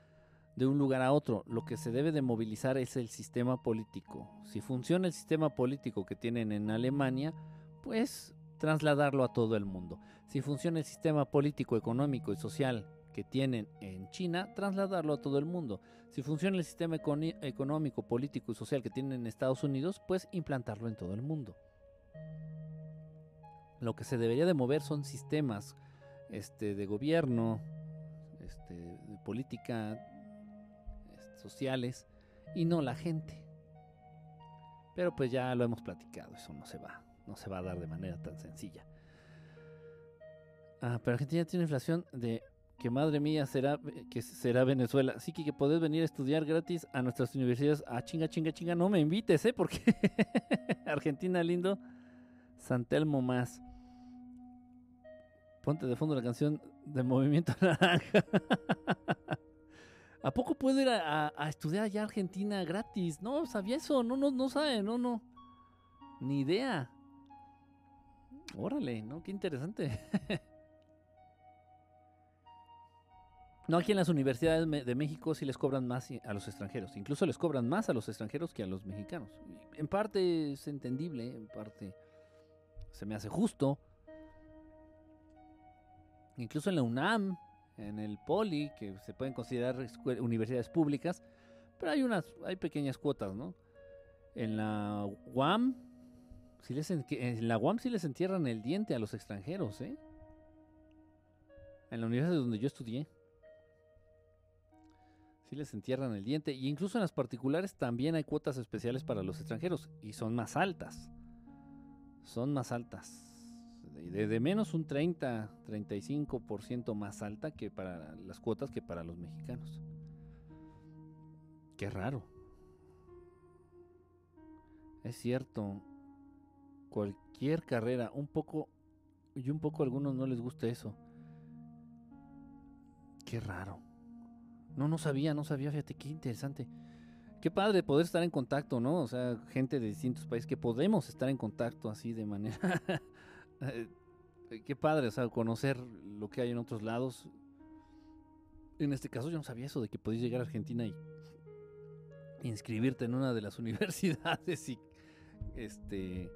de un lugar a otro. Lo que se debe de movilizar es el sistema político. Si funciona el sistema político que tienen en Alemania, pues trasladarlo a todo el mundo. Si funciona el sistema político, económico y social que tienen en China, trasladarlo a todo el mundo. Si funciona el sistema económico, político y social que tienen en Estados Unidos, pues implantarlo en todo el mundo. Lo que se debería de mover son sistemas este, de gobierno, este, de política, este, sociales, y no la gente. Pero pues ya lo hemos platicado, eso no se va, no se va a dar de manera tan sencilla. Ah, pero Argentina tiene inflación de que madre mía será que será Venezuela. Sí que, que podés venir a estudiar gratis a nuestras universidades. Ah, chinga, chinga, chinga, no me invites, ¿eh? Porque Argentina lindo, Santelmo más. Ponte de fondo la canción de Movimiento Naranja. ¿A poco puedo ir a, estudiar allá Argentina gratis? No, sabía eso, no, no, no sabe, no, no. Ni idea. Órale, ¿no? Qué interesante. No, aquí en las universidades de México sí les cobran más a los extranjeros. Incluso les cobran más a los extranjeros que a los mexicanos. En parte es entendible, en parte se me hace justo. Incluso en la UNAM, en el Poli, que se pueden considerar universidades públicas, pero hay unas, hay pequeñas cuotas, ¿no? En la UAM, si les en la UAM sí les entierran el diente a los extranjeros, ¿eh? En la universidad donde yo estudié. Sí les entierran el diente. Y incluso en las particulares también hay cuotas especiales para los extranjeros. Y son más altas. Son más altas. De, de menos un 30, 35% más alta que para las cuotas que para los mexicanos. Qué raro. Es cierto. Cualquier carrera, un poco, y un poco a algunos no les gusta eso. Qué raro. No, no sabía, no sabía, fíjate, qué interesante. Qué padre poder estar en contacto, ¿no? O sea, gente de distintos países que podemos estar en contacto así de manera... Eh, qué padre, o sea, conocer lo que hay en otros lados. En este caso yo no sabía eso de que podías llegar a Argentina y inscribirte en una de las universidades y este,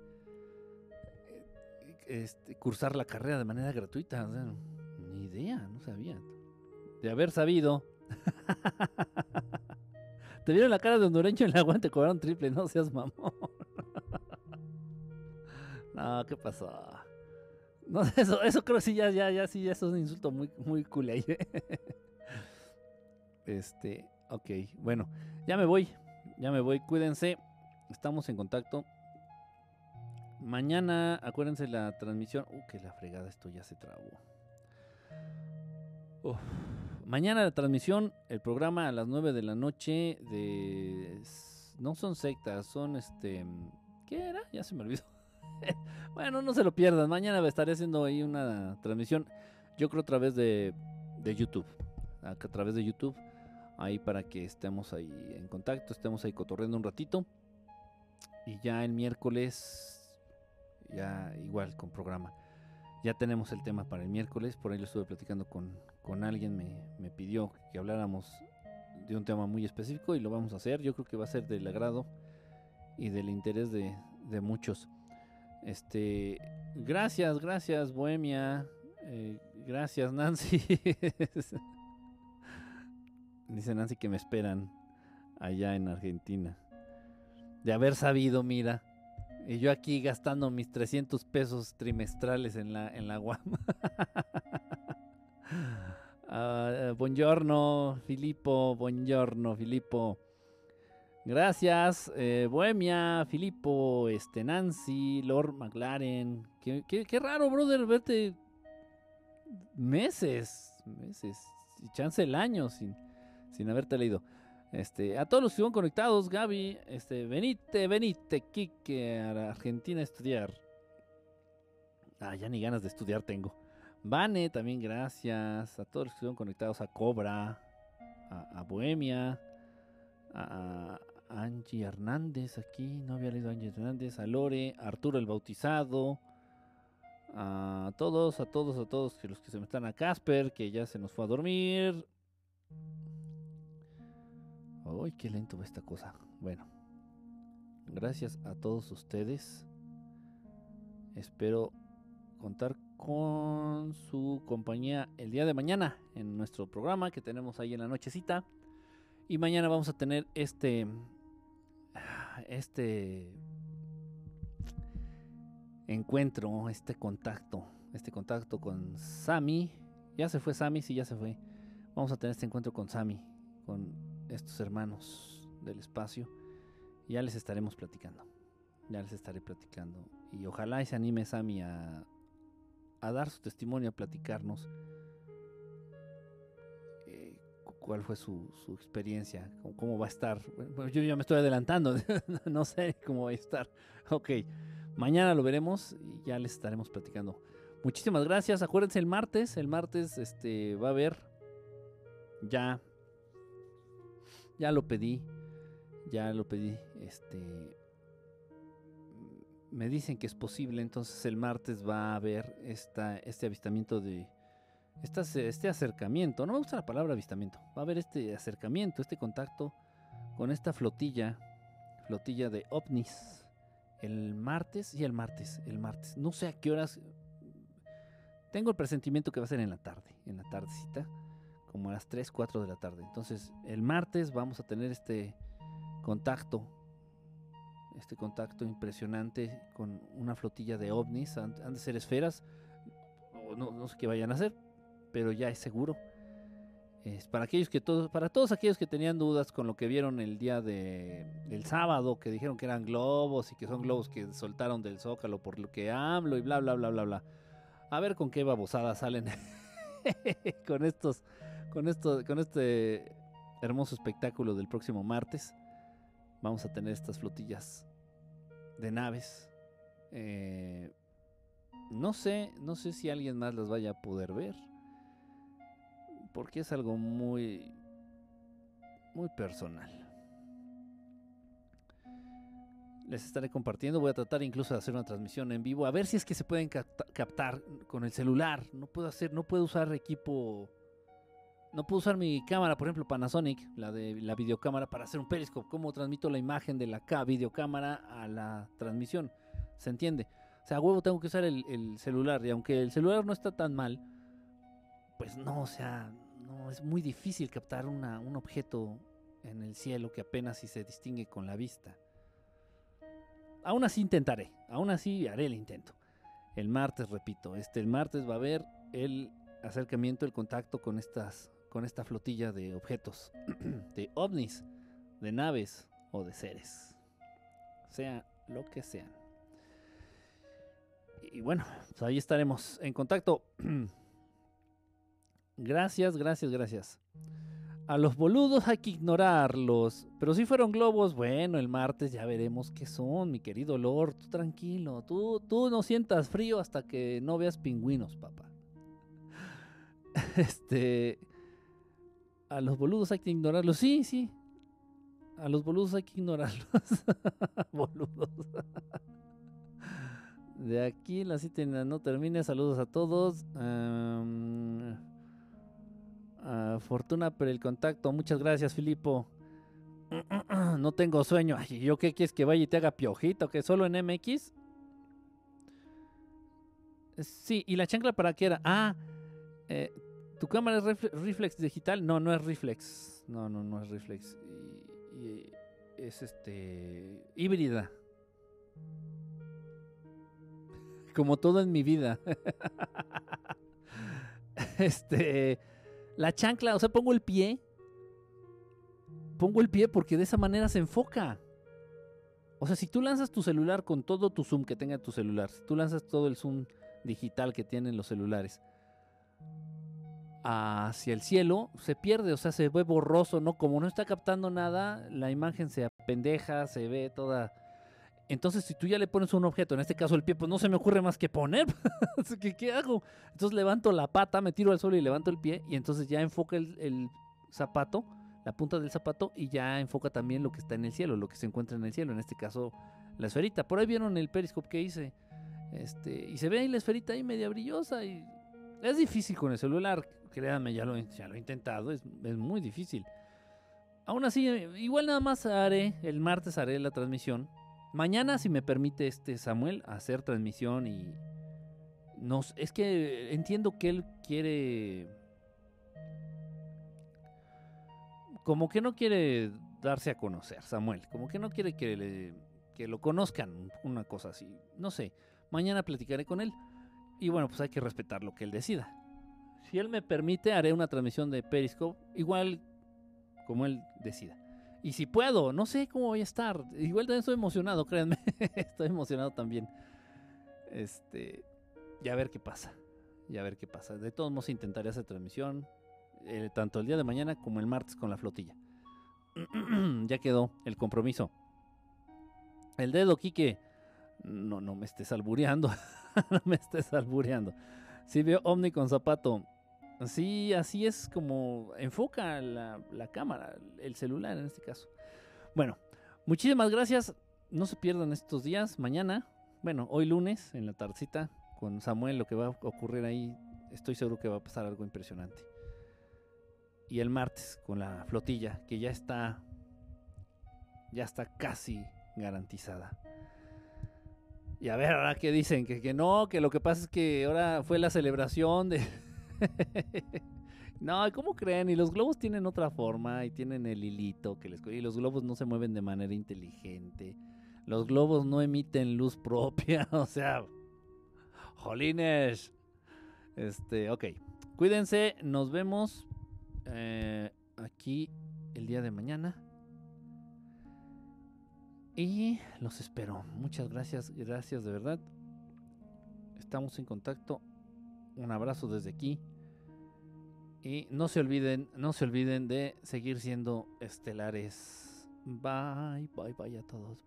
este cursar la carrera de manera gratuita. Ni idea, no sabía. De haber sabido, Te vieron la cara de hondureño en el aguante, cobraron triple, no seas mamón. no, ¿qué pasó? No, eso, eso creo sí, ya, ya, ya, sí, eso es un insulto muy, muy cool ahí. este, ok, bueno, ya me voy, ya me voy, cuídense, estamos en contacto. Mañana, acuérdense la transmisión. Uh, que la fregada, esto ya se trabó. Mañana la transmisión, el programa a las 9 de la noche de... No son sectas, son este... ¿Qué era? Ya se me olvidó. bueno, no se lo pierdan. Mañana estaré haciendo ahí una transmisión. Yo creo a través de, de YouTube. A, través de YouTube. Ahí para que estemos ahí en contacto. Estemos ahí cotorreando un ratito. Y ya el miércoles. Ya igual con programa. Ya tenemos el tema para el miércoles. Por ahí lo estuve platicando con, con alguien me, pidió que habláramos de un tema muy específico y lo vamos a hacer. Yo creo que va a ser del agrado y del interés de, muchos. Este, gracias, gracias Bohemia, eh, gracias Nancy. Dice Nancy que me esperan allá en Argentina. De haber sabido, mira. Y yo aquí gastando mis 300 pesos trimestrales en la, en la UAM. Uh, buongiorno, Filippo. Buongiorno, Filippo. Gracias, eh, Bohemia, Filippo, este, Nancy, Lord McLaren. Qué, qué, raro, brother, verte meses, meses, y chance el año sin, sin haberte leído. Este, a todos los que estuvieron conectados, Gaby, este, venite, venite, Kike, a Argentina a estudiar. Ah, ya ni ganas de estudiar tengo. Vane, también gracias. A todos los que estuvieron conectados a Cobra, a, Bohemia, a, Angie Hernández aquí, no había leído a Angie Hernández, a Lore, a Arturo el Bautizado, a todos, a todos, a todos que los que se me están a Casper, que ya se nos fue a dormir. Uy, qué lento va esta cosa. Bueno, gracias a todos ustedes. Espero contar con su compañía el día de mañana en nuestro programa que tenemos ahí en la nochecita. Y mañana vamos a tener este este encuentro, este contacto, este contacto con Sami. Ya se fue Sami, sí, ya se fue. Vamos a tener este encuentro con Sami, con estos hermanos del espacio. Ya les estaremos platicando. Ya les estaré platicando. Y ojalá se anime Sami a a dar su testimonio, a platicarnos eh, cuál fue su, experiencia, cómo, va a estar. Yo ya me estoy adelantando, no sé cómo va a estar. Ok, mañana lo veremos y ya les estaremos platicando. Muchísimas gracias. Acuérdense el martes, el martes este va a haber ya ya lo pedí, ya lo pedí, este me dicen que es posible, entonces el martes va a haber esta, este avistamiento de este acercamiento, no me gusta la palabra avistamiento, va a haber este acercamiento, este contacto con esta flotilla, flotilla de ovnis, el martes y el martes, el martes, no sé a qué horas, tengo el presentimiento que va a ser en la tarde, en la tardecita, como a las 3, 4 de la tarde. Entonces, el martes vamos a tener este contacto, este contacto impresionante con una flotilla de ovnis, han, de ser esferas, no, no sé qué vayan a hacer, pero ya es seguro. Es para aquellos que todos, para todos aquellos que tenían dudas con lo que vieron el día de, del sábado, que dijeron que eran globos y que son globos que soltaron del zócalo por lo que hablo y bla bla bla bla bla. A ver con qué babosadas salen con estos, con esto, con este hermoso espectáculo del próximo martes. Vamos a tener estas flotillas de naves. Eh, no sé, no sé si alguien más las vaya a poder ver porque es algo muy, muy personal. Les estaré compartiendo, voy a tratar incluso de hacer una transmisión en vivo, a ver si es que se pueden captar con el celular. No puedo hacer, no puedo usar equipo, no puedo usar mi cámara, por ejemplo Panasonic, la de la videocámara para hacer un periscope. ¿Cómo transmito la imagen de la videocámara a la transmisión? ¿Se entiende? O sea, a huevo tengo que usar el, el celular y aunque el celular no está tan mal, pues no, o sea, es muy difícil captar un objeto en el cielo que apenas si se distingue con la vista. Aún así intentaré, aún así haré el intento. El martes, repito, este el martes va a haber el acercamiento, el contacto con estas con esta flotilla de objetos, de ovnis, de naves o de seres, sea lo que sean. Y bueno, pues ahí estaremos en contacto. Gracias, gracias, gracias. A los boludos hay que ignorarlos. Pero si fueron globos, bueno, el martes ya veremos qué son, mi querido Lord. Tú tranquilo, tú, tú no sientas frío hasta que no veas pingüinos, papá. Este. A los boludos hay que ignorarlos. Sí, sí. A los boludos hay que ignorarlos. boludos. De aquí la cita no termine. Saludos a todos. Fortuna por el contacto. Muchas gracias, Filipo. No tengo sueño. ¿yo qué quieres que vaya y te haga piojito? ¿Que solo en MX? Sí, ¿y la chancla para qué era? Ah, eh, ¿tu cámara es reflex digital? No, no es reflex. No, no, no es reflex. es este. híbrida. Como todo en mi vida. este. La chancla, o sea, pongo el pie. Pongo el pie porque de esa manera se enfoca. O sea, si tú lanzas tu celular con todo tu zoom que tenga tu celular, si tú lanzas todo el zoom digital que tienen los celulares hacia el cielo, se pierde, o sea, se ve borroso, ¿no? Como no está captando nada, la imagen se apendeja, se ve toda entonces, si tú ya le pones un objeto, en este caso el pie, pues no se me ocurre más que poner. ¿Qué, ¿Qué, hago? Entonces levanto la pata, me tiro al suelo y levanto el pie. Y entonces ya enfoca el, zapato, la punta del zapato, y ya enfoca también lo que está en el cielo, lo que se encuentra en el cielo. En este caso, la esferita. Por ahí vieron el periscope que hice. Este, y se ve ahí la esferita ahí media brillosa. Y es difícil con el celular. Créanme, ya lo, he intentado. Es, muy difícil. Aún así, igual nada más haré, el martes haré la transmisión Mañana, si me permite este Samuel, hacer transmisión y nos es que entiendo que él quiere como que no quiere darse a conocer, Samuel, como que no quiere que, que lo conozcan, una cosa así. No sé, mañana platicaré con él y bueno, pues hay que respetar lo que él decida. Si él me permite, haré una transmisión de Periscope, igual como él decida. Y si puedo, no sé cómo voy a estar. Igual también estoy emocionado, créanme. estoy emocionado también. Este, ya ver qué pasa. Ya ver qué pasa. De todos modos intentaré hacer transmisión. Eh, tanto el día de mañana como el martes con la flotilla. ya quedó el compromiso. El dedo, Quique. No, no me estés albureando. no me estés albureando. Si veo Omni con zapato. Sí, así es como enfoca la, cámara, el celular en este caso. Bueno, muchísimas gracias. No se pierdan estos días. Mañana, bueno, hoy lunes, en la tardecita, con Samuel, lo que va a ocurrir ahí estoy seguro que va a pasar algo impresionante. Y el martes con la flotilla, que ya está, ya está casi garantizada. Y a ver, ahora que dicen que, que no, que lo que pasa es que ahora fue la celebración de... no, ¿cómo creen? Y los globos tienen otra forma y tienen el hilito que les... Y los globos no se mueven de manera inteligente. Los globos no emiten luz propia, o sea... Jolines. Este, ok. Cuídense, nos vemos eh, aquí el día de mañana. Y los espero. Muchas gracias, gracias de verdad. Estamos en contacto. Un abrazo desde aquí. Y no se olviden, no se olviden de seguir siendo estelares. Bye, bye, bye a todos. Bye.